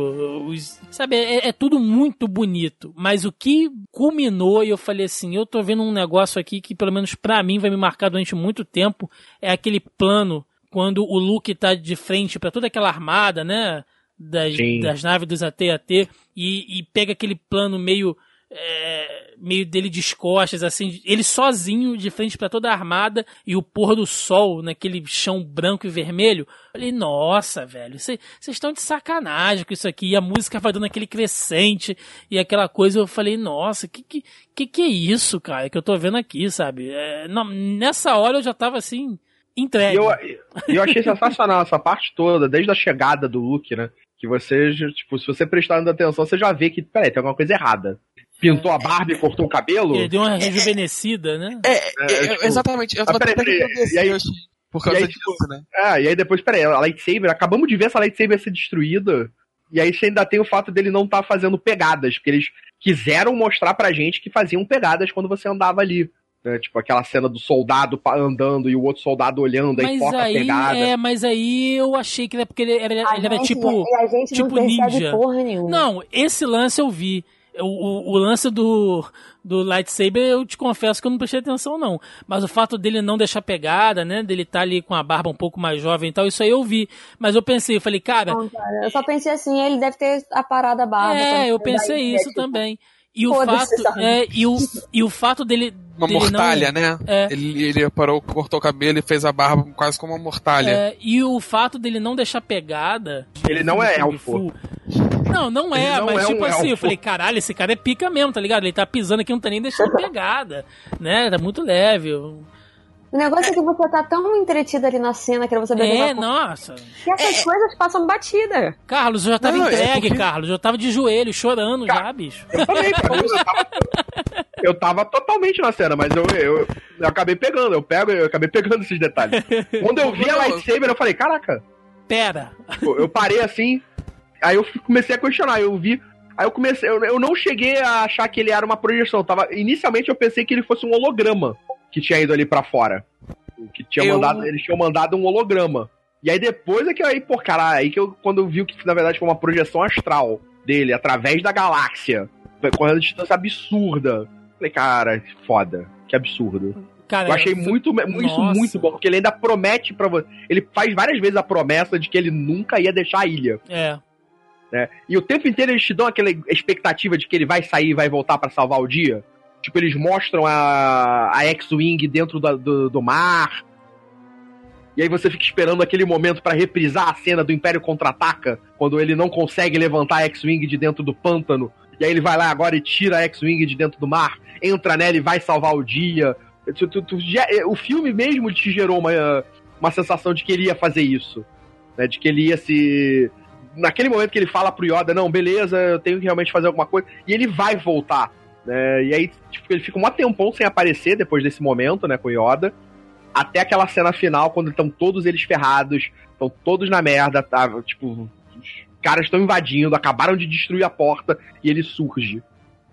os, sabe? É, é, tudo muito bonito. Mas o que culminou, e eu falei assim, eu tô vendo um negócio aqui que pelo menos para mim vai me marcar durante muito tempo, é aquele plano quando o Luke tá de frente para toda aquela armada, né? Das, das naves dos AT-AT e, e pega aquele plano meio é, meio dele de costas, assim, ele sozinho de frente para toda a armada e o pôr do sol naquele chão branco e vermelho. Eu falei, nossa, velho, vocês estão de sacanagem com isso aqui. E a música vai dando aquele crescente e aquela coisa. Eu falei, nossa, que que, que, que é isso, cara, que eu tô vendo aqui, sabe? É, não, nessa hora eu já tava assim, entregue. Eu, eu achei sensacional essa parte toda, desde a chegada do Luke, né? Que você, tipo, se você prestar atenção, você já vê que, peraí, tem alguma coisa errada pintou a barba e cortou o cabelo. Ele deu uma rejuvenescida, né? É, é, é tipo, exatamente. Eu tava peraí, e aí, por causa aí, disso, tipo, né? É, e aí depois, peraí, a lightsaber, acabamos de ver essa lightsaber ser destruída. E aí você ainda tem o fato dele não estar tá fazendo pegadas, porque eles quiseram mostrar pra gente que faziam pegadas quando você andava ali. Né? Tipo aquela cena do soldado andando e o outro soldado olhando, aí foca aí, a pegada. É, mas aí eu achei que era porque ele era, ele era tipo, tipo ninja. Porra não, esse lance eu vi. O, o, o lance do, do lightsaber, eu te confesso que eu não prestei atenção, não. Mas o fato dele não deixar pegada, né? Dele estar tá ali com a barba um pouco mais jovem e tal, isso aí eu vi. Mas eu pensei, eu falei, cara. Não, cara eu só pensei assim, ele deve ter aparado a barba. É, eu pensei isso tipo, também. E o fato. É, e, o, e o fato dele. Uma dele mortalha, não, né? É. Ele, ele parou, cortou o cabelo e fez a barba quase como uma mortalha. É, e o fato dele não deixar pegada. Ele não é elfo. Não, não é, não mas é tipo um assim, elfo. eu falei, caralho, esse cara é pica mesmo, tá ligado? Ele tá pisando aqui, não tá nem deixando pegada, né? Tá muito leve. eu- O negócio é que você tá tão entretido ali na cena que você deve É, nossa. que essas coisas passam batida. Carlos, eu já tava Não, é entregue, porque- Carlos. Eu tava de joelho, chorando Ca- já, bicho. Eu também, pra mim, eu tava, eu tava totalmente na cena, mas eu, eu, eu acabei pegando, eu pego, eu acabei pegando esses detalhes. Quando eu vi a lightsaber, eu falei, caraca, Pera. eu parei assim, aí eu comecei a questionar, eu vi. Aí eu comecei, eu, eu não cheguei a achar que ele era uma projeção. eu Tava, inicialmente eu pensei que ele fosse um holograma que tinha ido ali pra fora. Que tinha Eu- mandado, eles tinham mandado um holograma. E aí depois é que eu aí, pô, cara, aí que eu, quando eu vi que na verdade foi uma projeção astral dele, através da galáxia, correndo distância absurda. Falei, cara, foda, que absurdo. Cara, Eu achei foi- muito, isso Nossa. muito bom, porque ele ainda promete pra você. Ele faz várias vezes a promessa de que ele nunca ia deixar a ilha. É. né? E o tempo inteiro eles te dão aquela expectativa de que ele vai sair e vai voltar pra salvar o dia. Tipo, eles mostram a, a X-Wing dentro da- do, do mar. E aí você fica esperando aquele momento pra reprisar a cena do Império Contra-Ataca, quando ele não consegue levantar a X-Wing de dentro do pântano. E aí ele vai lá agora e tira a X-Wing de dentro do mar, entra nela e vai salvar o dia. Tu- tu- tu já- o filme mesmo te gerou uma, uma sensação de que ele ia fazer isso. Né? De que ele ia se naquele momento que ele fala pro Yoda, não, beleza, eu tenho que realmente fazer alguma coisa, e ele vai voltar. Né? E aí, tipo, ele fica um tempão sem aparecer depois desse momento, né, com o Yoda. Até aquela cena final, quando estão todos eles ferrados, estão todos na merda, tá? Tipo, os caras estão invadindo, acabaram de destruir a porta e ele surge.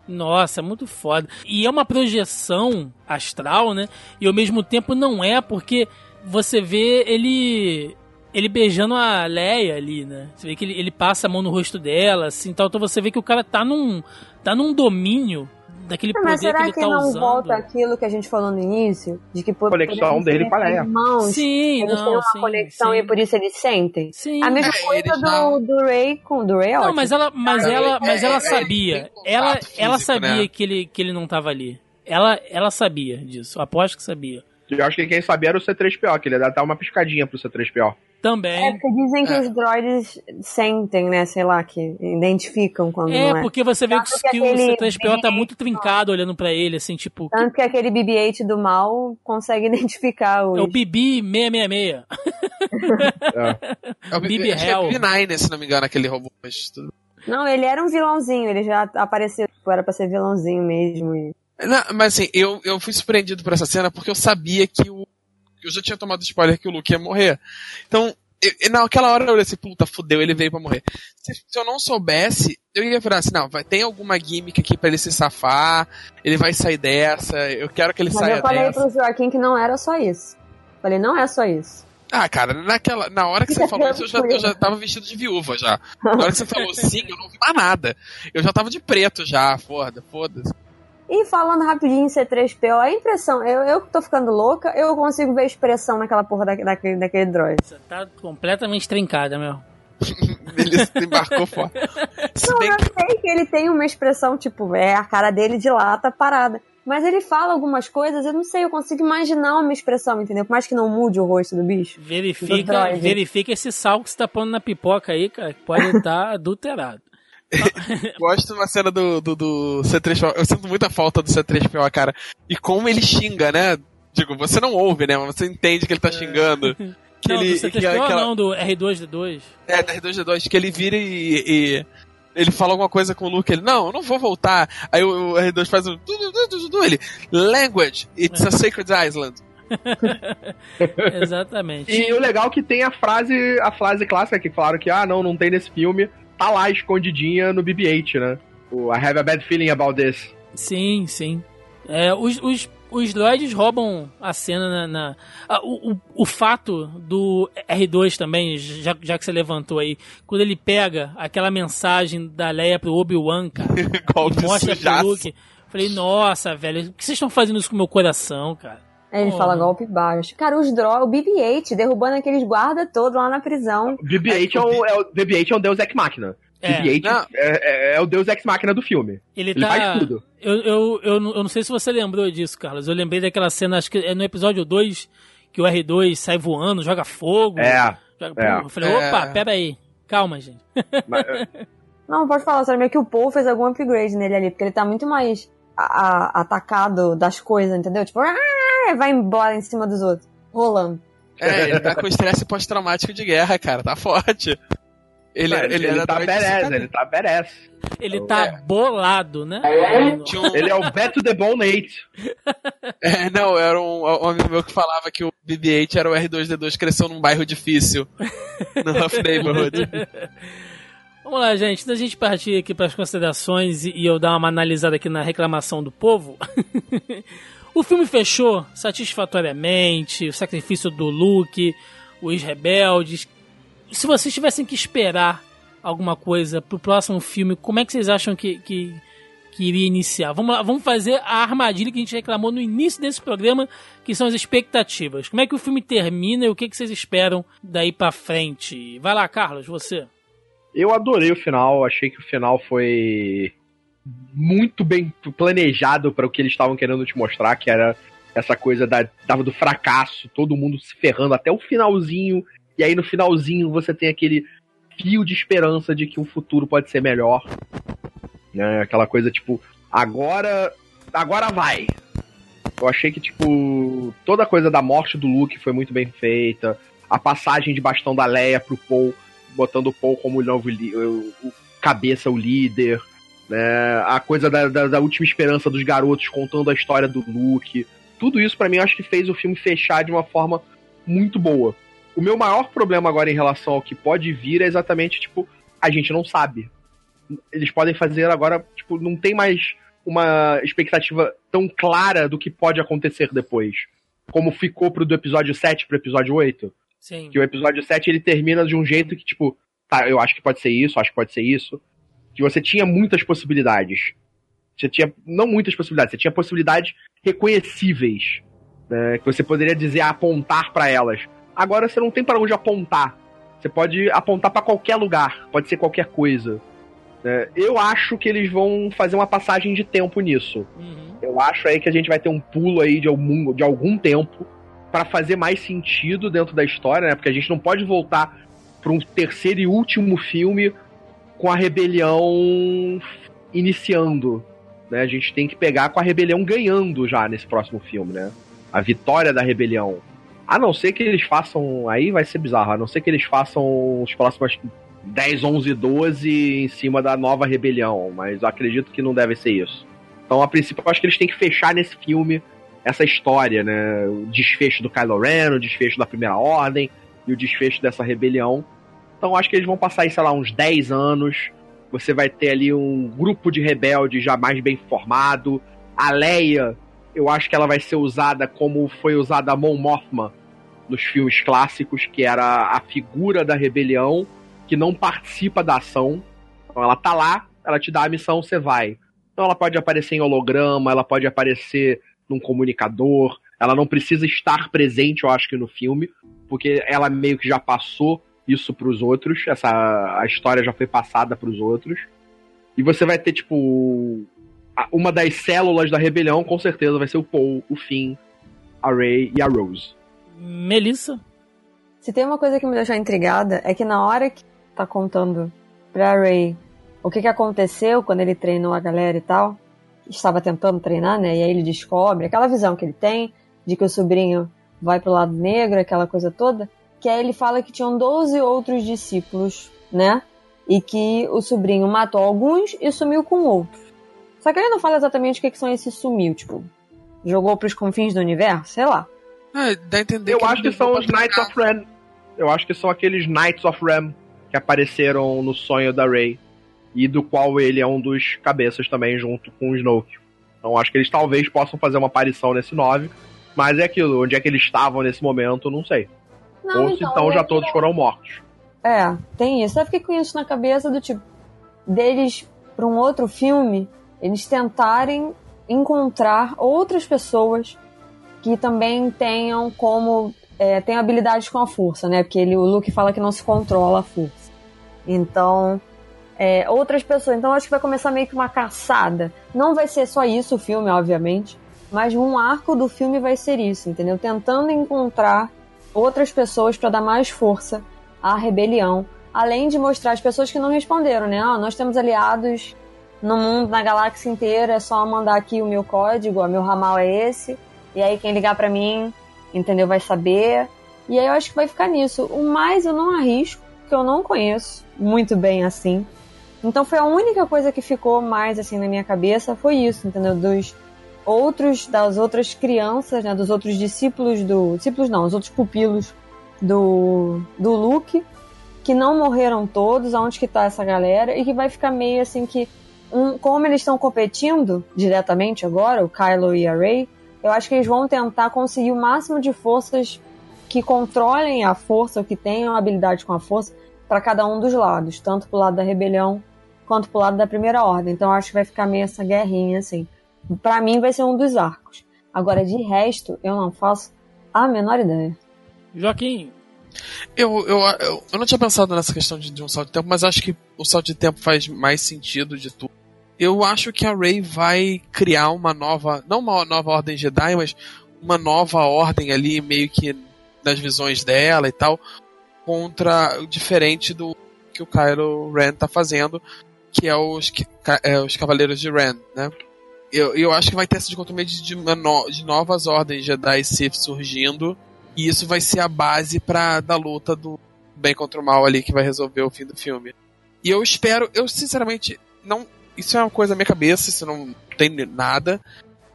Nossa, muito foda. E é uma projeção astral, né? E ao mesmo tempo não é, porque você vê ele ele beijando a Leia ali, né? Você vê que ele, ele passa a mão no rosto dela, assim, tal. Então você vê que o cara tá num tá num domínio daquele Mas poder que será ele que tá não usando. volta aquilo que a gente falou no início? De que por, Conexão dele com a Leia. Irmãos, Sim, eles não, têm uma sim, conexão sim. e por isso eles sentem. Sim. A mesma É, coisa do, não- do Ray com do Ray é Não, ótimo. mas ela, mas É, ela, mas é, ela é, sabia. tem contato Ela, ela físico, sabia né? que ele, que ele não tava ali. Ela, ela sabia disso. Aposto que sabia. Eu acho que quem sabia era o C3PO, que ele ia dar até uma piscadinha pro C3PO. É Também. porque dizem que É. os droids sentem, né? Sei lá, que identificam quando É, não é. porque você vê Tanto que, que o aquele C3PO tá BB-8 muito trincado olhando pra ele, assim, tipo. Tanto que aquele BB-8 do mal consegue identificar os... É o Bibi 666. É. É o que é Hell. BB-9, se não me engano, aquele robô. Mas tudo... Não, ele era um vilãozinho, ele já apareceu, tipo, era pra ser vilãozinho mesmo. E... Não, mas assim, eu, eu fui surpreendido por essa cena porque eu sabia que o. Eu já tinha tomado spoiler que o Luke ia morrer. Então, eu- naquela hora eu olhei assim, puta, fudeu, ele veio pra morrer. Se, se eu não soubesse, eu ia virar assim, não, vai, tem alguma gimmick aqui pra ele se safar, ele vai sair dessa, eu quero que ele Mas saia eu falei dessa. pro Joaquim que não era só isso. Falei, não é só isso. Ah, cara, naquela, na hora que você falou isso, eu já, eu já tava vestido de viúva já. Na hora que você falou sim, eu não vi mais nada. Eu já tava de preto já, foda, foda-se. E falando rapidinho em C3PO, a impressão, eu, eu que tô ficando louca, eu consigo ver a expressão naquela porra da, daquele, daquele droid. Você tá completamente trincada, meu. Ele embarcou fora. Se Não, bem eu sei que ele tem uma expressão, tipo, é a cara dele de lata parada. Mas ele fala algumas coisas, eu não sei, eu consigo imaginar uma expressão, entendeu? Por mais que não mude o rosto do bicho. Do Verifica, droid. verifica esse sal que você tá pondo na pipoca aí, cara, que pode estar adulterado. Gosto de uma cena do, do, do C3PO. Eu sinto muita falta do C3PO, cara. E como ele xinga, né? Digo, você não ouve, né? Mas você entende que ele tá xingando. Que não, ele, do C3PO que aquela- não, do R2D2. É, da R2D2, que ele vira e, e ele fala alguma coisa com o Luke, ele, não, eu não vou voltar. Aí o, o R2 faz um. Ele, language, it's a sacred island. Exatamente. E o legal é que tem a frase, a frase clássica que falaram que, ah, não, não tem nesse filme, tá lá escondidinha no BB-8, né? O I have a bad feeling about this. Sim, sim. É, os, os, os droids roubam a cena na. na ah, o, o, o, fato do R2 também, já, já que você levantou aí, quando ele pega aquela mensagem da Leia pro Obi-Wan, cara, e mostra pro Luke. Falei, nossa, velho, o que vocês estão fazendo isso com o meu coração, cara? Aí ele oh. fala golpe baixo. Cara, os drogas, o BB-8 derrubando aqueles guarda todos lá na prisão. BB-8 é, o, é, o, BB-8 é um deus ex máquina. É. BB-8 é, é, é, o deus ex máquina do filme. Ele, ele tá... faz tudo. Eu, eu, eu, eu não sei se você lembrou disso, Carlos. Eu lembrei daquela cena, acho que é no episódio 2, que o R2 sai voando, joga fogo. É. Joga... é. Eu falei, opa, é. pera aí. Calma, gente. Mas, não, pode falar, só meio que o Paul fez algum upgrade nele ali, porque ele tá muito mais a, a, atacado das coisas, entendeu? Tipo, ah, vai embora em cima dos outros, rolando. É, ele tá com estresse pós-traumático de guerra, cara, tá forte. Ele, ele, ele, ele tá berez, ele tá berez. Ele tá é. bolado, né? Um... Ele é o Beto the Bonate. É, não, era um, um, amigo meu que falava que o BB-8 era o R2D2 cresceu num bairro difícil. no Rough Neighborhood. Vamos lá, gente. Antes da gente partir aqui para as considerações e eu dar uma analisada aqui na reclamação do povo. O filme fechou satisfatoriamente, o sacrifício do Luke, os rebeldes. Se vocês tivessem que esperar alguma coisa pro próximo filme, como é que vocês acham que, que, que iria iniciar? Vamos lá, vamos fazer a armadilha que a gente reclamou no início desse programa, que são as expectativas. Como é que o filme termina e o que, que vocês esperam daí para frente? Vai lá, Carlos, você. Eu adorei o final, achei que o final foi muito bem planejado para o que eles estavam querendo te mostrar, que era essa coisa da, do fracasso, todo mundo se ferrando até o finalzinho, e aí no finalzinho você tem aquele fio de esperança de que o futuro pode ser melhor. Né? Aquela coisa tipo, agora. Agora vai. Eu achei que, tipo, toda a coisa da morte do Luke foi muito bem feita. A passagem de bastão da Leia pro Paul botando o Paul como o novo o, o cabeça, o líder, né? A coisa da, da, da, última esperança dos garotos contando a história do Luke. Tudo isso para mim acho que fez o filme fechar de uma forma muito boa. O meu maior problema agora em relação ao que pode vir é exatamente, tipo, a gente não sabe. Eles podem fazer agora, tipo, não tem mais uma expectativa tão clara do que pode acontecer depois. Como ficou pro do episódio 7 pro episódio 8. Sim. Que o episódio 7 ele termina de um jeito que, tipo, tá, eu acho que pode ser isso, acho que pode ser isso. Que você tinha muitas possibilidades. Você tinha, não muitas possibilidades, você tinha possibilidades reconhecíveis. Né, que você poderia dizer apontar para elas. Agora você não tem para onde apontar. Você pode apontar para qualquer lugar, pode ser qualquer coisa. Né. Eu acho que eles vão fazer uma passagem de tempo nisso. Uhum. Eu acho aí que a gente vai ter um pulo aí de algum, de algum tempo para fazer mais sentido dentro da história, né? Porque a gente não pode voltar para um terceiro e último filme com a rebelião iniciando, né? A gente tem que pegar com a rebelião ganhando já nesse próximo filme, né? A vitória da rebelião. A não ser que eles façam, aí vai ser bizarro, a não ser que eles façam os próximos 10, 11, 12 em cima da nova rebelião, mas eu acredito que não deve ser isso. Então, a princípio, eu acho que eles têm que fechar nesse filme essa história, né? O desfecho do Kylo Ren, o desfecho da Primeira Ordem e o desfecho dessa rebelião. Então acho que eles vão passar aí, sei lá, uns 10 anos. Você vai ter ali um grupo de rebeldes já mais bem formado. A Leia, eu acho que ela vai ser usada como foi usada a Mon Mothma nos filmes clássicos, que era a figura da rebelião que não participa da ação. Então ela tá lá, ela te dá a missão, você vai. Então ela pode aparecer em holograma, ela pode aparecer num comunicador. Ela não precisa estar presente, eu acho que no filme, porque ela meio que já passou isso para os outros. Essa a história já foi passada para os outros. E você vai ter tipo uma das células da rebelião, com certeza vai ser o Paul, o Finn, a Ray e a Rose. Melissa. Se tem uma coisa que me deixou intrigada é que na hora que tá contando pra Ray o que, que aconteceu quando ele treinou a galera e tal, estava tentando treinar, né? E aí ele descobre aquela visão que ele tem de que o sobrinho vai pro lado negro, aquela coisa toda, que aí ele fala que tinham 12 outros discípulos, né? E que o sobrinho matou alguns e sumiu com outros. Só que ele não fala exatamente o que, que são esses sumiu, tipo, jogou pros confins do universo, sei lá. Ah, dá a entender Eu que acho que são os Knights of Ren. Eu acho que são aqueles Knights of Ren que apareceram no sonho da Rey e do qual ele é um dos cabeças também, junto com o Snoke. Então acho que eles talvez possam fazer uma aparição nesse 9. Mas é aquilo, onde é que eles estavam nesse momento, não sei. Não, Ou se então é já que- todos foram mortos. É, tem isso. Eu fiquei com isso na cabeça do tipo, deles pra um outro filme, eles tentarem encontrar outras pessoas que também tenham como. É, tenham habilidades com a força, né? Porque ele, o Luke fala que não se controla a força. Então. é, outras pessoas. Então acho que vai começar meio que uma caçada. Não vai ser só isso o filme, obviamente. Mas um arco do filme vai ser isso, entendeu? Tentando encontrar outras pessoas para dar mais força à rebelião. Além de mostrar as pessoas que não responderam, né? Ah, nós temos aliados no mundo, na galáxia inteira, é só mandar aqui o meu código, ó, meu ramal é esse. E aí quem ligar para mim, entendeu, vai saber. E aí eu acho que vai ficar nisso. O mais eu não arrisco, que eu não conheço muito bem assim. Então foi a única coisa que ficou mais assim na minha cabeça, foi isso, entendeu? Dos outros, das outras crianças, né? Dos outros discípulos do. Discípulos não, os outros pupilos do, do Luke, que não morreram todos, aonde que tá essa galera, e que vai ficar meio assim que. Um, como eles estão competindo diretamente agora, o Kylo e a Rey, eu acho que eles vão tentar conseguir o máximo de forças que controlem a força, ou que tenham habilidade com a força, para cada um dos lados, tanto pro lado da rebelião quanto pro lado da primeira ordem. Então acho que vai ficar meio essa guerrinha assim. Pra mim vai ser um dos arcos. Agora de resto, eu não faço a menor ideia. Joaquim, Eu, eu, eu, eu não tinha pensado nessa questão de, de um salto de tempo, mas acho que o salto de tempo faz mais sentido de tudo. Eu acho que a Rey vai criar uma nova, não uma nova ordem Jedi, mas uma nova ordem ali, meio que nas visões dela e tal, contra diferente do que o Kylo Ren tá fazendo, que é os, é, os Cavaleiros de Ren, né? Eu, eu acho que vai ter essa dicotomia de, de, de novas ordens Jedi e Sith surgindo, e isso vai ser a base pra, da luta do bem contra o mal ali que vai resolver o fim do filme. E eu espero, eu sinceramente, não. Isso é uma coisa na minha cabeça, isso não tem nada.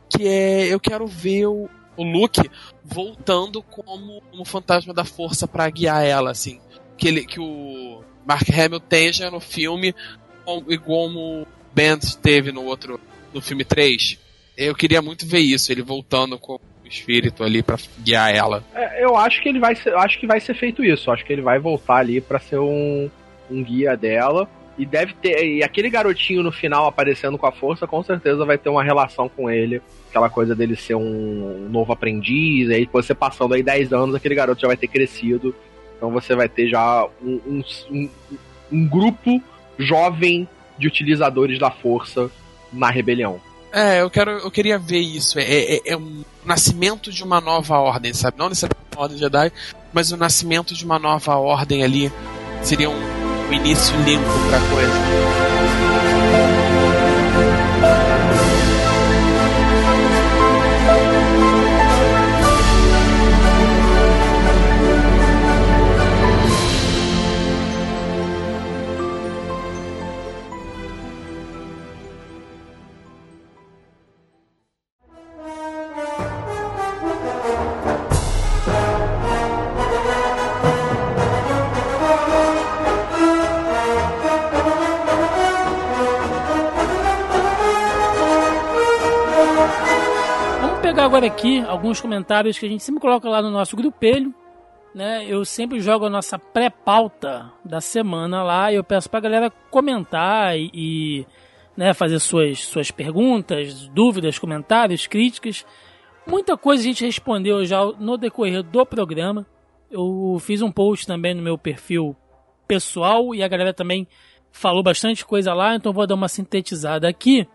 Que é. Eu quero ver o, o Luke voltando como, como fantasma da força pra guiar ela, assim. Que, ele, que o Mark Hamill esteja no filme e como o Ben teve no outro. No filme 3. Eu queria muito ver isso, ele voltando com o espírito ali pra guiar ela. É, eu acho que ele vai ser, acho que vai ser feito isso. Acho que ele vai voltar ali pra ser um, um guia dela. E deve ter. E aquele garotinho no final aparecendo com a força, com certeza vai ter uma relação com ele. Aquela coisa dele ser um novo aprendiz. Aí você passando aí 10 anos, aquele garoto já vai ter crescido. Então você vai ter já um, um, um, um grupo jovem de utilizadores da força na rebelião. É, eu quero, eu queria ver isso. É, é, é um nascimento de uma nova ordem, sabe? Não necessariamente uma ordem Jedi, mas o nascimento de uma nova ordem ali seria um, um início limpo pra coisa. Agora aqui alguns comentários que a gente sempre coloca lá no nosso grupelho. Né? Eu sempre jogo a nossa pré-pauta da semana lá e eu peço pra galera comentar e, e, né, fazer suas, suas perguntas, dúvidas, comentários, críticas. Muita coisa a gente respondeu já no decorrer do programa. Eu fiz um post também no meu perfil pessoal e a galera também falou bastante coisa lá, então vou dar uma sintetizada aqui.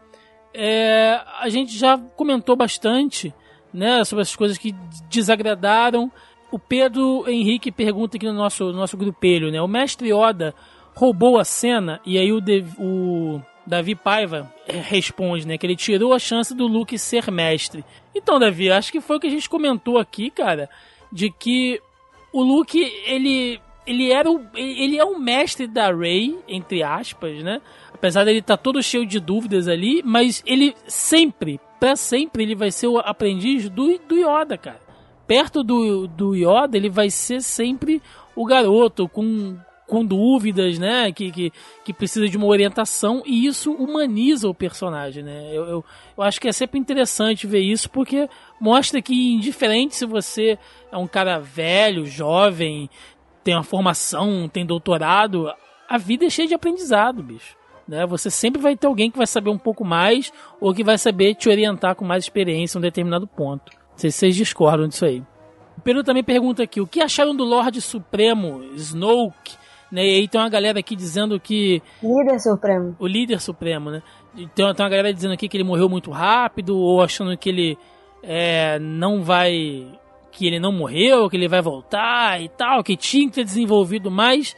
É, a gente já comentou bastante né, sobre as coisas que desagradaram. O Pedro Henrique pergunta aqui no nosso, no nosso grupelho, né? O mestre Yoda roubou a cena e aí o, De- o Davi Paiva responde, né? Que ele tirou a chance do Luke ser mestre. Então, Davi, acho que foi o que a gente comentou aqui, cara, de que o Luke, ele, ele era o, ele é o mestre da Rey, entre aspas, né? Apesar dele estar todo cheio de dúvidas ali, mas ele sempre, pra sempre, ele vai ser o aprendiz do, do Yoda, cara. Perto do, do Yoda, ele vai ser sempre o garoto, com, com dúvidas, né? Que, que, que precisa de uma orientação e isso humaniza o personagem, né? Eu, eu, eu acho que é sempre interessante ver isso porque mostra que, indiferente se você é um cara velho, jovem, tem uma formação, tem doutorado, a vida é cheia de aprendizado, bicho. Né? Você sempre vai ter alguém que vai saber um pouco mais ou que vai saber te orientar com mais experiência em um determinado ponto. Não sei se vocês discordam disso aí. O Pedro também pergunta aqui: o que acharam do Lorde Supremo, Snoke? Né? E aí tem uma galera aqui dizendo que. Líder Supremo. O líder supremo, né? Então tem uma galera dizendo aqui que ele morreu muito rápido, ou achando que ele é, não vai. que ele não morreu, que ele vai voltar e tal, que tinha que ter desenvolvido mais.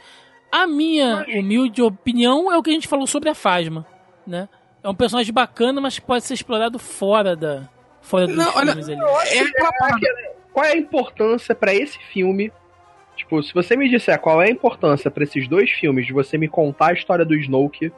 A minha humilde opinião é o que a gente falou sobre a Fasma, né? É um personagem bacana, mas pode ser explorado fora da fora dos Não, olha, filmes ali. É parada. Qual é a importância pra esse filme? Tipo, se você me disser qual é a importância pra esses dois filmes de você me contar a história do Snoke.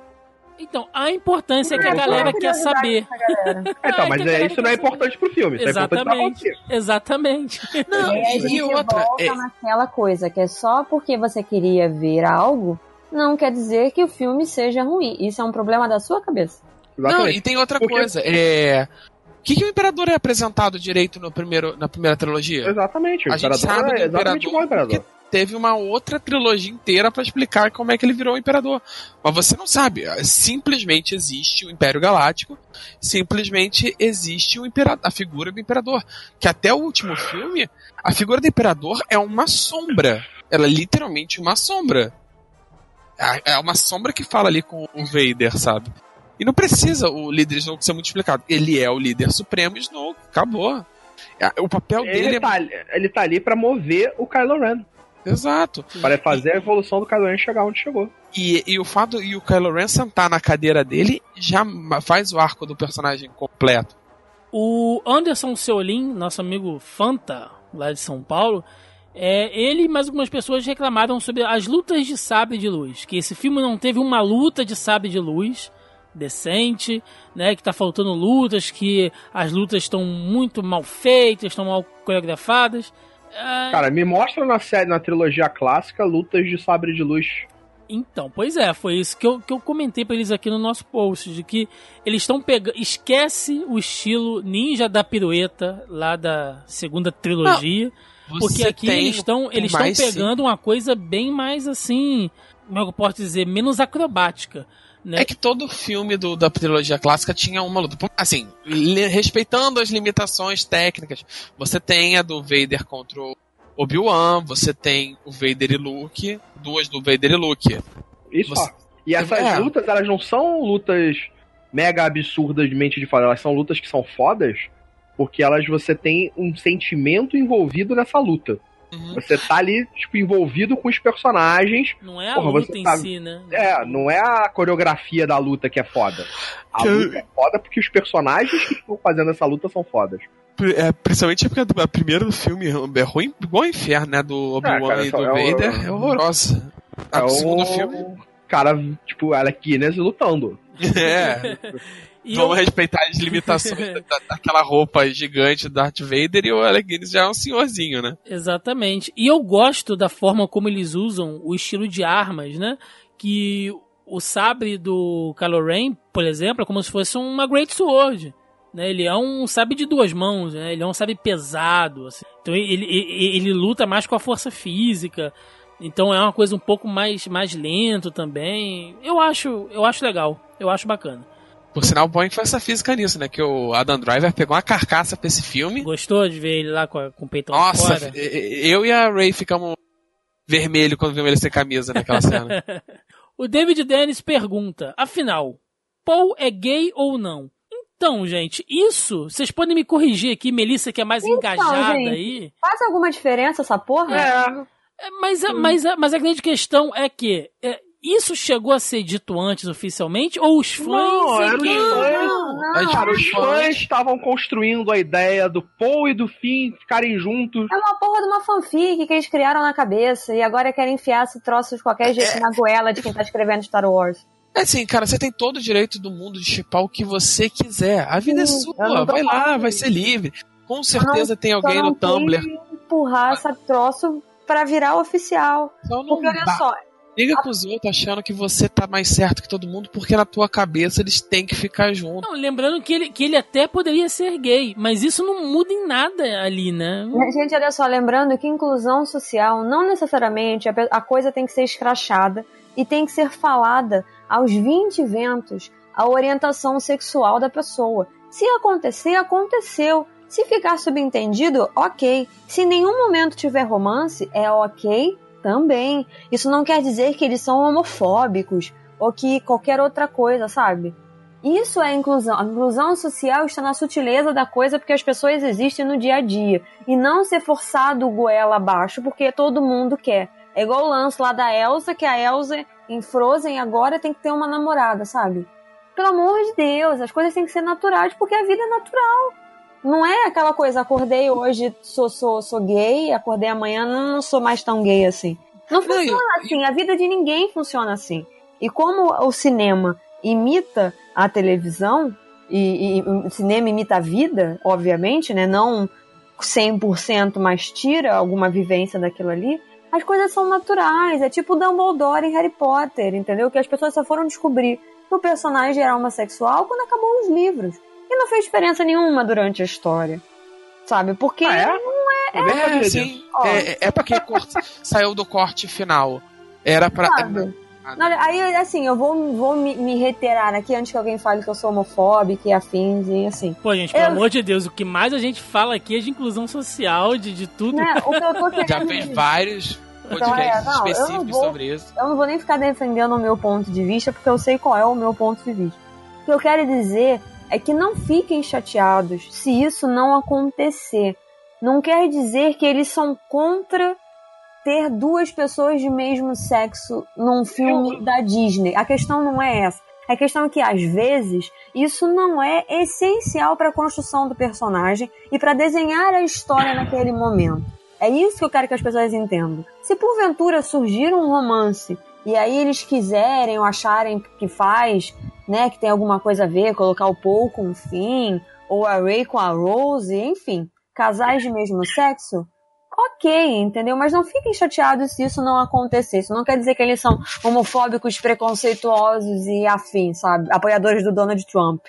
Então, a importância é que a galera quer saber. Então, Ah, mas é, galera isso não é importante pro filme, isso é importante pra Exatamente. você. Exatamente. Não, E aí a e gente outra. volta é- naquela coisa que é só porque você queria ver algo, não quer dizer que o filme seja ruim. Isso é um problema da sua cabeça. Não, Exatamente. e tem outra Porque- coisa. É. O que, que o Imperador é apresentado direito no primeiro, na primeira trilogia? Exatamente. O A gente Imperador sabe é exatamente Imperador ao Imperador. Teve uma outra trilogia inteira pra explicar como é que ele virou o Imperador. Mas você não sabe. Simplesmente existe o Império Galáctico, simplesmente existe o Imperador, a figura do Imperador. Que até o último filme, a figura do Imperador é uma sombra. Ela é literalmente uma sombra. É é uma sombra que fala ali com o Vader, sabe? E não precisa o líder Snoke ser muito explicado. Ele é o líder supremo Snoke, acabou. É, O papel dele Ele é tá, ele tá ali pra mover o Kylo Ren. Exato. Para fazer a evolução do Kylo Ren chegar onde chegou. E, e o fato e o Kylo Ren sentar na cadeira dele já faz o arco do personagem completo. O Anderson Seolin, nosso amigo Fanta, lá de São Paulo, é, ele e mais algumas pessoas reclamaram sobre as lutas de sabre de luz. Que esse filme não teve uma luta de sabre de luz decente, né? Que tá faltando lutas, que as lutas estão muito mal feitas, estão mal coreografadas. É, Cara, me mostra na série, na trilogia clássica, lutas de sabre de luz. Então, pois é, foi isso que eu, que eu comentei pra eles aqui no nosso post, de que eles estão pegando. Esquece o estilo ninja da pirueta lá da segunda trilogia. Porque Você aqui eles estão eles estão pegando uma coisa bem mais assim, como é que eu posso dizer, menos acrobática. Né? É que todo filme do- da trilogia clássica tinha uma luta. Assim, respeitando as limitações técnicas, você tem a do Vader contra o Obi-Wan, você tem o Vader e Luke, duas do Vader e Luke. Isso Você-. E essas É. lutas, elas não são lutas mega absurdas de mente de foda, elas são lutas que são fodas porque elas você tem um sentimento envolvido nessa luta. Uhum. Você tá ali, tipo, envolvido com os personagens. Não é a Porra, luta você em tá- si, né? É, não é a coreografia da luta que é foda. A Que- luta é foda porque os personagens que estão fazendo essa luta são fodas. É, principalmente porque a primeira do filme é ruim igual o inferno, né? Do Obi-Wan cara, e do é o- Vader é horrorosa. A é do o segundo filme. cara, tipo, Alec Guinness lutando. É. E Vamos eu- respeitar as limitações da- daquela roupa gigante do Darth Vader e o Alec Guinness já é um senhorzinho, né? Exatamente. E eu gosto da forma como eles usam o estilo de armas, né? Que o sabre do Kylo Ren, por exemplo, é como se fosse uma Great Sword. Né? Ele é um sabre de duas mãos, né? Ele é um sabre pesado. assim. Então ele, ele, ele luta mais com a força física. Então é uma coisa um pouco mais, mais lento também. Eu acho, eu acho legal. Eu acho bacana. Por sinal, o Boeing faz essa física nisso, né? Que o Adam Driver pegou uma carcaça pra esse filme. Gostou de ver ele lá com, a- com o peitão Nossa, fora? eu e a Ray ficamos vermelho quando vimos ele sem camisa naquela cena. O David Dennis pergunta: afinal, Paul é gay ou não? Então, gente, isso, vocês podem me corrigir aqui, Melissa, que é mais Então, engajada gente. aí. Faz alguma diferença essa porra? É, mas, a, mas, a, mas a grande questão é que é, isso chegou a ser dito antes oficialmente ou os fãs Não, é era que- os fãs. Não, não. Cara, os fãs- estavam construindo a ideia do Paul e do Finn ficarem juntos. É uma porra de uma fanfic que eles criaram na cabeça e agora querem enfiar esse troço de qualquer jeito na goela de quem tá escrevendo Star Wars. É assim, cara, você tem todo o direito do mundo de chipar o que você quiser. A vida é Sim, eu sua, não vai lá, falando vai isso. ser livre. Com certeza tem alguém não no Tumblr. empurrar essa troço pra virar oficial. Só não Porque olha dá. só, Briga com os outros achando que você tá mais certo que todo mundo, porque na tua cabeça eles têm que ficar juntos. Não, lembrando que ele, que ele até poderia ser gay, mas isso não muda em nada ali, né? Gente, olha só, lembrando que inclusão social não necessariamente a, a coisa tem que ser escrachada e tem que ser falada aos 20 ventos a orientação sexual da pessoa. Se acontecer, aconteceu. Se ficar subentendido, ok. Se em nenhum momento tiver romance, é ok também. Isso não quer dizer que eles são homofóbicos ou que qualquer outra coisa, sabe? Isso é inclusão. A inclusão social está na sutileza da coisa porque as pessoas existem no dia a dia. E não ser forçado o goela abaixo porque todo mundo quer. É igual o lance lá da Elsa, que a Elsa em Frozen agora tem que ter uma namorada, sabe? Pelo amor de Deus, as coisas têm que ser naturais porque a vida é natural. Não é aquela coisa, acordei hoje, sou, sou, sou gay, acordei amanhã, não, sou mais tão gay assim. Não funciona assim, a vida de ninguém funciona assim. E como o cinema imita a televisão, e, e o cinema imita a vida, obviamente, né? Não 100%, mas tira alguma vivência daquilo ali. As coisas são naturais, é tipo o Dumbledore em Harry Potter, entendeu? Que as pessoas só foram descobrir que o personagem era homossexual quando acabou os livros. E não fez diferença nenhuma durante a história. Sabe? Porque Ah, é? Nem sabia É, disso. sim. Ó. É, é porque cort- saiu do corte final. Era pra. Não, aí, assim, eu vou, vou me, me reiterar aqui antes que alguém fale que eu sou homofóbica e afins e assim. Pô, gente, pelo Eu- amor de Deus, o que mais a gente fala aqui é de inclusão social, de, de tudo. Né? O que eu tô querendo Já fez vários podcasts é, não, eu não específicos vou- sobre isso. eu não vou nem ficar defendendo o meu ponto de vista, porque eu sei qual é o meu ponto de vista. O que eu quero dizer é que não fiquem chateados se isso não acontecer. Não quer dizer que eles são contra ter duas pessoas de mesmo sexo num filme da Disney. A questão não é essa. A questão é que, às vezes, isso não é essencial para a construção do personagem e para desenhar a história naquele momento. É isso que eu quero que as pessoas entendam. Se porventura surgir um romance e aí eles quiserem ou acharem que faz, né, que tem alguma coisa a ver, colocar o Paul com o Finn, ou a Ray com a Rose, enfim, casais de mesmo sexo, ok, entendeu? Mas não fiquem chateados se isso não acontecer. Isso não quer dizer que eles são homofóbicos, preconceituosos e afins, sabe? Apoiadores do Donald Trump.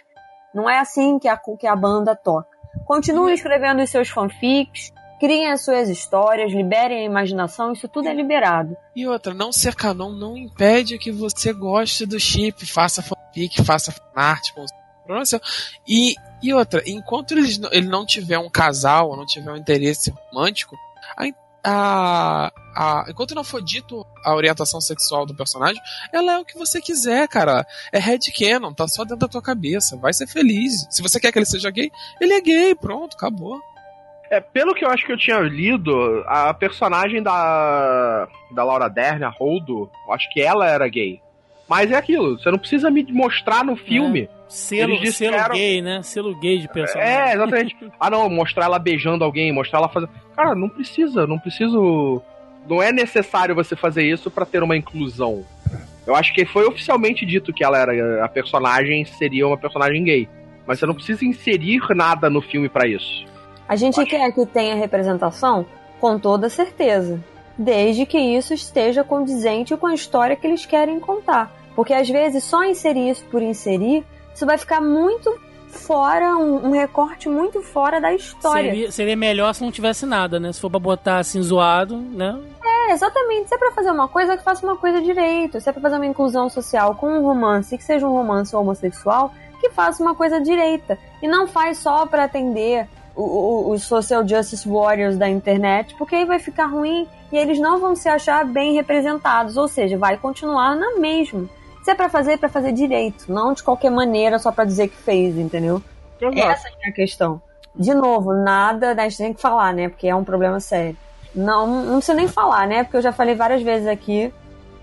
Não é assim que a, que a banda toca. Continuem escrevendo os seus fanfics, criem as suas histórias, liberem a imaginação, isso tudo é liberado. E outra, não ser canon não impede que você goste do chip, faça fanfic, faça fanart com. E, e outra, enquanto não- ele não tiver um casal, não tiver um interesse romântico, a, a, a- enquanto não for dito a orientação sexual do personagem, ela é o que você quiser, cara. É headcanon, tá só dentro da tua cabeça. Vai ser feliz. Se você quer que ele seja gay, ele é gay, pronto, acabou. É, pelo que eu acho que eu tinha lido, a personagem da, da Laura Dern, a Holdo, eu acho que ela era gay. Mas é aquilo, você não precisa me mostrar no filme. Selo, Eles selo disseram- gay, né? Selo gay de personagem. É, exatamente. ah, não, mostrar ela beijando alguém, mostrar ela fazendo. Cara, não precisa, não preciso. Não é necessário você fazer isso pra ter uma inclusão. Eu acho que foi oficialmente dito que ela era a personagem seria uma personagem gay. Mas você não precisa inserir nada no filme pra isso. A gente quer que tenha representação? Com toda certeza. Desde que isso esteja condizente com a história que eles querem contar. Porque às vezes só inserir isso por inserir, isso vai ficar muito fora, um, um recorte muito fora da história. Seria, seria melhor se não tivesse nada, né? Se for pra botar assim zoado, né? É, exatamente. Se é pra fazer uma coisa, que faça uma coisa direito. Se é pra fazer uma inclusão social com um romance, que seja um romance homossexual, que faça uma coisa direita. E não faz só pra atender os social justice warriors da internet, porque aí vai ficar ruim e eles não vão se achar bem representados. Ou seja, vai continuar na mesma. Se é pra fazer, é pra fazer direito. Não de qualquer maneira só pra dizer que fez, entendeu? Essa é a questão. De novo, nada, né, a gente tem que falar, né? Porque é um problema sério. Não, não precisa nem falar, né? Porque eu já falei várias vezes aqui.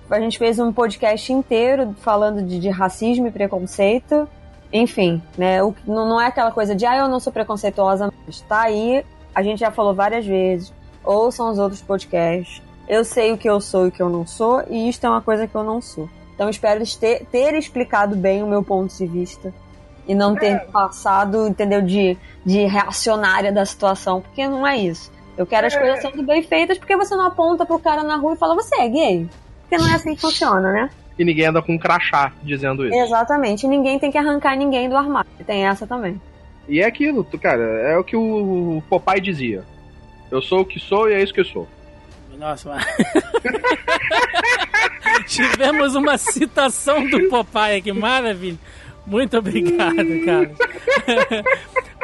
A gente fez um podcast inteiro falando de, de racismo e preconceito. Enfim, né? O, não, não é aquela coisa de, ah, eu não sou preconceituosa, mas tá aí. A gente já falou várias vezes. Ouçam os outros podcasts. Eu sei o que eu sou e o que eu não sou, e isto é uma coisa que eu não sou. Então espero ter, ter explicado bem o meu ponto de vista e não ter passado, entendeu, de, de reacionária da situação, porque não é isso. Eu quero as coisas sendo bem feitas porque você não aponta pro cara na rua e fala, você é gay? porque não é assim que funciona, né? E ninguém anda com um crachá dizendo isso. Exatamente. Ninguém tem que arrancar ninguém do armário. Tem essa também. E é aquilo, cara, é o que o Popeye dizia. Eu sou o que sou e é isso que eu sou. Nossa, mas... Tivemos uma citação do Popeye aqui, maravilha. Muito obrigado, cara.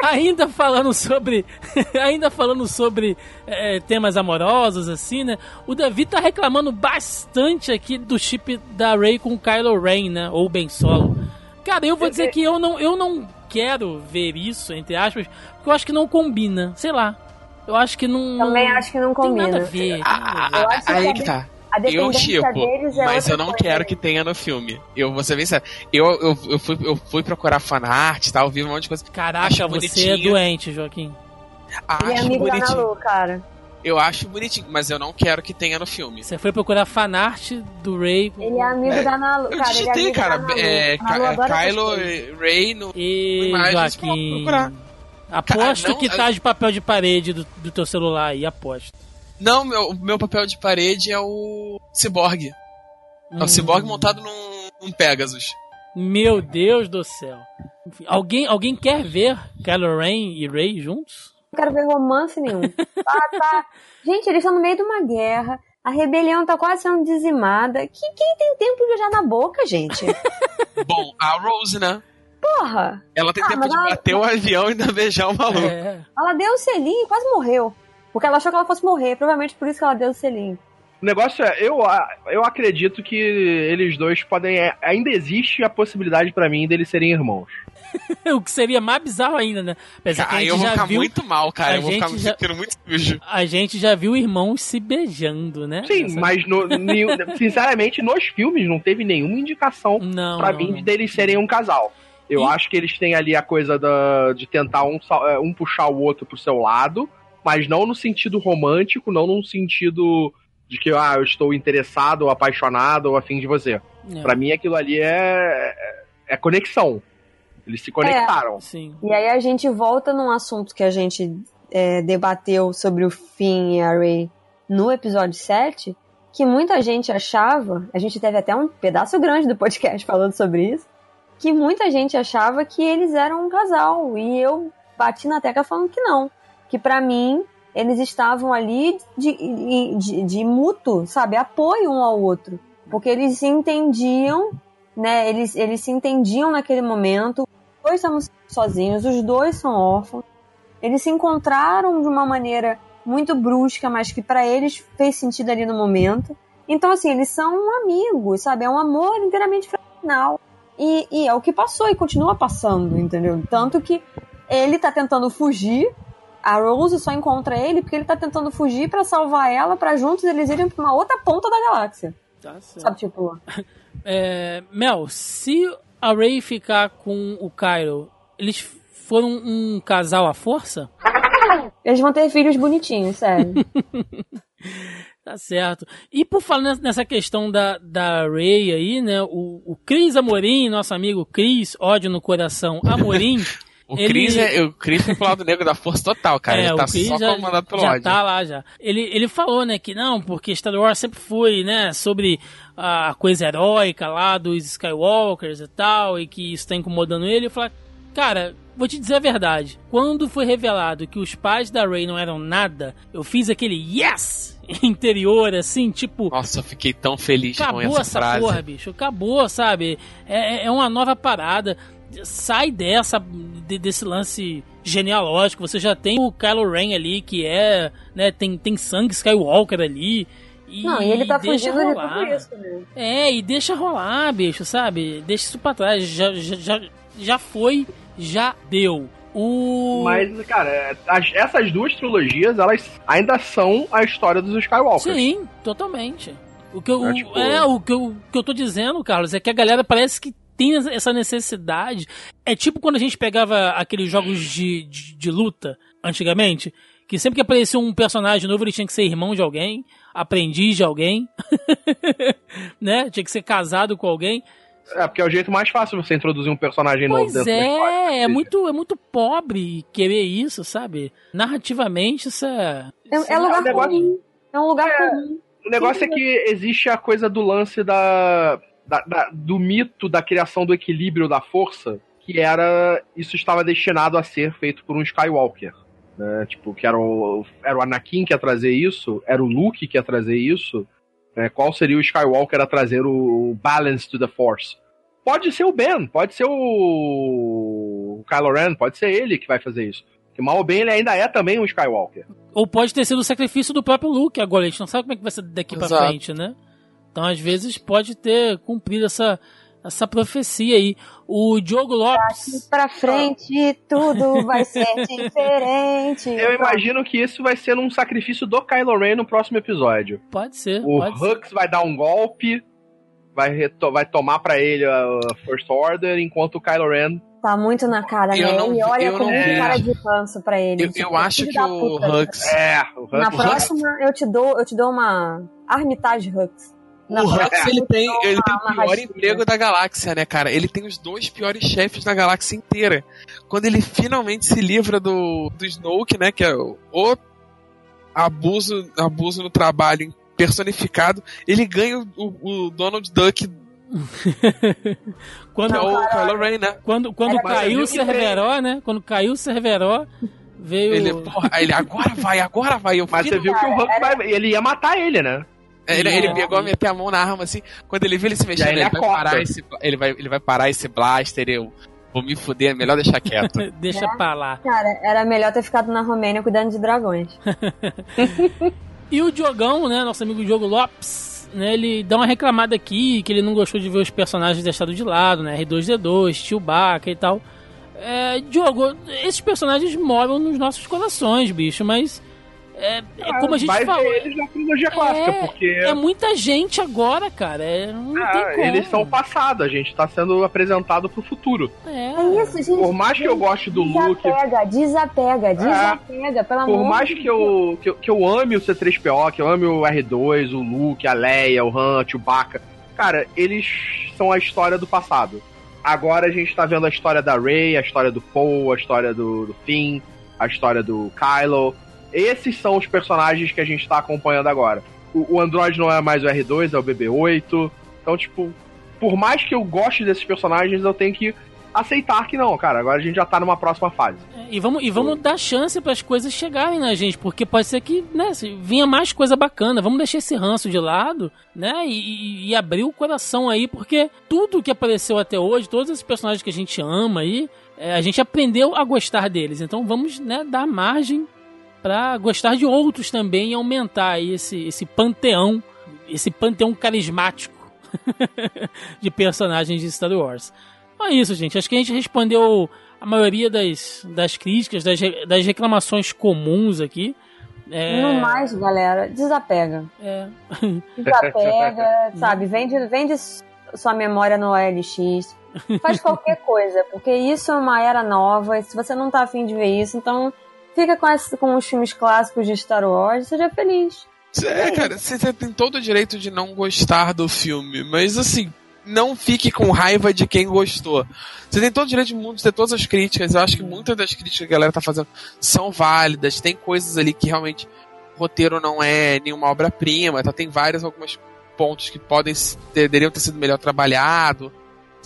ainda falando sobre, ainda falando sobre é, temas amorosos assim, né? O Davi tá reclamando bastante aqui do chip da Rey com o Kylo Ren, né? Ou Ben Solo. Cara, eu vou dizer que eu não, eu não quero ver isso entre aspas, porque eu acho que não combina. Sei lá. Eu acho que não. Também acho que não tem combina. nada a ver. tem Ah, nada a ver. Eu acho que aí que de- tá. A Eu tipo, é mas eu não coisa. quero que tenha no filme. Eu vou ser bem sério. Eu, eu, eu, fui, eu fui procurar fanart e tal, vi um monte de coisa. Caraca, Acho você é bonitinho. doente, Joaquim. Acho é amigo da bonitinho. Nalu, cara. Eu acho bonitinho, mas eu não quero que tenha no filme. Você foi procurar fanart do Ray. Ele é amigo É, da Nalu. Eu Cara, ele é digitei, amigo cara. da Nalu. É, Nalu essas Kylo e Ray no. E Imagens, pode Joaquim. procurar. Aposto Cara, não- que tá de papel de parede do, do teu celular aí, aposto. Não, meu, meu papel de parede é o Cyborg. É o Hum, Cyborg montado num, num Pegasus. Meu Deus do céu. Enfim, alguém, alguém quer ver Kylo Ren e Ray juntos? Não quero ver romance nenhum. Tá, tá. Gente, eles estão no meio de uma guerra. A rebelião tá quase sendo dizimada. Que, quem tem tempo de beijar na boca, gente? Bom, a Rose, né? Porra! Ela tem Ah, tempo de ela- bater o avião e ainda beijar o maluco. É. Ela deu o selinho e quase morreu. Porque ela achou que ela fosse morrer. Provavelmente por isso que ela deu o selinho. O negócio é, eu, eu acredito que eles dois podem. é, Ainda existe a possibilidade pra mim deles serem irmãos. o que seria mais bizarro ainda, né? Apesar que a Aí gente eu vou já ficar viu. muito mal, cara. a Eu vou ficar já- sentindo muito sujo. A gente já viu irmãos se beijando, né? Sim, Essa- mas no- sinceramente, nos filmes não teve nenhuma indicação Não. pra não, mim não. deles serem um casal. Eu E- acho que eles têm ali a coisa da, de tentar um, é, um puxar o outro pro seu lado, mas não no sentido romântico, não no sentido de que ah, eu estou interessado ou apaixonado ou afim de você. É, Pra mim aquilo ali é, é conexão. Eles se conectaram. Sim. E aí a gente volta num assunto que a gente é, debateu sobre o Finn e a Rey no episódio 7, que muita gente achava, a gente teve até um pedaço grande do podcast falando sobre isso, que muita gente achava que eles eram um casal. E eu bati na tecla falando que não. Que pra mim, eles estavam ali de, de, de, de mútuo, sabe? Apoio um ao outro. Porque eles se entendiam, né? Eles, eles se entendiam naquele momento. Os dois estavam sozinhos, os dois são órfãos. Eles se encontraram de uma maneira muito brusca, mas que pra eles fez sentido ali no momento. Então, assim, eles são amigos, sabe? É um amor inteiramente fraternal. E, e é o que passou e continua passando, entendeu? Tanto que ele tá tentando fugir, a Rose só encontra ele porque ele tá tentando fugir pra salvar ela, pra juntos eles irem pra uma outra ponta da galáxia. Tá certo. Sabe, tipo, É, Mel, se a Ray ficar com o Kylo, eles foram um casal à força? eles vão ter filhos bonitinhos, sério. Tá certo. E por falar nessa- questão da, da Ray aí, né? O, o Cris Amorim, nosso amigo Cris, ódio no coração, Amorim. O Ele- Chris, é, o Chris foi pro lado negro da força total, cara. É, ele tá só já, comandado pelo já ódio. tá lá já. Ele, ele falou, né, que não, porque Star Wars sempre foi, né, sobre a coisa heróica lá dos Skywalkers e tal, e que isso tá incomodando ele. Eu falei, cara, vou te dizer a verdade. Quando foi revelado que os pais da Rey não eram nada, eu fiz aquele yes interior, assim, tipo, Nossa, eu fiquei tão feliz com Acabou essa, essa frase. porra, bicho. Acabou, sabe? É, é uma nova parada. Sai dessa de- desse lance genealógico. Você já tem o Kylo Ren ali, que é. Né, tem, tem sangue Skywalker ali. E Não, e ele tá deixa fugindo de tudo isso, né? É, e deixa rolar, bicho, sabe? Deixa isso pra trás. Já, já, já, já foi, já deu. O. Mas, cara, as- essas duas trilogias, elas ainda são a história dos Skywalkers. Sim, totalmente. O que eu, É, é, tipo- o, que eu, o que eu tô dizendo, Carlos, é que a galera parece que tem essa necessidade. É tipo quando a gente pegava aqueles jogos de, de, de luta, antigamente, que sempre que aparecia um personagem novo, ele tinha que ser irmão de alguém, aprendiz de alguém, né? Tinha que ser casado com alguém. É, porque é o jeito mais fácil você introduzir um personagem novo Pois dentro da história. é, é muito, é muito pobre querer isso, sabe? Narrativamente, isso é. É, é lugar negócio- comum. É um lugar comum. O negócio é que existe a coisa do lance da, da- da- do mito da criação do equilíbrio da força, que era. Isso estava destinado a ser feito por um Skywalker. Né? Tipo, que era o, era o Anakin que ia trazer isso, era o Luke que ia trazer isso. Né? Qual seria o Skywalker a trazer o balance to the Force? Pode ser o Ben, pode ser o, o Kylo Ren, pode ser ele que vai fazer isso. Porque mal ou bem ele ainda é também um Skywalker. Ou pode ter sido o sacrifício do próprio Luke agora. A gente não sabe como é que vai ser daqui pra Exato. frente, né? Então, às vezes, pode ter cumprido essa, essa profecia aí. O Diogo Lopes. Pra frente, tudo vai ser diferente. Eu imagino que isso vai ser um sacrifício do Kylo Ren no próximo episódio. Pode ser, O pode ser. Hux vai dar um golpe, vai, vai tomar pra ele a First Order, enquanto o Kylo Ren. Tá muito na cara, Eu né? não- Ele olha com vejo. cara de ranço pra ele. Eu, tipo, eu acho que o puta. Hux. É, o Hux. Na Hux- próxima, eu te dou, eu te dou uma Armitage Hux. Na O Hux, ele tem, ele tem o pior emprego da galáxia, né, cara? Ele tem os dois piores chefes da galáxia inteira. Quando ele finalmente se livra do, do Snoke, né, que é o, abuso, abuso no trabalho personificado, ele ganha o, o Donald Duck, Quando, que é Não, o cara, Kylo Ren, né? quando, quando Era caiu o. Cerveró, né? Quando caiu o Cerveró, veio. Ele, porra, ele, agora vai, agora vai. Eu Mas você viu que o Hux vai, ele ia matar ele, né? Ele, Sim. ele pegou a meter a mão na arma assim. Quando ele viu ele se mexendo, ele ele, vai parar esse, ele, vai, ele vai parar esse blaster. Eu vou me fuder, é melhor deixar quieto. Deixa pra lá. Cara, era melhor ter ficado na Romênia cuidando de dragões. E o Diogão, né? Nosso amigo Diogo Lopes, né? Ele dá uma reclamada aqui que ele não gostou de ver os personagens deixados de lado, né? R2D2, Chewbacca e tal. É, Diogo, esses personagens moram nos nossos corações, bicho, mas. É, é como a gente vai falou. ver eles na trilogia clássica, porque É muita gente agora, cara. É, não ah, tem como. eles são passado, a gente tá sendo apresentado pro futuro. É. É isso, gente. Por mais que eu goste do Luke, Desapega, desapega, desapega, pelo amor Por mais de que eu, que, eu, que eu ame o C3PO, que eu ame o R2, o Luke, a Leia, o Han, o Chewbacca, cara, eles são a história do passado. Agora a gente tá vendo a história da Rey, a história do Poe, a história do, do Finn, a história do Kylo. Esses são os personagens que a gente tá acompanhando agora. O, o Android não é mais o R2, é o BB-8. Então, tipo, por mais que eu goste desses personagens, eu tenho que aceitar que não, cara. Agora a gente já tá numa próxima fase. E vamos, e vamos dar chance para as coisas chegarem na gente, porque pode ser que né, vinha mais coisa bacana. Vamos deixar esse ranço de lado, né? E, e- e abrir o coração aí, porque tudo que apareceu até hoje, todos esses personagens que a gente ama aí, é, a gente aprendeu a gostar deles. Então vamos né, dar margem para gostar de outros também e aumentar aí esse, esse panteão, esse panteão carismático de personagens de Star Wars. Então é isso, gente. Acho que a gente respondeu a maioria das, das críticas, das, das reclamações comuns aqui. É, No mais, galera, desapega. é, Desapega, sabe? Vende, vende sua memória no OLX. Faz qualquer coisa, porque isso é uma era nova. E se você não tá afim de ver isso, então fica com, as- com os filmes clássicos de Star Wars e seja feliz. É, cara, você tem todo o direito de não gostar do filme, mas assim, não fique com raiva de quem gostou. Você tem todo o direito do mundo de ter todas as críticas. Eu acho que muitas das críticas que a galera tá fazendo são válidas. Tem coisas ali que realmente o roteiro não é nenhuma obra-prima, tá? Tem vários alguns pontos que podem ter, deveriam ter sido melhor trabalhado.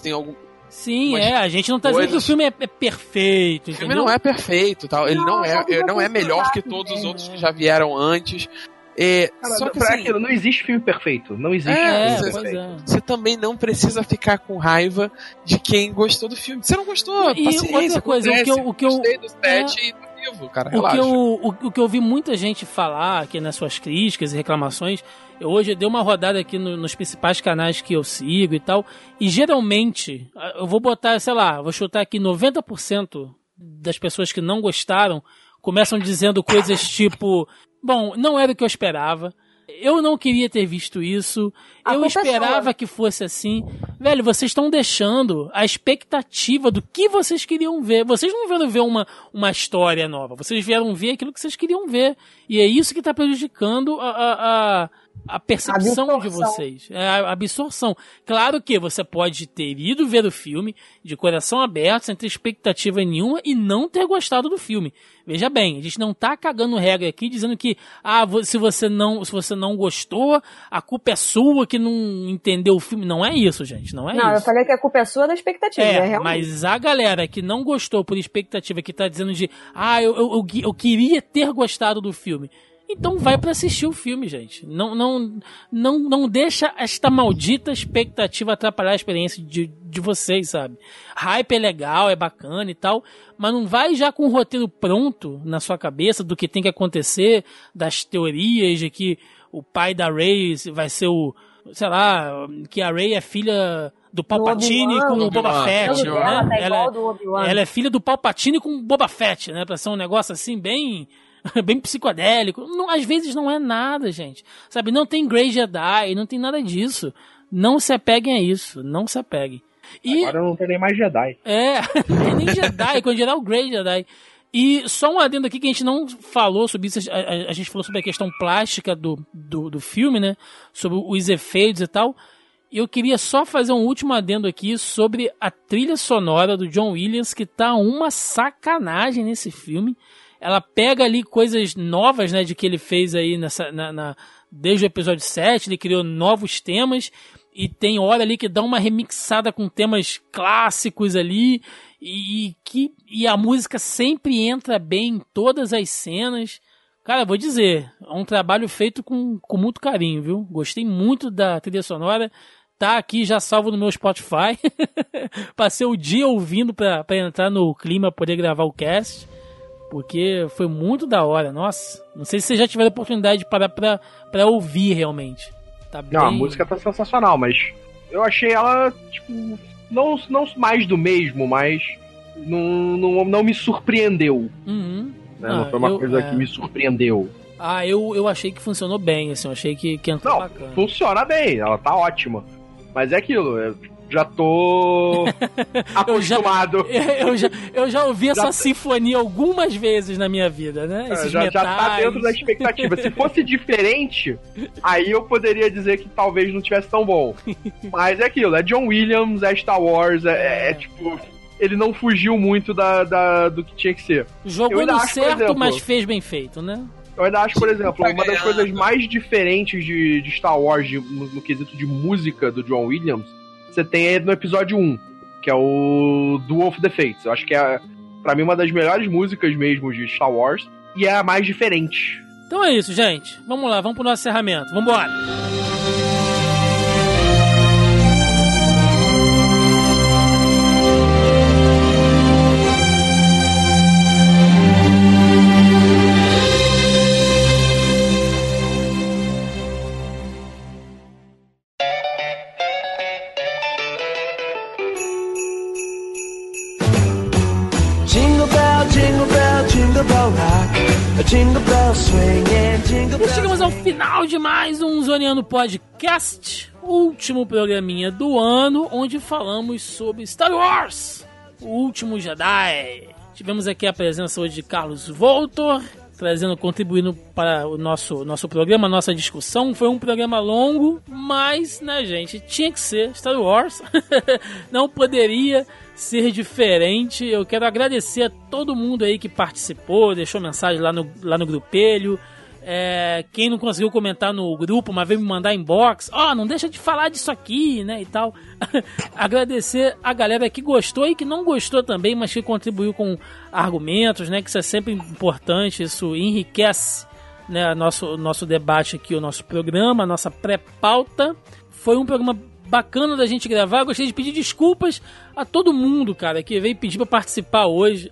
Tem algum sim, Umas é. A gente não tá dizendo que o coisas- filme é, é perfeito, O filme entendeu? não é perfeito, tal. Ele não, Não, é, ele não é melhor que todos os outros que é. já vieram antes. É, Cara, só que pra assim, aquilo, não existe filme perfeito. Não existe É, É, filme perfeito. é. você também não precisa ficar com raiva de quem gostou do filme. Você não gostou, E outra coisa, o que eu- acontece. o que eu- gostei do set e tá vivo, cara, O relaxa. que, eu, o, o que eu vi muita gente falar aqui nas suas críticas e reclamações, eu hoje dei uma rodada aqui no- nos principais canais que eu sigo e tal, e geralmente, ah, eu vou botar, sei lá, vou chutar aqui 90% das pessoas que não gostaram começam dizendo coisas tipo: Bom, não era o que eu esperava. Eu não queria ter visto isso. A eu é esperava sua. que fosse assim. Velho, vocês estão deixando a expectativa do que vocês queriam ver. Vocês não vieram ver uma, uma história nova. Vocês vieram ver aquilo que vocês queriam ver. E é isso que está prejudicando a, a, a, a percepção Absorção. de vocês, é a absorção. Claro que você pode ter ido ver o filme de coração aberto, sem ter expectativa nenhuma e não ter gostado do filme. Veja bem, a gente não tá cagando regra aqui dizendo que ah, se você não, se você não gostou, a culpa é sua que não entendeu o filme. Não é isso, gente, não é Não, eu isso. falei que a culpa é sua da expectativa. É, É, realmente. mas a galera que não gostou por expectativa, que tá dizendo de, ah, eu, eu, eu, eu queria ter gostado do filme. Então vai pra assistir o filme, gente. Não, não, não, não deixa esta maldita expectativa atrapalhar a experiência de, de vocês, sabe? Hype é legal, é bacana e tal, mas não vai já com o roteiro pronto na sua cabeça do que tem que acontecer, das teorias de que o pai da Rey vai ser o, sei lá, que a Rey é filha do Palpatine Obi-Wan. com o Do Boba Obi-Wan. Fett, O né? Ela, do Obi-Wan. ela é filha do Palpatine com Boba Fett, né? Pra ser um negócio assim bem bem psicodélico. Não, às vezes não é nada, gente. Sabe, não tem Grey Jedi, não tem nada disso. Não se apeguem a isso, não se apeguem. E Agora não tem nem mais Jedi. é, não tem nem Jedi, quando geral Grey Jedi. E só um adendo aqui que a gente não falou sobre isso, a, a- a gente falou sobre a questão plástica do, do, do filme, né? Sobre os efeitos e tal. Eu queria só fazer um último adendo aqui sobre a trilha sonora do John Williams, que tá uma sacanagem nesse filme. Ela pega ali coisas novas, né, de que ele fez aí nessa, na, na- desde o episódio 7, ele criou novos temas e tem hora ali que dá uma remixada com temas clássicos ali e, e que e a música sempre entra bem em todas as cenas. Cara, vou dizer, é um trabalho feito com, com muito carinho, viu? Gostei muito da trilha sonora. Tá aqui já salvo no meu Spotify. Passei o dia ouvindo pra entrar no clima, poder gravar o cast. Porque foi muito da hora, nossa. Não sei se vocês já tiveram oportunidade de parar pra, pra ouvir realmente. Tá bem... Não, a música tá sensacional, mas eu achei ela, tipo, não, não mais do mesmo, mas não, não, não me surpreendeu. Uhum. né? Ah, não foi uma eu- coisa é. que me surpreendeu. Ah, eu, eu achei que funcionou bem, assim. Eu achei que, que entrou Não, bacana. funciona bem, ela tá ótima. Mas é aquilo, eu já tô Eu já- acostumado. Eu já, eu já ouvi essa Já- sinfonia algumas vezes na minha vida, né? É, Esses já, já tá dentro da expectativa. Se fosse diferente, aí eu poderia dizer que talvez não tivesse tão bom. Mas é aquilo, é John Williams, é Star Wars, é, é tipo. Ele não fugiu muito da, da- do que tinha que ser. Jogou no acho, certo, exemplo- mas fez bem feito, né? Eu ainda acho, por exemplo, uma das coisas mais diferentes de, de Star Wars de- no, no quesito de música do John Williams, você tem no episódio 1, que é o Duel of the Fates. Eu acho que é, pra mim, uma das melhores músicas mesmo de Star Wars, e é a mais diferente. Então é isso, gente. Vamos lá, vamos pro nosso encerramento. Vambora! Jingle E chegamos ao final de mais um Zoniano Podcast, último programinha do ano, onde falamos sobre Star Wars, o último Jedi. Tivemos aqui a presença hoje de Carlos Voltor, trazendo, contribuindo para o nosso, nosso programa, nossa discussão. Foi um programa longo, mas, né, gente, tinha que ser Star Wars. Não poderia ser diferente. Eu quero agradecer a todo mundo aí que participou, deixou mensagem lá no, lá no grupelho. É, quem não conseguiu comentar no grupo, mas veio me mandar inbox, ó, não deixa de falar disso aqui, né, e tal. Agradecer a galera que gostou e que não gostou também, mas que contribuiu com argumentos, né, que isso é sempre importante, isso enriquece, né, nosso, nosso debate aqui, o nosso programa, a nossa pré-pauta. Foi um programa bacana da gente gravar. Gostaria de pedir desculpas a todo mundo, cara, que veio pedir pra participar hoje.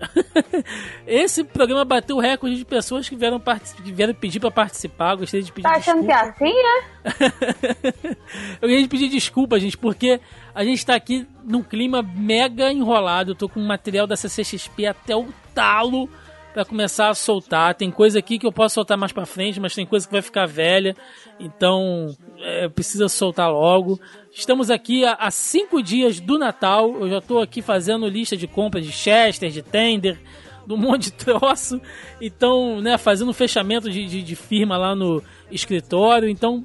Esse programa bateu o recorde de pessoas que vieram, que vieram pedir pra participar. Gostaria de pedir Tá achando que é assim, né? Eu queria pedir desculpa, gente, porque a gente tá aqui num clima mega enrolado. Eu tô com material da CCXP até o talo pra começar a soltar. Tem coisa aqui que eu posso soltar mais pra frente, mas tem coisa que vai ficar velha. Então, é, precisa soltar logo. Estamos aqui há, cinco dias do Natal. Eu já tô aqui fazendo lista de compras de Chester, de Tender, de um monte de troço. Então, né, fazendo fechamento de, de, de firma lá no escritório. Então,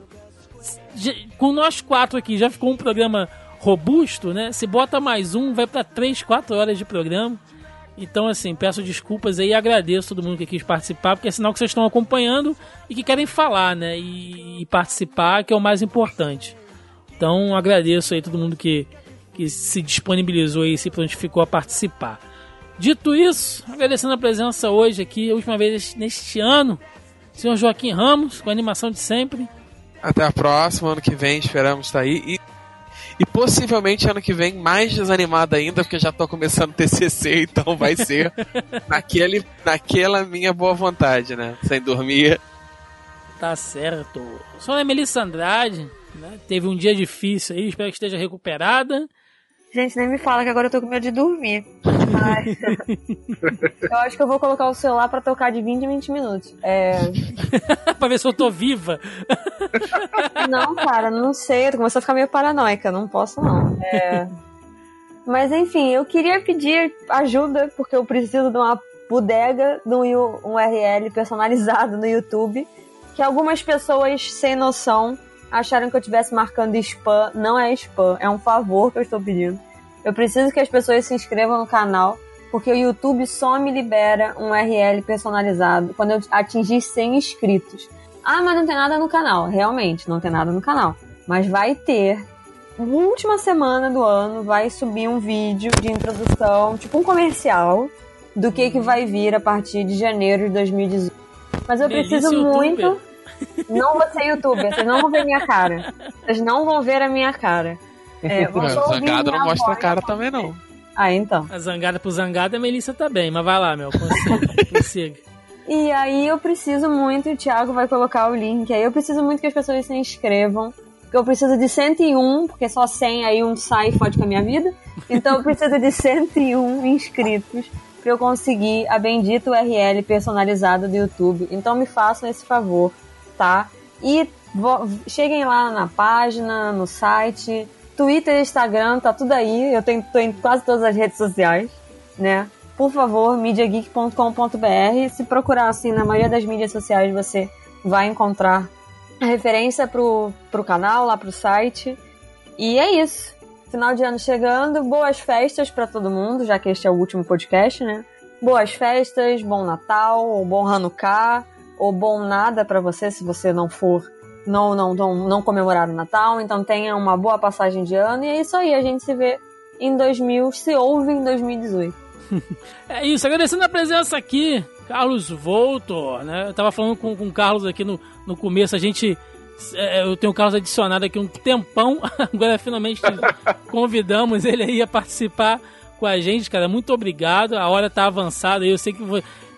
já- com nós quatro aqui já ficou um programa robusto, né? Se bota mais um, vai pra três, quatro horas de programa. Então, assim, peço desculpas aí e agradeço todo mundo que quis participar, porque é sinal que vocês estão acompanhando e que querem falar, né? E, e participar, que é o mais importante. Então, agradeço aí todo mundo que, que se disponibilizou e se prontificou a participar. Dito isso, agradecendo a presença hoje aqui, a última vez neste ano, senhor Joaquim Ramos, com a animação de sempre. Até a próxima, ano que vem, esperamos estar aí. E, e possivelmente ano que vem mais desanimado ainda, porque já tô começando TCC, então vai ser naquele, naquela minha boa vontade, né? Sem dormir. Tá certo. Só a Melissa Andrade, né? Teve um dia difícil aí, espero que esteja recuperada. Gente, nem me fala que agora eu tô com medo de dormir. Ai. eu acho que eu vou colocar o celular pra tocar de 20 em 20 minutos. É... pra ver se eu tô viva. Não, cara, não sei. Eu tô começando a ficar meio paranoica. Não posso, não. É... Mas enfim, eu queria pedir ajuda, porque eu preciso de uma bodega, de um URL personalizado no YouTube. Que algumas pessoas sem noção acharam que eu estivesse marcando spam. Não é spam, é um favor que eu estou pedindo. Eu preciso que as pessoas se inscrevam no canal, porque o YouTube só me libera um URL personalizado quando eu atingir 100 inscritos. Ah, mas não tem nada no canal. Realmente, não tem nada no canal. Mas vai ter. Na última semana do ano vai subir um vídeo de introdução, tipo um comercial, do que, que vai vir a partir de janeiro de 2018. Mas eu Delícia, preciso youtuber. muito. Não vou ser youtuber, vocês não vão ver minha cara. Vocês não vão ver a minha cara. É, Zangado não mostra a cara também, não. Ah, então. A zangada pro zangada, a Melissa tá bem, mas vai lá, meu, consiga, consiga. E aí eu preciso muito, e o Thiago vai colocar o link aí, eu preciso muito que as pessoas se inscrevam. Porque eu preciso de 101, porque só 100 aí um sai e fode com a minha vida. Então eu preciso de 101 inscritos pra eu conseguir a bendita URL personalizada do YouTube. Então me façam esse favor, tá? E cheguem lá na página, no site, Twitter, Instagram, tá tudo aí. Eu tenho, tô em quase todas as redes sociais, né? Por favor, mediageek.com.br. Se procurar assim na maioria das mídias sociais, você vai encontrar a referência pro, pro canal, lá pro site. E é isso. Final de ano chegando, boas festas pra todo mundo, já que este é o último podcast, né? Boas festas, bom Natal, ou bom Hanukkah, ou bom nada pra você se você não for, não, não, não, não comemorar o Natal. Então tenha uma boa passagem de ano e é isso aí, a gente se vê em 2000, se ouve em 2018. É isso, agradecendo a presença aqui, Carlos Voltor, né? Eu tava falando com, com o Carlos aqui no, no começo, a gente. é, eu tenho o Carlos adicionado aqui um tempão, agora finalmente convidamos ele aí a participar com a gente, cara. Muito obrigado, a hora tá avançada eu sei que.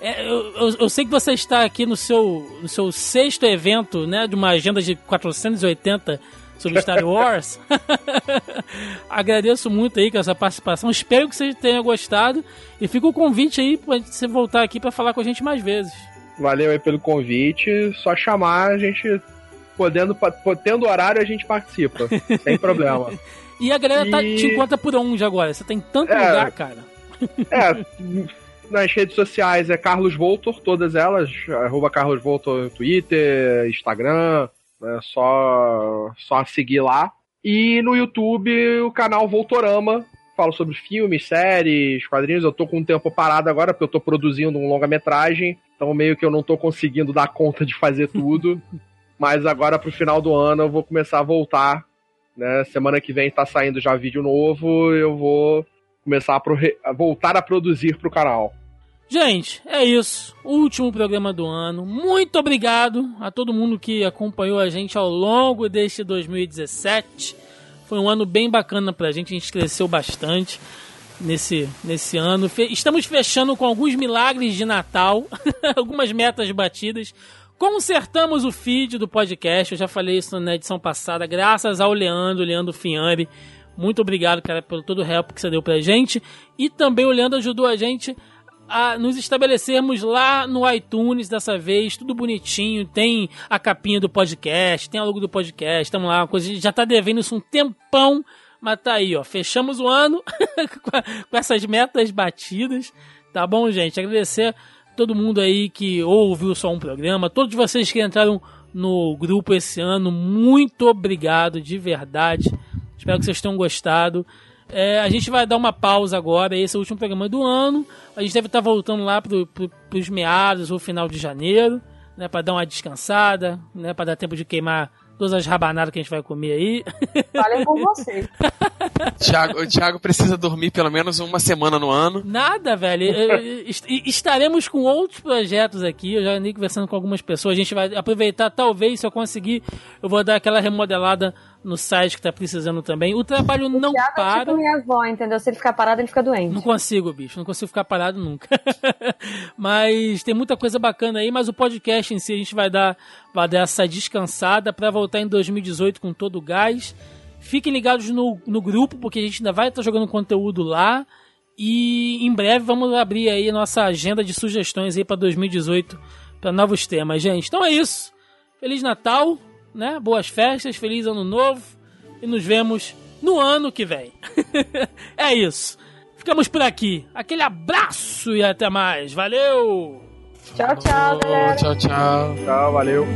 É, eu, eu- eu sei que você está aqui no seu, no seu sexto evento, né? De uma agenda de 480 sobre Star Wars. Agradeço muito aí com essa participação. Espero que você tenha gostado. E fica o convite aí pra você voltar aqui pra falar com a gente mais vezes. Valeu aí pelo convite. Só chamar, a gente podendo, tendo horário, a gente participa. sem problema. E a galera tá, E- te encontra por onde agora? Você tem tanto É. lugar, cara. É, nas redes sociais é Carlos Voltor, todas elas, arroba Carlos Voltor no Twitter, Instagram, é só, só seguir lá. E no YouTube o canal Voltorama, falo sobre filmes, séries, quadrinhos. Eu tô com um tempo parado agora, porque eu tô produzindo um longa-metragem, então meio que eu não tô conseguindo dar conta de fazer tudo. Mas agora pro final do ano eu vou começar a voltar. Né? Semana que vem tá saindo já vídeo novo, eu vou começar a, a voltar a produzir pro canal. Gente, é isso. Último programa do ano. Muito obrigado a todo mundo que acompanhou a gente ao longo deste 2017. Foi um ano bem bacana pra gente, a gente cresceu bastante nesse, nesse ano. Fe- Estamos fechando com alguns milagres de Natal, algumas metas batidas. Consertamos o feed do podcast, eu já falei isso na edição passada, graças ao Leandro, Leandro Fianri. Muito obrigado, cara, pelo todo o help que você deu pra gente. E também o Leandro ajudou a gente a nos estabelecermos lá no iTunes dessa vez, tudo bonitinho, tem a capinha do podcast, tem a logo do podcast, estamos lá, coisa, já tá devendo isso um tempão, mas tá aí, ó, fechamos o ano com essas metas batidas, tá bom, gente? Agradecer todo mundo aí que ouviu só um programa, todos vocês que entraram no grupo esse ano, muito obrigado de verdade. Espero que vocês tenham gostado. É, a gente vai dar uma pausa agora, esse é o último programa do ano. A gente deve estar voltando lá para pro, os meados ou final de janeiro, né, para dar uma descansada, né, para dar tempo de queimar todas as rabanadas que a gente vai comer aí. Falem com você. Thiago, o Thiago precisa dormir pelo menos uma semana no ano. Nada, velho. Estaremos com outros projetos aqui. Eu já andei conversando com algumas pessoas. A gente vai aproveitar, talvez, se eu conseguir, eu vou dar aquela remodelada no site que tá precisando também. O trabalho o não para. É tipo minha avó, entendeu? Se ele ficar parado, ele fica doente. Não consigo, bicho. Não consigo ficar parado nunca. mas tem muita coisa bacana aí. Mas o podcast em si a gente vai dar, vai dar essa descansada para voltar em 2018 com todo o gás. Fiquem ligados no, no grupo, porque a gente ainda vai estar jogando conteúdo lá. E em breve vamos abrir aí a nossa agenda de sugestões aí para 2018 para novos temas, gente. Então é isso. Feliz Natal, né? Boas festas, feliz ano novo e nos vemos no ano que vem. é isso. Ficamos por aqui. Aquele abraço e até mais. Valeu! Tchau, tchau, galera. Tchau, tchau. Tchau, valeu.